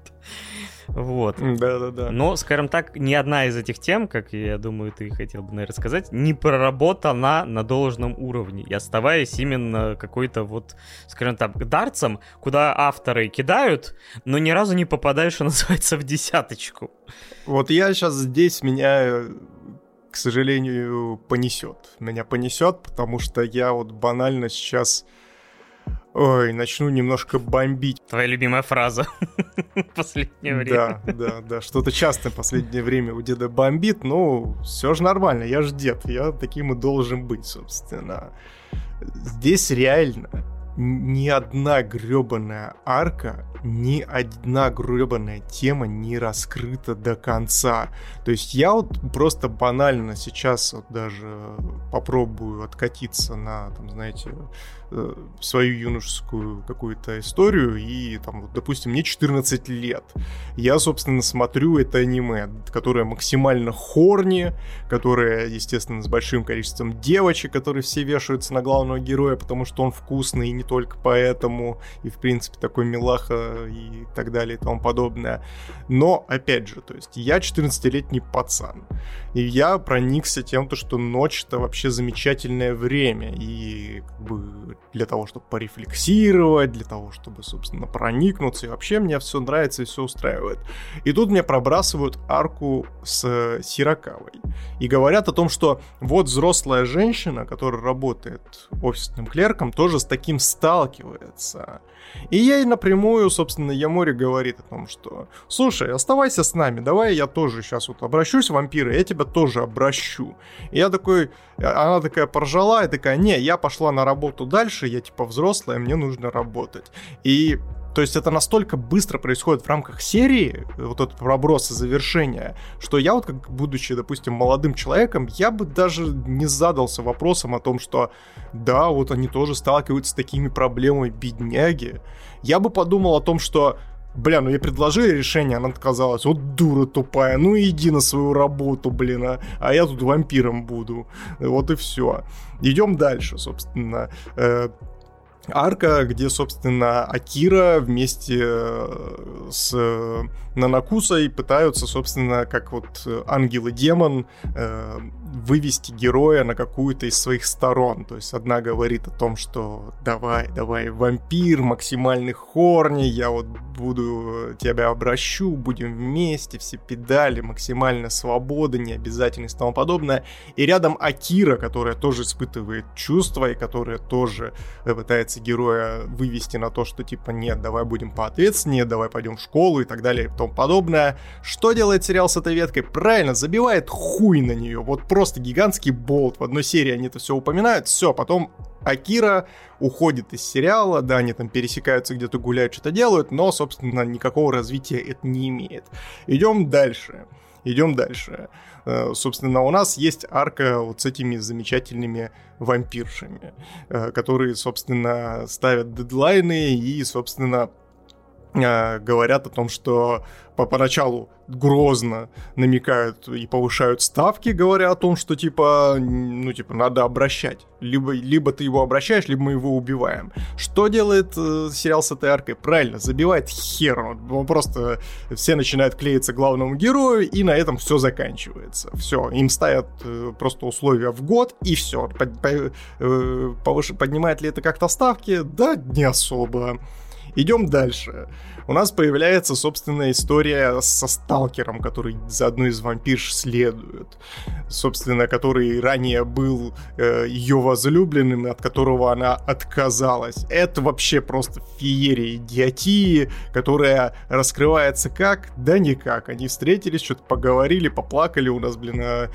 Вот. Да-да-да. Но, скажем так, ни одна из этих тем, как я думаю, ты хотел бы, наверное, сказать, не проработана на должном уровне. И оставаясь именно какой-то вот, скажем так, дарцем, куда авторы кидают, но ни разу не попадаешь, что называется, в десяточку. Вот я сейчас здесь меня к сожалению, понесет. Меня понесет, потому что я вот банально сейчас Ой, начну немножко бомбить. Твоя любимая фраза [laughs] в последнее время. Да, да, да. Что-то часто в последнее время у деда бомбит, но все же нормально, я же дед, я таким и должен быть, собственно. Здесь реально ни одна гребаная арка, ни одна гребаная тема не раскрыта до конца. То есть я вот просто банально сейчас вот даже попробую откатиться на, там, знаете, Э, свою юношескую какую-то историю, и там, вот, допустим, мне 14 лет. Я, собственно, смотрю это аниме, которое максимально хорни, которое, естественно, с большим количеством девочек, которые все вешаются на главного героя, потому что он вкусный, и не только поэтому, и, в принципе, такой милаха и так далее и тому подобное. Но, опять же, то есть я 14-летний пацан, и я проникся тем, то, что ночь это вообще замечательное время, и как бы для того, чтобы порефлексировать, для того, чтобы, собственно, проникнуться. И вообще мне все нравится и все устраивает. И тут мне пробрасывают арку с Сирокавой. И говорят о том, что вот взрослая женщина, которая работает офисным клерком, тоже с таким сталкивается. И ей напрямую, собственно, Ямори говорит о том, что «Слушай, оставайся с нами, давай я тоже сейчас вот обращусь, вампиры, я тебя тоже обращу». И я такой, она такая поржала и такая «Не, я пошла на работу дальше, я типа взрослая, мне нужно работать». И то есть это настолько быстро происходит в рамках серии, вот этот проброс и завершение, что я вот, как будучи, допустим, молодым человеком, я бы даже не задался вопросом о том, что да, вот они тоже сталкиваются с такими проблемами бедняги. Я бы подумал о том, что Бля, ну я предложили решение, она отказалась. Вот дура тупая, ну иди на свою работу, блин, а, а я тут вампиром буду. Вот и все. Идем дальше, собственно. Э, арка, где, собственно, Акира вместе э, с Нанакусой пытаются, собственно, как вот ангел и демон, э, вывести героя на какую-то из своих сторон. То есть одна говорит о том, что давай, давай, вампир, максимальный хорни, я вот буду тебя обращу, будем вместе, все педали, максимально свобода, необязательность и тому подобное. И рядом Акира, которая тоже испытывает чувства и которая тоже пытается героя вывести на то, что типа нет, давай будем поответственнее, давай пойдем в школу и так далее и тому подобное. Что делает сериал с этой веткой? Правильно, забивает хуй на нее. Вот просто гигантский болт. В одной серии они это все упоминают, все, потом Акира уходит из сериала, да, они там пересекаются где-то гуляют, что-то делают, но, собственно, никакого развития это не имеет. Идем дальше. Идем дальше. Э, собственно, у нас есть арка вот с этими замечательными вампиршами, э, которые, собственно, ставят дедлайны и, собственно, говорят о том, что по поначалу грозно намекают и повышают ставки, говоря о том, что типа, ну типа, надо обращать. Либо, либо ты его обращаешь, либо мы его убиваем. Что делает э, сериал с этой аркой? Правильно, забивает хер. Он просто все начинают клеиться главному герою, и на этом все заканчивается. Все, им ставят э, просто условия в год, и все. Под, по, э, повыш... Поднимает ли это как-то ставки? Да, не особо. Идем дальше у нас появляется собственная история со сталкером, который за одной из вампирш следует. Собственно, который ранее был э, ее возлюбленным, от которого она отказалась. Это вообще просто феерия идиотии, которая раскрывается как? Да никак. Они встретились, что-то поговорили, поплакали. У нас, блин, э,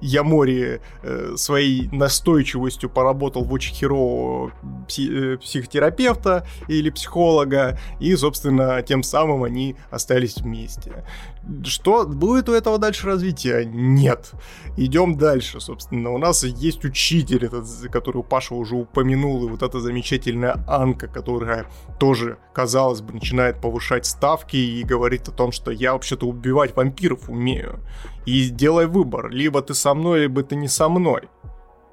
Ямори э, своей настойчивостью поработал в очень херового пси- э, психотерапевта или психолога. И, собственно, тем самым они остались вместе. Что будет у этого дальше развития? Нет. Идем дальше, собственно. У нас есть учитель, этот, который Паша уже упомянул, и вот эта замечательная Анка, которая тоже, казалось бы, начинает повышать ставки и говорит о том, что я вообще-то убивать вампиров умею. И делай выбор, либо ты со мной, либо ты не со мной.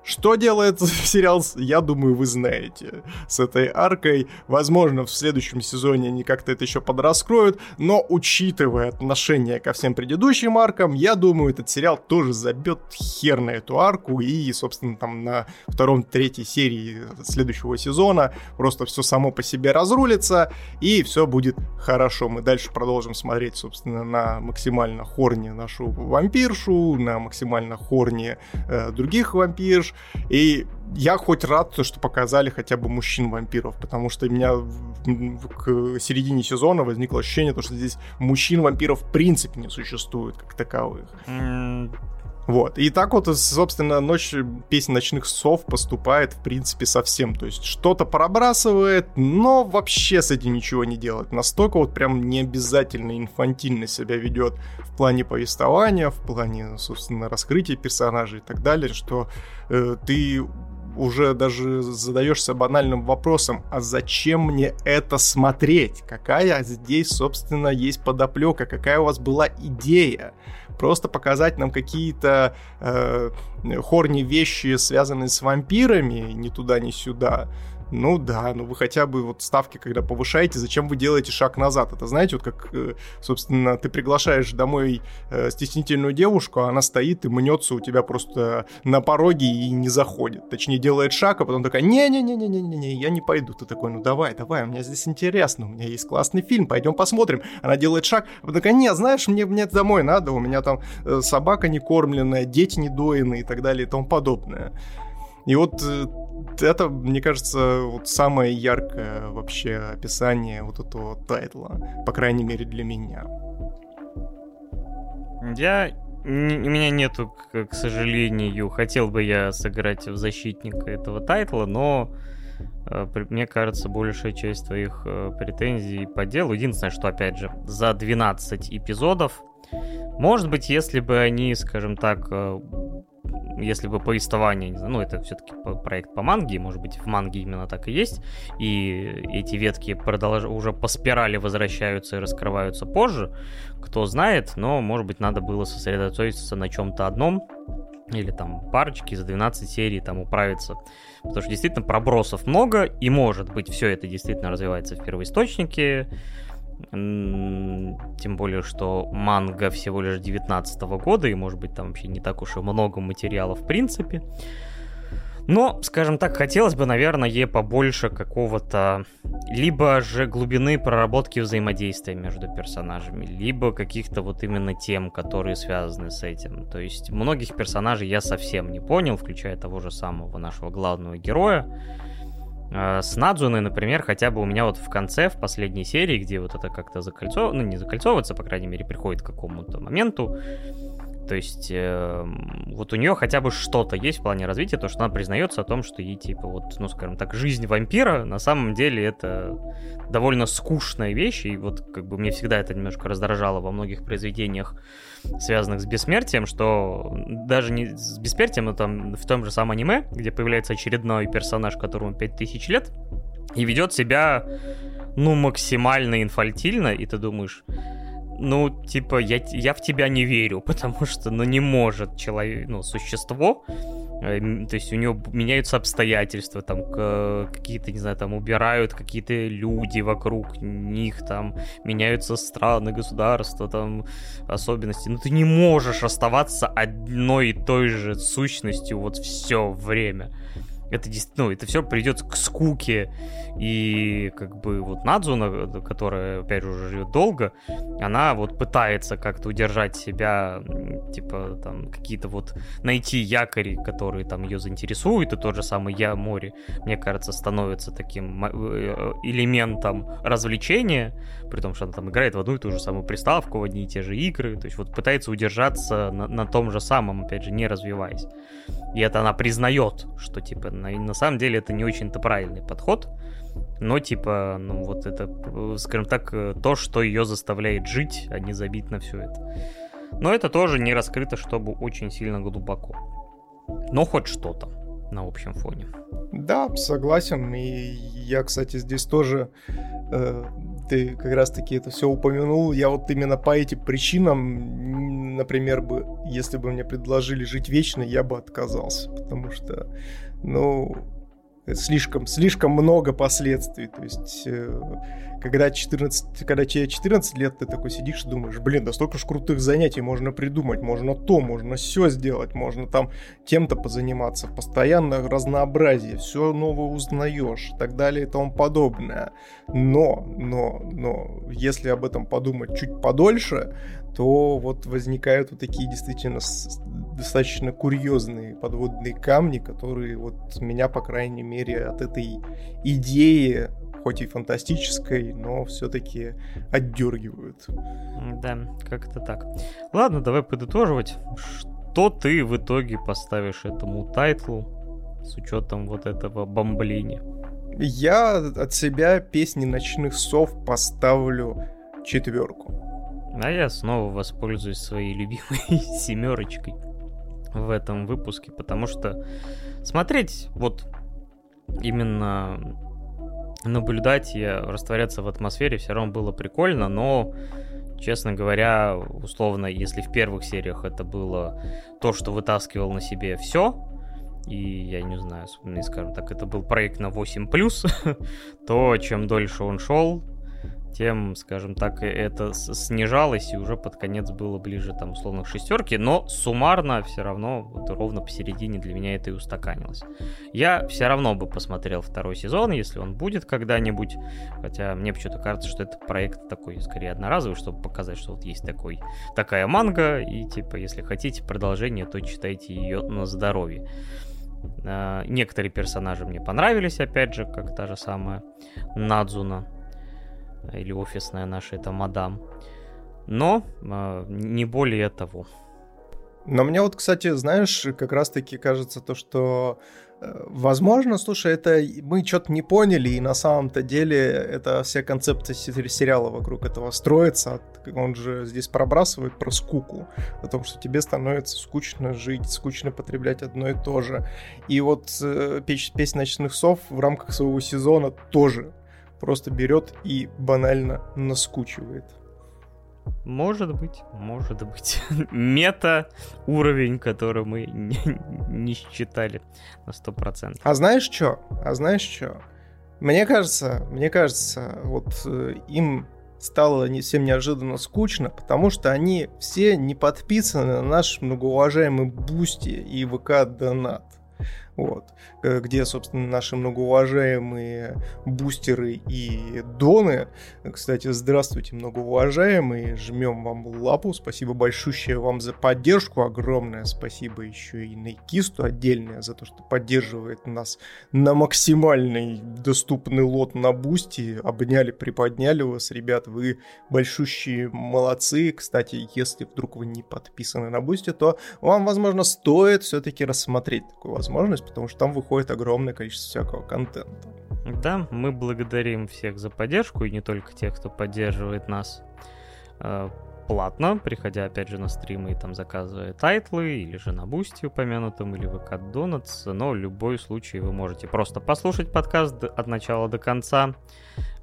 Что делает [laughs] сериал, я думаю, вы знаете, с этой аркой. Возможно, в следующем сезоне они как-то это еще подраскроют, но учитывая отношение ко всем предыдущим аркам, я думаю, этот сериал тоже забьет хер на эту арку, и, собственно, там на втором-третьей серии следующего сезона просто все само по себе разрулится, и все будет хорошо. Мы дальше продолжим смотреть, собственно, на максимально хорне нашу вампиршу, на максимально хорне э, других вампирш, и я хоть рад, что показали хотя бы мужчин-вампиров, потому что у меня к середине сезона возникло ощущение, что здесь мужчин-вампиров в принципе не существует как таковых. Вот. И так вот, собственно, ночь песня ночных сов поступает, в принципе, совсем. То есть что-то пробрасывает, но вообще с этим ничего не делает. Настолько вот прям не обязательно инфантильно себя ведет в плане повествования, в плане, собственно, раскрытия персонажей и так далее, что э, ты уже даже задаешься банальным вопросом, а зачем мне это смотреть? Какая здесь, собственно, есть подоплека? Какая у вас была идея? Просто показать нам какие-то э, хорни вещи, связанные с вампирами, ни туда, ни сюда. Ну да, ну вы хотя бы вот ставки, когда повышаете, зачем вы делаете шаг назад? Это знаете, вот как, э, собственно, ты приглашаешь домой э, стеснительную девушку, а она стоит и мнется у тебя просто на пороге и не заходит. Точнее, делает шаг, а потом такая, не-не-не-не-не-не, я не пойду. Ты такой, ну давай, давай, у меня здесь интересно, у меня есть классный фильм, пойдем посмотрим. Она делает шаг, а потом такая, не, знаешь, мне, мне домой надо, у меня там э, собака не кормленная, дети не доенные и так далее и тому подобное. И вот это, мне кажется, вот самое яркое вообще описание вот этого тайтла, по крайней мере для меня. Я у меня нету, к, к сожалению, хотел бы я сыграть в защитника этого тайтла, но э, мне кажется, большая часть твоих э, претензий по делу. Единственное, что, опять же, за 12 эпизодов, может быть, если бы они, скажем так, э, если бы повествование, ну, это все-таки проект по манге, может быть, в манге именно так и есть, и эти ветки продолж... уже по спирали возвращаются и раскрываются позже, кто знает, но, может быть, надо было сосредоточиться на чем-то одном, или там парочки за 12 серий там управиться. Потому что действительно пробросов много, и может быть все это действительно развивается в первоисточнике, тем более, что манга всего лишь 19 года, и может быть там вообще не так уж и много материала в принципе. Но, скажем так, хотелось бы, наверное, побольше какого-то либо же глубины проработки взаимодействия между персонажами, либо каких-то вот именно тем, которые связаны с этим. То есть многих персонажей я совсем не понял, включая того же самого нашего главного героя. А, с Надзуной, например, хотя бы у меня вот в конце, в последней серии, где вот это как-то закольцовывается, ну не закольцовывается, по крайней мере, приходит к какому-то моменту, то есть э, вот у нее хотя бы что-то есть в плане развития, то, что она признается о том, что ей, типа, вот, ну, скажем так, жизнь вампира на самом деле это довольно скучная вещь, и вот как бы мне всегда это немножко раздражало во многих произведениях, связанных с бессмертием, что даже не с бессмертием, но там в том же самом аниме, где появляется очередной персонаж, которому 5000 лет, и ведет себя, ну, максимально инфальтильно, и ты думаешь, ну, типа, я, я в тебя не верю, [laughs] потому что, ну, не может человек, ну, существо, э, то есть у него меняются обстоятельства, там, какие-то, не знаю, там, убирают какие-то люди вокруг них, там, меняются страны, государства, там, особенности. Ну, ты не можешь оставаться одной и той же сущностью вот все время это ну, это все придет к скуке. И как бы вот Надзуна, которая, опять же, уже живет долго, она вот пытается как-то удержать себя, типа, там, какие-то вот найти якори, которые там ее заинтересуют, и тот же самый Я море, мне кажется, становится таким э, элементом развлечения, при том, что она там играет в одну и ту же самую приставку, в одни и те же игры, то есть вот пытается удержаться на, на том же самом, опять же, не развиваясь. И это она признает, что, типа, на, на самом деле это не очень-то правильный подход, но, типа, ну, вот это, скажем так, то, что ее заставляет жить, а не забить на все это. Но это тоже не раскрыто, чтобы очень сильно глубоко. Но хоть что-то на общем фоне. Да, согласен. И я, кстати, здесь тоже э, ты как раз-таки это все упомянул. Я вот именно по этим причинам, например, бы, если бы мне предложили жить вечно, я бы отказался. Потому что, ну, слишком, слишком много последствий. То есть, э, когда, 14, когда тебе 14 лет, ты такой сидишь и думаешь, блин, да столько ж крутых занятий можно придумать, можно то, можно все сделать, можно там тем-то позаниматься, постоянно разнообразие, все новое узнаешь и так далее и тому подобное. Но, но, но, если об этом подумать чуть подольше, то вот возникают вот такие действительно достаточно курьезные подводные камни, которые вот меня, по крайней мере, от этой идеи, хоть и фантастической, но все-таки отдергивают. Да, как-то так. Ладно, давай подытоживать. Что ты в итоге поставишь этому тайтлу с учетом вот этого бомбления? Я от себя песни ночных сов поставлю четверку. А я снова воспользуюсь своей любимой [laughs] семерочкой в этом выпуске, потому что смотреть вот именно наблюдать и растворяться в атмосфере все равно было прикольно, но, честно говоря, условно, если в первых сериях это было то, что вытаскивал на себе все, и я не знаю, скажем так, это был проект на 8+, [laughs] то чем дольше он шел, тем, скажем так, это снижалось, и уже под конец было ближе, там, условно, к шестерке, но суммарно все равно вот ровно посередине для меня это и устаканилось. Я все равно бы посмотрел второй сезон, если он будет когда-нибудь, хотя мне почему-то кажется, что это проект такой, скорее, одноразовый, чтобы показать, что вот есть такой, такая манга, и, типа, если хотите продолжение, то читайте ее на здоровье. Uh, некоторые персонажи мне понравились, опять же, как та же самая Надзуна, или офисная наша, это мадам. Но э, не более того. Но мне вот, кстати, знаешь, как раз-таки кажется то, что э, Возможно, слушай, это мы что-то не поняли, и на самом-то деле это вся концепция сериала вокруг этого строится. Он же здесь пробрасывает про скуку, о том, что тебе становится скучно жить, скучно потреблять одно и то же. И вот э, «Песня ночных сов» в рамках своего сезона тоже просто берет и банально наскучивает. Может быть, может быть. [laughs] Мета уровень, который мы [laughs] не, не считали на 100%. А знаешь что? А знаешь что? Мне кажется, мне кажется, вот э, им стало не всем неожиданно скучно, потому что они все не подписаны на наш многоуважаемый Бусти и ВК Донат вот, э, где, собственно, наши многоуважаемые бустеры и доны. Кстати, здравствуйте, многоуважаемые, жмем вам лапу, спасибо большущее вам за поддержку, огромное спасибо еще и Найкисту отдельное за то, что поддерживает нас на максимальный доступный лот на бусти, обняли, приподняли вас, ребят, вы большущие молодцы, кстати, если вдруг вы не подписаны на бусти, то вам, возможно, стоит все-таки рассмотреть такую возможность, потому что там выходит огромное количество всякого контента. Да, мы благодарим всех за поддержку, и не только тех, кто поддерживает нас. А, платно, приходя опять же на стримы и там заказывая тайтлы, или же на Бусти упомянутым, или ВК Донатс, но в любой случай вы можете просто послушать подкаст от начала до конца,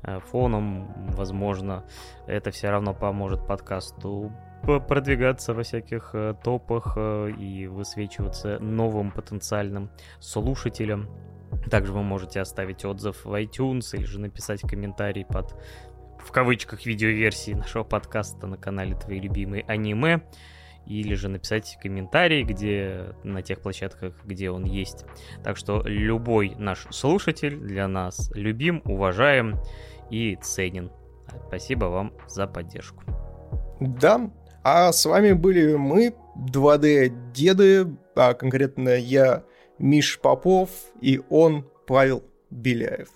э, фоном, возможно, это все равно поможет подкасту продвигаться во всяких э, топах э, и высвечиваться новым потенциальным слушателям. Также вы можете оставить отзыв в iTunes или же написать комментарий под в кавычках видеоверсии нашего подкаста на канале Твои любимые аниме или же написать комментарий, где на тех площадках, где он есть. Так что любой наш слушатель для нас любим, уважаем и ценен. Спасибо вам за поддержку. Да, а с вами были мы, 2D-деды, а конкретно я, Миш Попов, и он, Павел Беляев.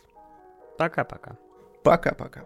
Пока-пока. Пока-пока.